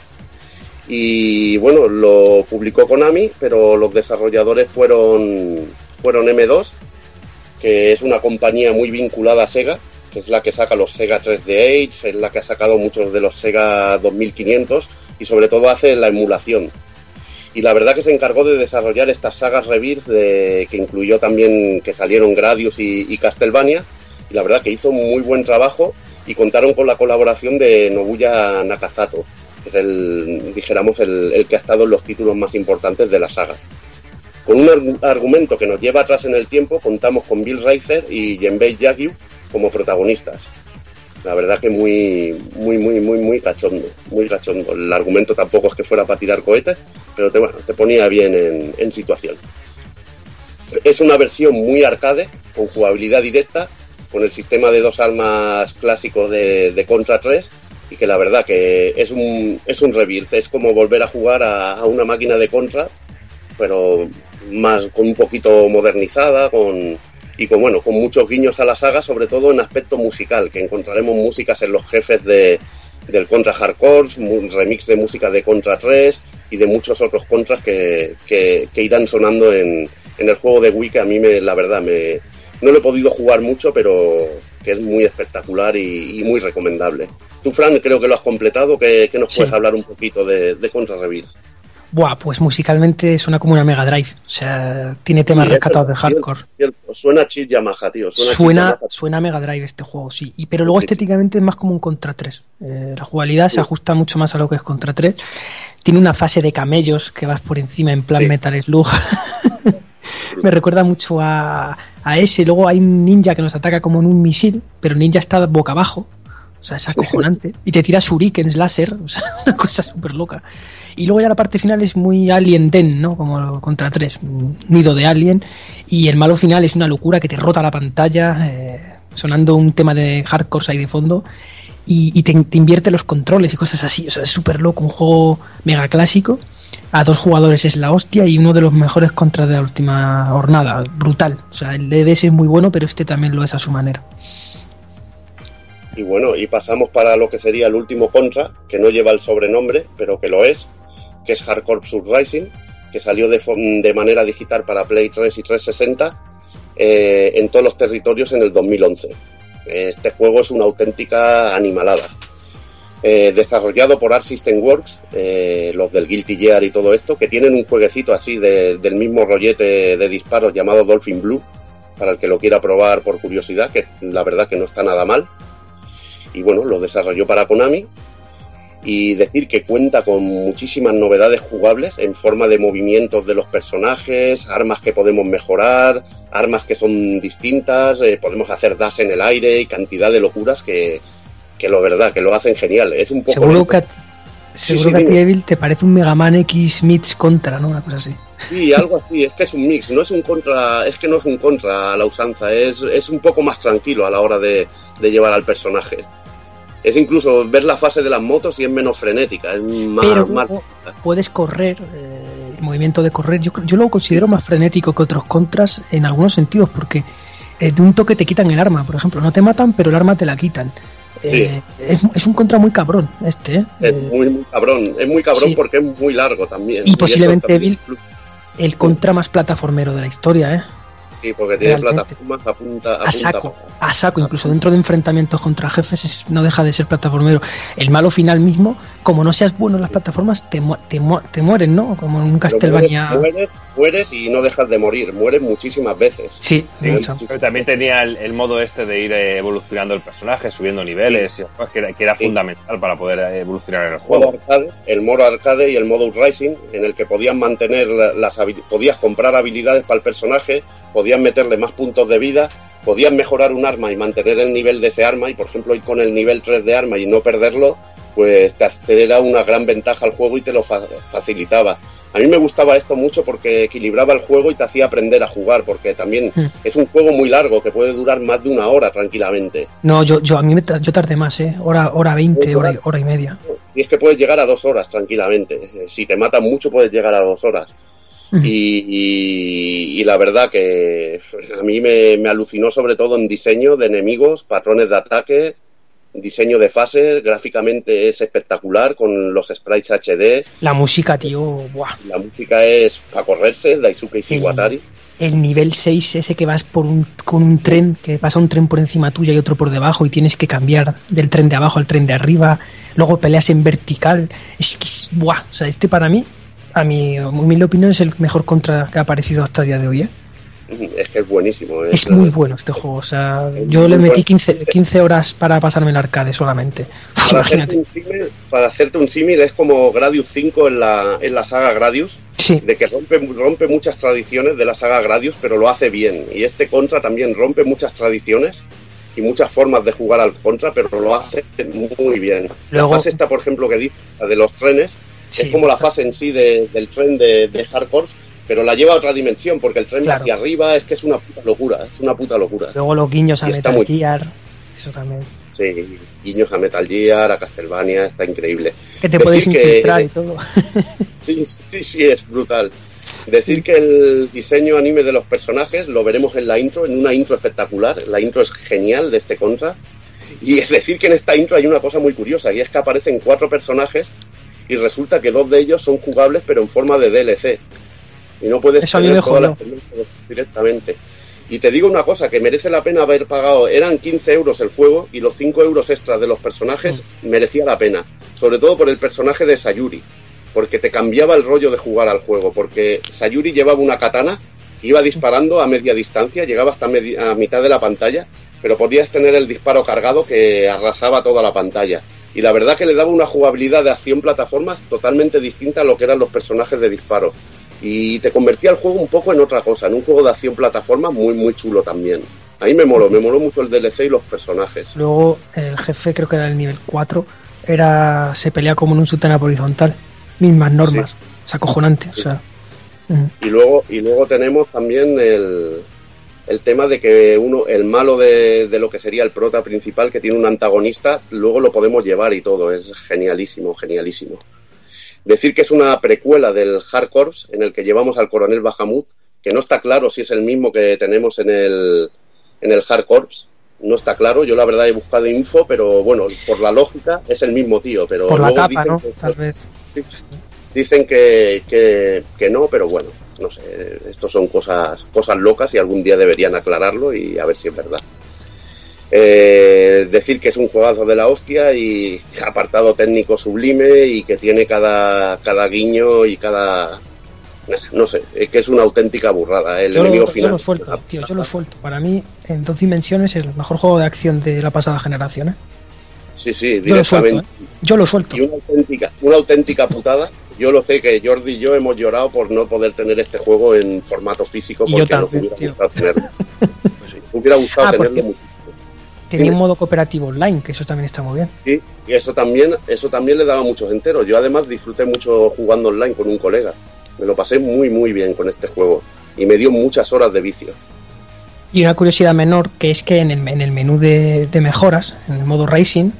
Y bueno, lo publicó Konami, pero los desarrolladores fueron, fueron M2, que es una compañía muy vinculada a Sega, que es la que saca los Sega 3D Age, es la que ha sacado muchos de los Sega 2500 y sobre todo hace la emulación. Y la verdad que se encargó de desarrollar estas sagas Rebirth que incluyó también que salieron Gradius y, Castlevania. Y la verdad que hizo muy buen trabajo y contaron con la colaboración de Nobuya Nakazato, que es el, dijéramos, el, que ha estado en los títulos más importantes de la saga. Con un argu- argumento que nos lleva atrás en el tiempo, contamos con Bill Reiser y Genbei Yagyu como protagonistas. La verdad que muy, muy, muy, muy, muy cachondo, muy cachondo. El argumento tampoco es que fuera para tirar cohetes, pero te, bueno, te ponía bien en, en situación. Es una versión muy arcade, con jugabilidad directa, con el sistema de dos armas clásico de, de Contra 3, y que la verdad que es un, es un rebirth, es como volver a jugar a, a una máquina de Contra, pero más con un poquito modernizada, con y con bueno, con muchos guiños a la saga, sobre todo en aspecto musical, que encontraremos músicas en los jefes de, del Contra Hardcore, remix de música de Contra 3 y de muchos otros contras que, que, que irán sonando en, en el juego de Wii, que a mí me, la verdad me no lo he podido jugar mucho, pero que es muy espectacular y, y muy recomendable. Tú, Fran, creo que lo has completado, que, que nos Sí. puedes hablar un poquito de, de Contra Rebirth. Buah, pues musicalmente suena como una Mega Drive. O sea, tiene temas rescatados de hardcore. cierto. Suena Chip Yamaha, tío. Suena, Suena, Yamaha. suena a Mega Drive este juego, sí. Y, pero luego estéticamente es más como un Contra 3. Eh, la jugabilidad se ajusta mucho más a lo que es Contra 3. Tiene una fase de camellos que vas por encima en plan. Metal Slug. Me recuerda mucho a, a ese. Luego hay un ninja que nos ataca como en un misil, pero el ninja está boca abajo. O sea, es acojonante. Y te tira shurikens láser. O sea, una cosa súper loca. Y luego ya la parte final es muy Alien Den, ¿no? Como contra 3, un nido de Alien. Y el malo final es una locura que te rota la pantalla, eh, sonando un tema de hardcore ahí de fondo. Y, y te, te invierte los controles y cosas así. O sea, es súper loco, un juego mega clásico. A dos jugadores es la hostia y uno de los mejores contras de la última jornada. Brutal. O sea, el DDS es muy bueno, pero este también lo es a su manera. Y bueno, y pasamos para lo que sería el último Contra, que no lleva el sobrenombre, pero que lo es, que es Hardcore Surrising, que salió de, de manera digital para Play 3 y 360 eh, en todos los territorios en el 2011. Este juego es una auténtica animalada. Eh, desarrollado por Art System Works, eh, los del Guilty Gear y todo esto, que tienen un jueguecito así de- del mismo rollete de disparos llamado Dolphin Blue, para el que lo quiera probar por curiosidad, que la verdad que no está nada mal y bueno, lo desarrolló para Konami. Y decir que cuenta con muchísimas novedades jugables en forma de movimientos de los personajes, armas que podemos mejorar, armas que son distintas, eh, podemos hacer dash en el aire y cantidad de locuras que, que lo verdad, que lo hacen genial. Es un poco Seguro lento. que, a- Sí, seguro sí, que a ti, dime. Evil, te parece un Mega Man X Meets Contra, ¿no? Una cosa así. Sí, algo así, es que es un mix, no es un contra, es que no es un contra a la usanza, es, es un poco más tranquilo a la hora de, de llevar al personaje. Es incluso ver la fase de las motos y es menos frenética, es más, Pero más- luego puedes correr, eh, el movimiento de correr, yo, yo lo considero más frenético que otros contras en algunos sentidos, porque eh, de un toque te quitan el arma, por ejemplo, no te matan, pero el arma te la quitan. Eh, es, es un contra muy cabrón este, ¿eh? es muy, muy cabrón, es muy cabrón Sí. porque es muy largo también. y posiblemente también- Evil el contra más plataformero de la historia, ¿eh? Sí, porque tiene Realmente. plataformas a punta a, a punta saco, a saco, incluso dentro de enfrentamientos contra jefes es- no deja de ser plataformero. El malo final mismo, como no seas bueno en las plataformas, te, mu- te, mu- te mueren, ¿no? Como en un Castlevania. Mueres, mueres, mueres y no dejas de morir, mueres muchísimas veces. Sí, Sí, mucho. pero también tenía el, el modo este de ir eh, evolucionando el personaje, subiendo niveles, y que era, que era Sí. fundamental para poder eh, evolucionar en el el modo juego. arcade, el modo arcade y el modo Rising, en el que podías mantener la- las habi- podías comprar habilidades para el personaje, podías meterle más puntos de vida, podías mejorar un arma y mantener el nivel de ese arma, y por ejemplo ir con el nivel 3 de arma y no perderlo, pues te, era una gran ventaja al juego y te lo fa- facilitaba. A mí me gustaba esto mucho porque equilibraba el juego y te hacía aprender a jugar, porque también Hmm. es un juego muy largo que puede durar más de una hora tranquilamente. No, yo, yo a mí me yo tardé más, ¿eh? Hora, hora 20, hora, hora y media. Y es que puedes llegar a dos horas tranquilamente. Eh, Si te matan mucho, puedes llegar a dos horas. Y, y- y la verdad que a mí me, me alucinó sobre todo en diseño de enemigos, patrones de ataque, diseño de fases, gráficamente es espectacular con los sprites HD, La música, tío, buah. la música es para correrse, Daisuke Ishiwatari. El nivel 6, ese que vas por un, con un tren, que pasa un tren por encima tuya y otro por debajo y tienes que cambiar del tren de abajo al tren de arriba, luego peleas en vertical, es que buah, o sea, este para mí, a mi humilde opinión, es el mejor contra que ha aparecido hasta el día de hoy, ¿eh? Es que es buenísimo. Es muy bueno este juego, o sea, yo le metí 15, 15 horas para pasarme el arcade solamente. Para hacerte, imagínate. un símil, para hacerte un símil es como Gradius 5 en la, en la saga Gradius, de que rompe, rompe muchas tradiciones de la saga Gradius, pero lo hace bien. Y este Contra también rompe muchas tradiciones y muchas formas de jugar al Contra, pero lo hace muy bien. Luego- La fase esta, por ejemplo, que dice, la de los trenes, es como la fase en sí de- del tren de, de Hardcore, pero la lleva a otra dimensión, porque el tren va hacia arriba es que es una puta locura, es una puta locura. Luego los guiños a Y Metal muy- Gear. Eso también. Sí, guiños a Metal Gear, a Castlevania, está increíble. Que te que- infiltrar y todo. Sí, sí, sí, es brutal. Decir que el diseño anime de los personajes lo veremos en la intro, en una intro espectacular. La intro es genial de este contra. Y es decir que en esta intro hay una cosa muy curiosa, y es que aparecen cuatro personajes y resulta que dos de ellos son jugables pero en forma de DLC. Y no puedes Eso tener las jodió. experiencias directamente. Y te digo una cosa, que merece la pena haber pagado, eran 15 euros el juego y los 5 euros extras de los personajes merecía la pena. Sobre todo por el personaje de Sayuri, porque te cambiaba el rollo de jugar al juego, porque Sayuri llevaba una katana, iba disparando a media distancia, llegaba hasta a mitad de la pantalla, pero podías tener el disparo cargado que arrasaba toda la pantalla. Y la verdad que le daba una jugabilidad de acción plataformas totalmente distinta a lo que eran los personajes de disparo. Y te convertía el juego un poco en otra cosa, en un juego de acción plataforma muy, muy chulo también. A mí me moló, me moló mucho el DLC y los personajes. Luego el jefe, creo que era el nivel 4, era se pelea como en un sutana horizontal. Mismas normas. Es acojonante. O sea, ujú. Y luego, y luego tenemos también el, el tema de que uno, el malo de, de lo que sería el prota principal, que tiene un antagonista, luego lo podemos llevar y todo. Es genialísimo, genialísimo. Decir que es una precuela del Hard Corps en el que llevamos al coronel Bahamut, que no está claro si es el mismo que tenemos en el, en el Hard Corps. No está claro, yo la verdad he buscado info, pero bueno, por la lógica es el mismo tío, pero por la luego capa, dicen ¿no? que Tal vez. Dicen que, que, que no, pero bueno, no sé, estos son cosas, cosas locas y algún día deberían aclararlo y a ver si es verdad. Eh, decir que es un juegazo de la hostia y apartado técnico sublime y que tiene cada, cada guiño y cada... No sé, es que es una auténtica burrada. El Yo lo, enemigo yo final. lo suelto, tío, yo lo suelto. Para mí, en dos dimensiones, es el mejor juego de acción de la pasada generación. ¿eh? Sí, sí, Yo lo suelto. directamente. ¿eh? Yo lo suelto. Y una auténtica, una auténtica putada. Yo lo sé que Jordi y yo hemos llorado por no poder tener este juego en formato físico Y yo porque nos hubiera gustado tenerlo. Nos hubiera gustado Ah, tenerlo mucho. Tenía un modo cooperativo online, que eso también está muy bien. Sí, y eso también, eso también le daba muchos enteros. Yo además disfruté mucho jugando online con un colega. Me lo pasé muy muy bien con este juego. Y me dio muchas horas de vicio. Y una curiosidad menor, que es que en el, en el menú de, de mejoras, en el modo Racing,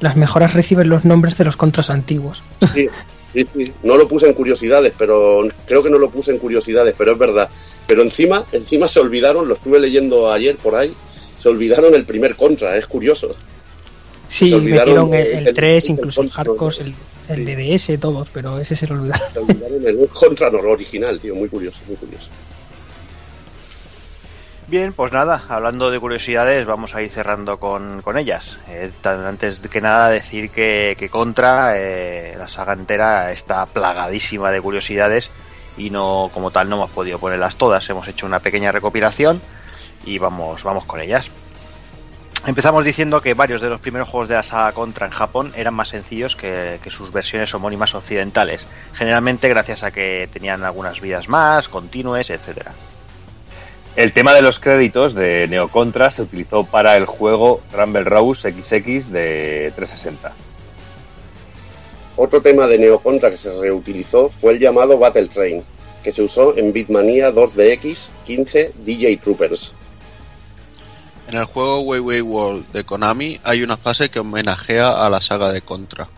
las mejoras reciben los nombres de los contras antiguos. Sí, sí, sí. No lo puse en curiosidades, pero creo que no lo puse en curiosidades, pero es verdad. Pero encima, encima se olvidaron, lo estuve leyendo ayer por ahí, se olvidaron el primer contra, es curioso. Sí, Se olvidaron metieron el, el 3, del- incluso el Hardcore, el, el DDS, todos, pero ese se lo olvidaron. Se olvidaron el contra no original, tío, muy curioso, muy curioso. Bien, pues nada, hablando de curiosidades, vamos a ir cerrando con, con ellas. Eh, antes que nada, decir que, que Contra, eh, la saga entera, está plagadísima de curiosidades y no, como tal, no hemos podido ponerlas todas. Hemos hecho una pequeña recopilación y vamos, vamos con ellas. Empezamos diciendo que varios de los primeros juegos de la saga Contra en Japón eran más sencillos que, que sus versiones homónimas occidentales, generalmente gracias a que tenían algunas vidas más, continues, etcétera. El tema de los créditos de Neo Contra se utilizó para el juego Rumble Rose XX de 360. Otro tema de Neo Contra que se reutilizó fue el llamado Battle Train, que se usó en Bitmania 2DX 15 DJ Troopers. En el juego Way Way World de Konami hay una fase que homenajea a la saga de Contra.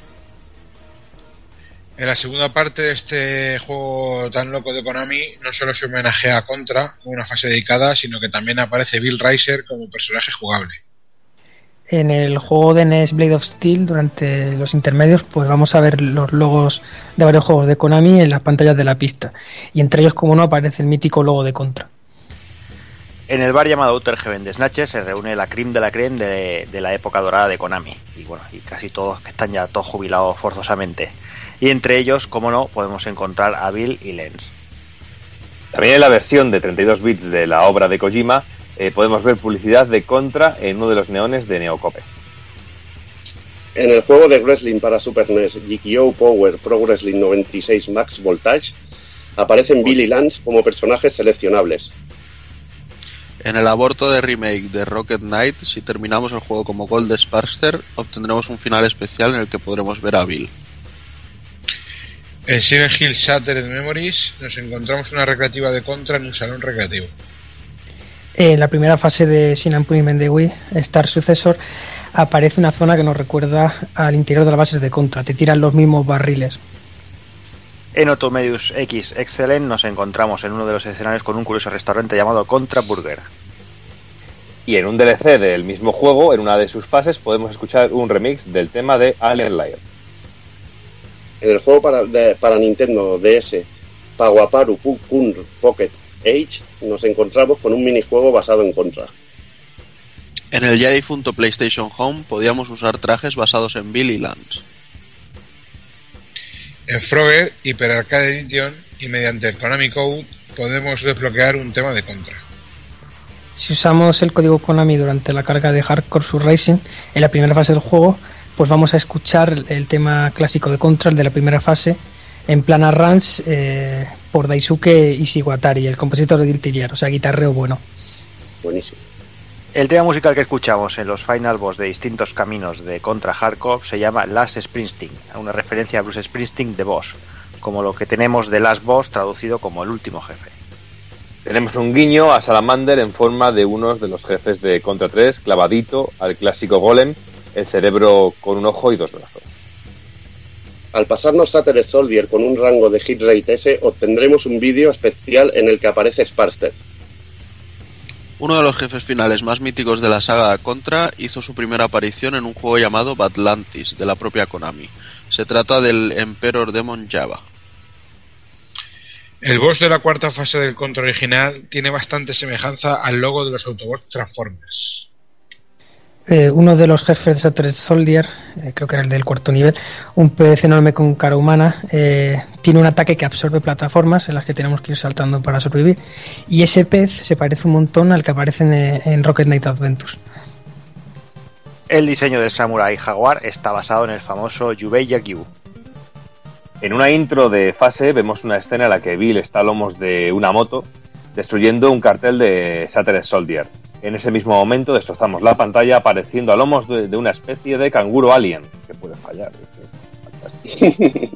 En la segunda parte de este juego tan loco de Konami, no solo se homenajea a Contra con una fase dedicada, sino que también aparece Bill Riser como personaje jugable. En el juego de NES Blade of Steel, durante los intermedios, pues vamos a ver los logos de varios juegos de Konami en las pantallas de la pista. Y entre ellos, como no, aparece el mítico logo de Contra. En el bar llamado Outer Heaven de Snatcher se reúne la creme de la creme de, de la época dorada de Konami. Y bueno, y casi todos que están ya todos jubilados forzosamente. Y entre ellos, como no, podemos encontrar a Bill y Lens. También en la versión de 32 bits de la obra de Kojima eh, podemos ver publicidad de Contra en uno de los neones de Neocope. En el juego de wrestling para Super NES, GKO Power Pro Wrestling 96 Max Voltage, aparecen Bill y Lance como personajes seleccionables. En el aborto de remake de Rocket Knight, si terminamos el juego como Gold Sparkster, obtendremos un final especial en el que podremos ver a Bill. En Silent Hill Shattered Memories nos encontramos una recreativa de contra en un salón recreativo. En la primera fase de Sin Punishment de Wii, Star Successor, aparece una zona que nos recuerda al interior de las bases de contra. Te tiran los mismos barriles. En Otomedius X Excellent nos encontramos en uno de los escenarios con un curioso restaurante llamado Contra Burger. Y en un DLC del mismo juego, en una de sus fases, podemos escuchar un remix del tema de Alien Liar. En el juego para, de- para Nintendo DS, Pawaparu Kun Pocket Age, nos encontramos con un minijuego basado en Contra. En el ya difunto PlayStation Home podíamos usar trajes basados en Billy Lance. En Frogger Hyper Arcade Edition y mediante el Konami Code podemos desbloquear un tema de contra. Si usamos el código Konami durante la carga de Hardcore Sur Racing en la primera fase del juego, pues vamos a escuchar el tema clásico de Contra, el de la primera fase, en plan arrange eh, por Daisuke Ishiwatari, el compositor de Gear, o sea, guitarreo bueno. Buenísimo. El tema musical que escuchamos en los final boss de distintos caminos de Contra Hardcore se llama Last Springsteen, una referencia a Bruce Springsteen de Boss, como lo que tenemos de Last Boss traducido como el último jefe. Tenemos un guiño a Salamander en forma de unos de los jefes de Contra 3, clavadito al clásico Golem, el cerebro con un ojo y dos brazos. Al pasarnos Shattered Soldier con un rango de hit rate S, obtendremos un vídeo especial en el que aparece Sparster. Uno de los jefes finales más míticos de la saga Contra hizo su primera aparición en un juego llamado Batlantis, de la propia Konami. Se trata del Emperor Demon Java. El boss de la cuarta fase del contra original tiene bastante semejanza al logo de los Autobots Transformers. Eh, uno de los jefes de Shattered Soldier, eh, creo que era el del cuarto nivel, un pez enorme con cara humana, eh, tiene un ataque que absorbe plataformas en las que tenemos que ir saltando para sobrevivir. Y ese pez se parece un montón al que aparece en, en Rocket Knight Adventures. El diseño del Samurai Jaguar está basado en el famoso Yubei Yakibu. En una intro de fase vemos una escena en la que Bill está a lomos de una moto destruyendo un cartel de Shattered Soldier. En ese mismo momento destrozamos la pantalla apareciendo a lomos de, de una especie de canguro alien. Que puede fallar.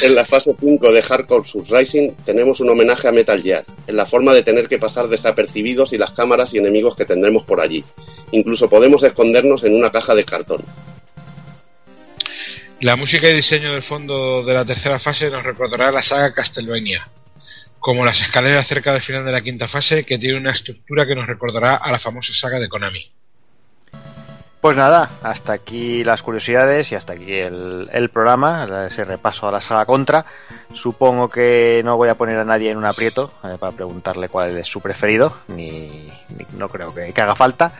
En la fase 5 de Hardcore Surrising tenemos un homenaje a Metal Gear, en la forma de tener que pasar desapercibidos y las cámaras y enemigos que tendremos por allí. Incluso podemos escondernos en una caja de cartón. La música y diseño del fondo de la tercera fase nos recordará la saga Castlevania, como las escaleras cerca del final de la quinta fase, que tiene una estructura que nos recordará a la famosa saga de Konami. Pues nada, hasta aquí las curiosidades y hasta aquí el, el programa, ese repaso a la saga Contra. Supongo que no voy a poner a nadie en un aprieto eh, para preguntarle cuál es su preferido, ni, no creo que, que haga falta.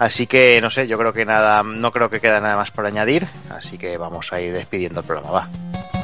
Así que no sé, yo creo que nada, no creo que queda nada más por añadir, así que vamos a ir despidiendo el programa, va.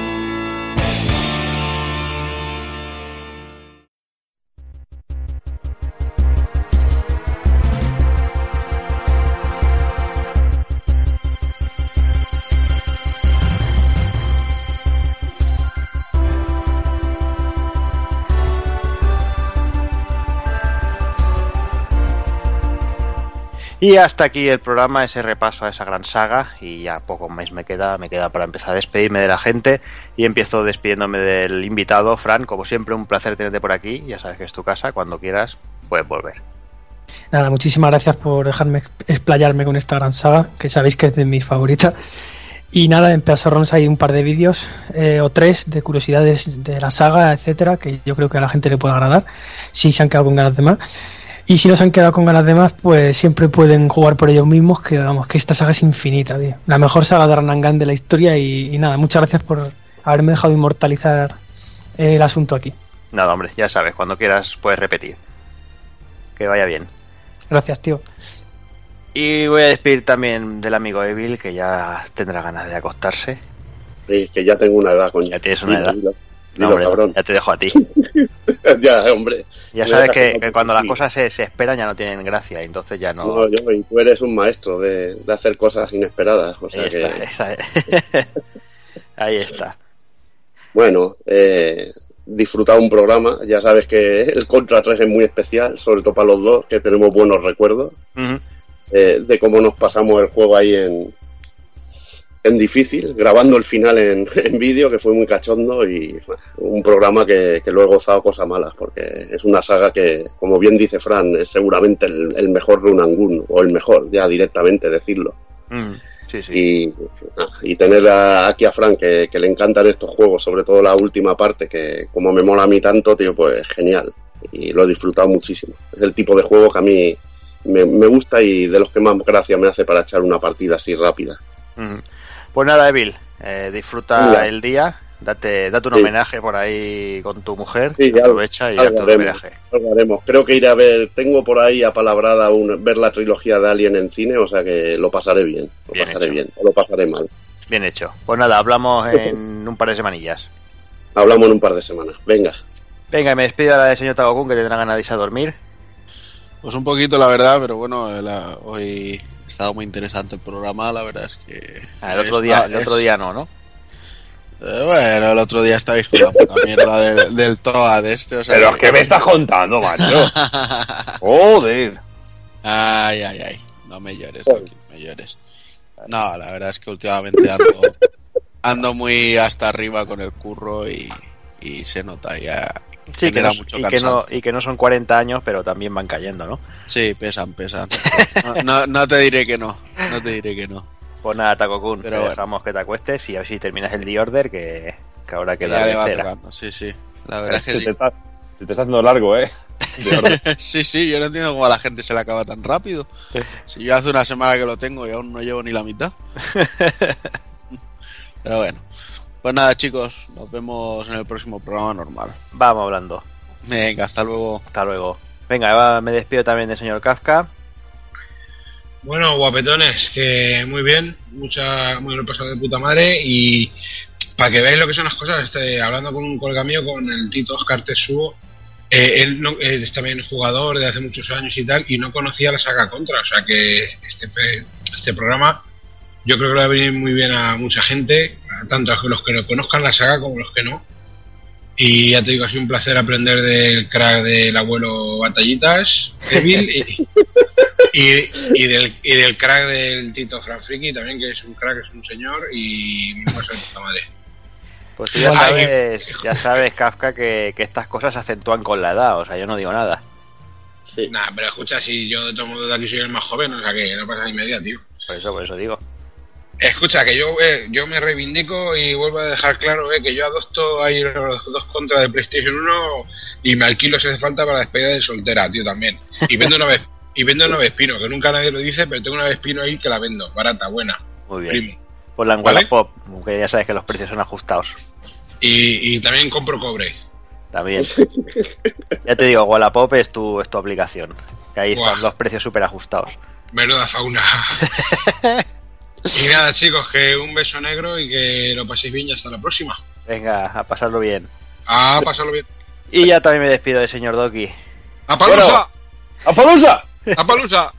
Y hasta aquí el programa, ese repaso a esa gran saga. Y ya poco más me queda, me queda para empezar a despedirme de la gente. Y empiezo despidiéndome del invitado, Fran. Como siempre, un placer tenerte por aquí. Ya sabes que es tu casa. Cuando quieras, puedes volver. Nada, muchísimas gracias por dejarme explayarme con esta gran saga, que sabéis que es de mis favoritas. Y nada, en Pedasorrons hay un par de vídeos, eh, o tres, de curiosidades de la saga, etcétera, que yo creo que a la gente le puede agradar, si se han quedado con ganas de más. Y si no se han quedado con ganas de más, pues siempre pueden jugar por ellos mismos, que vamos, que esta saga es infinita, tío. La mejor saga de Ranangan de la historia y, y nada, muchas gracias por haberme dejado inmortalizar el asunto aquí. Nada, hombre, ya sabes, cuando quieras puedes repetir. Que vaya bien. Gracias, tío. Y voy a despedir también del amigo Evil, que ya tendrá ganas de acostarse. Sí, que ya tengo una edad, coño. Ya tienes una edad. No, dilo, hombre, cabrón. ya te dejo a ti. ya, hombre. Ya sabes que, cuando las cosas se, se esperan ya no tienen gracia, entonces ya no. No, yo, tú eres un maestro de, de hacer cosas inesperadas. O sea Ahí que, está, esa- Ahí está. bueno, eh, disfrutar un programa. Ya sabes que el Contra 3 es muy especial, sobre todo para los dos, que tenemos buenos recuerdos eh, de cómo nos pasamos el juego ahí en, en difícil, grabando el final en, en vídeo, que fue muy cachondo y un programa que, que lo he gozado cosas malas, porque es una saga que, como bien dice Fran, es seguramente el, el mejor Run and Gun, o el mejor, ya directamente decirlo. Mm, Sí, sí. Y, ah, y tener a- aquí a Fran, que, que le encantan estos juegos, sobre todo la última parte, que como me mola a mí tanto, tío, pues genial. Y lo he disfrutado muchísimo. Es el tipo de juego que a mí me, me gusta y de los que más gracia me hace para echar una partida así rápida. Ujú. Pues nada, Evil, eh, disfruta el día, date, date un Sí. homenaje por ahí con tu mujer, Sí, ya- aprovecha y date un homenaje. haremos. Creo que iré a ver, tengo por ahí apalabrada un, ver la trilogía de Alien en cine, o sea que lo pasaré bien, lo Bien pasaré hecho. bien, o lo pasaré mal. Bien hecho. Pues nada, hablamos en un par de semanillas. Hablamos en un par de semanas. Venga. Venga, y me despido ahora del señor Tagokun, que tendrá ganas de irse a dormir. Pues un poquito, la verdad, pero bueno, la- hoy ha estado muy interesante el programa, la verdad es que... Ah, el otro es día, el otro día no, ¿no? Eh, bueno, el otro día estabais con la puta mierda del, del TOA de este, o sea... Pero es que me estás contando, macho. Joder. Ay, ay, ay. No me llores, Doki, no me llores. No, la verdad es que últimamente ando, ando muy hasta arriba con el curro y, y se nota ya. Sí, que genera no, mucho y, que no, y que no son 40 años, pero también van cayendo, ¿no? Sí, pesan, pesan. No, no, no te diré que no, no te diré que no. Pues nada, Takokun, Pero dejamos que te acuestes y a ver si terminas el The Order, que, que ahora Que queda ya de le va sí, sí. La verdad es que Se sí. te, está, se te está haciendo largo, ¿eh? Sí, sí, yo no entiendo cómo a la gente se le acaba tan rápido. Si yo hace una semana que lo tengo y aún no llevo ni la mitad. Pero bueno. Pues nada, chicos, nos vemos en el próximo programa normal. Vamos hablando. Venga, hasta luego. Hasta luego. Venga, va, me despido también del señor Kafka. Bueno, guapetones, que muy bien, mucha, muy lo pasado de puta madre y para que veáis lo que son las cosas, este, hablando con un colega mío, con el Tito Oscar Tesuo, eh, él, no, él es también jugador de hace muchos años y tal, y no conocía la saga Contra, o sea que este, pe- este programa yo creo que le va a venir muy bien a mucha gente, tanto a los que no conozcan la saga como los que no. Y ya te digo, ha sido un placer aprender del crack del abuelo Batallitas, Evil, y, y, y del, y del crack del Tito Franfriki también, que es un crack, es un señor, y me pasa de puta madre. Pues tú ya Ay, sabes, ya sabes, Kafka, que, que estas cosas se acentúan con la edad, o sea, yo no digo nada. Sí. Nah, pero escucha, si yo de todo modo de aquí soy el más joven, o sea que no pasa ni media, tío. Por eso, por eso digo. Escucha, que yo eh, yo me reivindico y vuelvo a dejar claro eh, que yo adopto ahí los dos contras de PlayStation 1 y me alquilo si hace falta para la despedida de soltera, tío, también. Y vendo una vez y vendo una Vespino, que nunca nadie lo dice, pero tengo una Vespino ahí que la vendo, barata, buena. Muy bien. Primo. Pues la en ¿Vale? Wallapop, que ya sabes que los precios son ajustados. Y, y también compro cobre. También. ya te digo, Wallapop es tu, es tu aplicación. Que ahí Buah. están los precios súper ajustados. Menuda fauna. y nada, chicos, que un beso negro y que lo paséis bien y hasta la próxima. Venga, a pasarlo bien. Ah, pasarlo bien. Y ya también me despido del señor Doki. ¡A Palusa! ¡A Palusa! ¡A Palusa!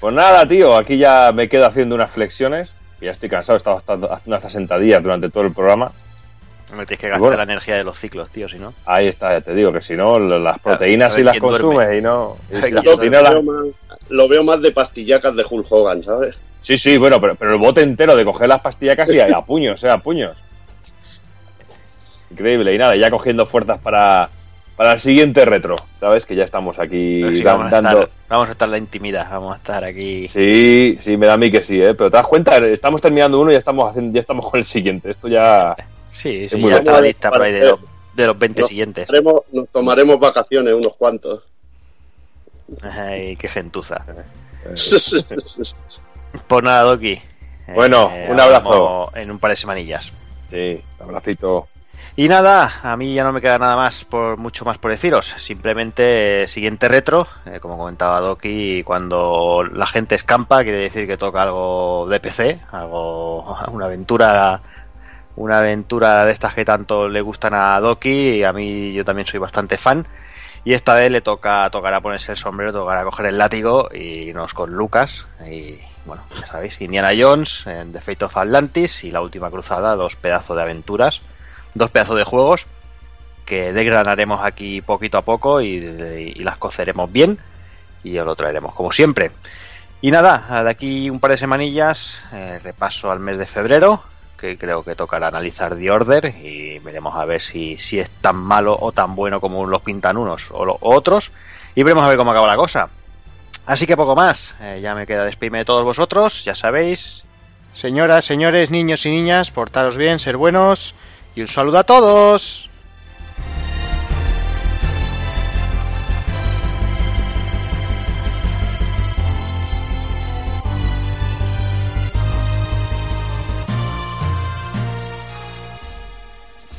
Pues nada, tío, aquí ya me quedo haciendo unas flexiones. Ya estoy cansado, he estado hasta- haciendo estas sentadillas durante todo el programa. No me tienes que gastar bueno. la energía de los ciclos, tío, si no. Ahí está, ya te digo que si no, las proteínas a si las duerme. consumes y no. y A si las lo, veo más, lo veo más de pastillacas de Hulk Hogan, ¿sabes? Sí, sí, bueno, pero, pero el bote entero de coger las pastillas casi a, puños, eh, a puños. Increíble, y nada, ya cogiendo fuerzas para, para el siguiente retro, ¿sabes? Que ya estamos aquí sí, dan- vamos, a dando... estar, vamos a estar en la intimidad, vamos a estar aquí. Sí, sí, me da a mí que sí, ¿eh? Pero te das cuenta, estamos terminando uno y ya estamos, haciendo, ya estamos con el siguiente. Esto ya... Sí, Es sí, muy ya está la lista por ahí de los, de los 20 No. siguientes. Nos tomaremos vacaciones unos cuantos. Ay, qué gentuza. Pues nada, Doki. Bueno, un abrazo. En un par de semanillas. Sí, abracito. Y nada, a mí ya no me queda nada más por mucho más por deciros. Simplemente eh, siguiente retro, eh, como comentaba Doki, cuando la gente escampa quiere decir que toca algo de PC, algo una aventura una aventura de estas que tanto le gustan a Doki y a mí yo también soy bastante fan. Y esta vez le toca tocará ponerse el sombrero, tocará coger el látigo y irnos con Lucas. Y bueno, ya sabéis, Indiana Jones, en The Fate of Atlantis y La Última Cruzada, dos pedazos de aventuras, dos pedazos de juegos que desgranaremos aquí poquito a poco y, y las coceremos bien y os lo traeremos como siempre. Y nada, de aquí un par de semanillas, eh, repaso al mes de febrero, que creo que tocará analizar The Order y veremos a ver si, si es tan malo o tan bueno como los pintan unos o los otros y veremos a ver cómo acaba la cosa. Así que poco más, eh, ya me queda despedirme de todos vosotros, ya sabéis, señoras, señores, niños y niñas, portaros bien, ser buenos. Y un saludo a todos.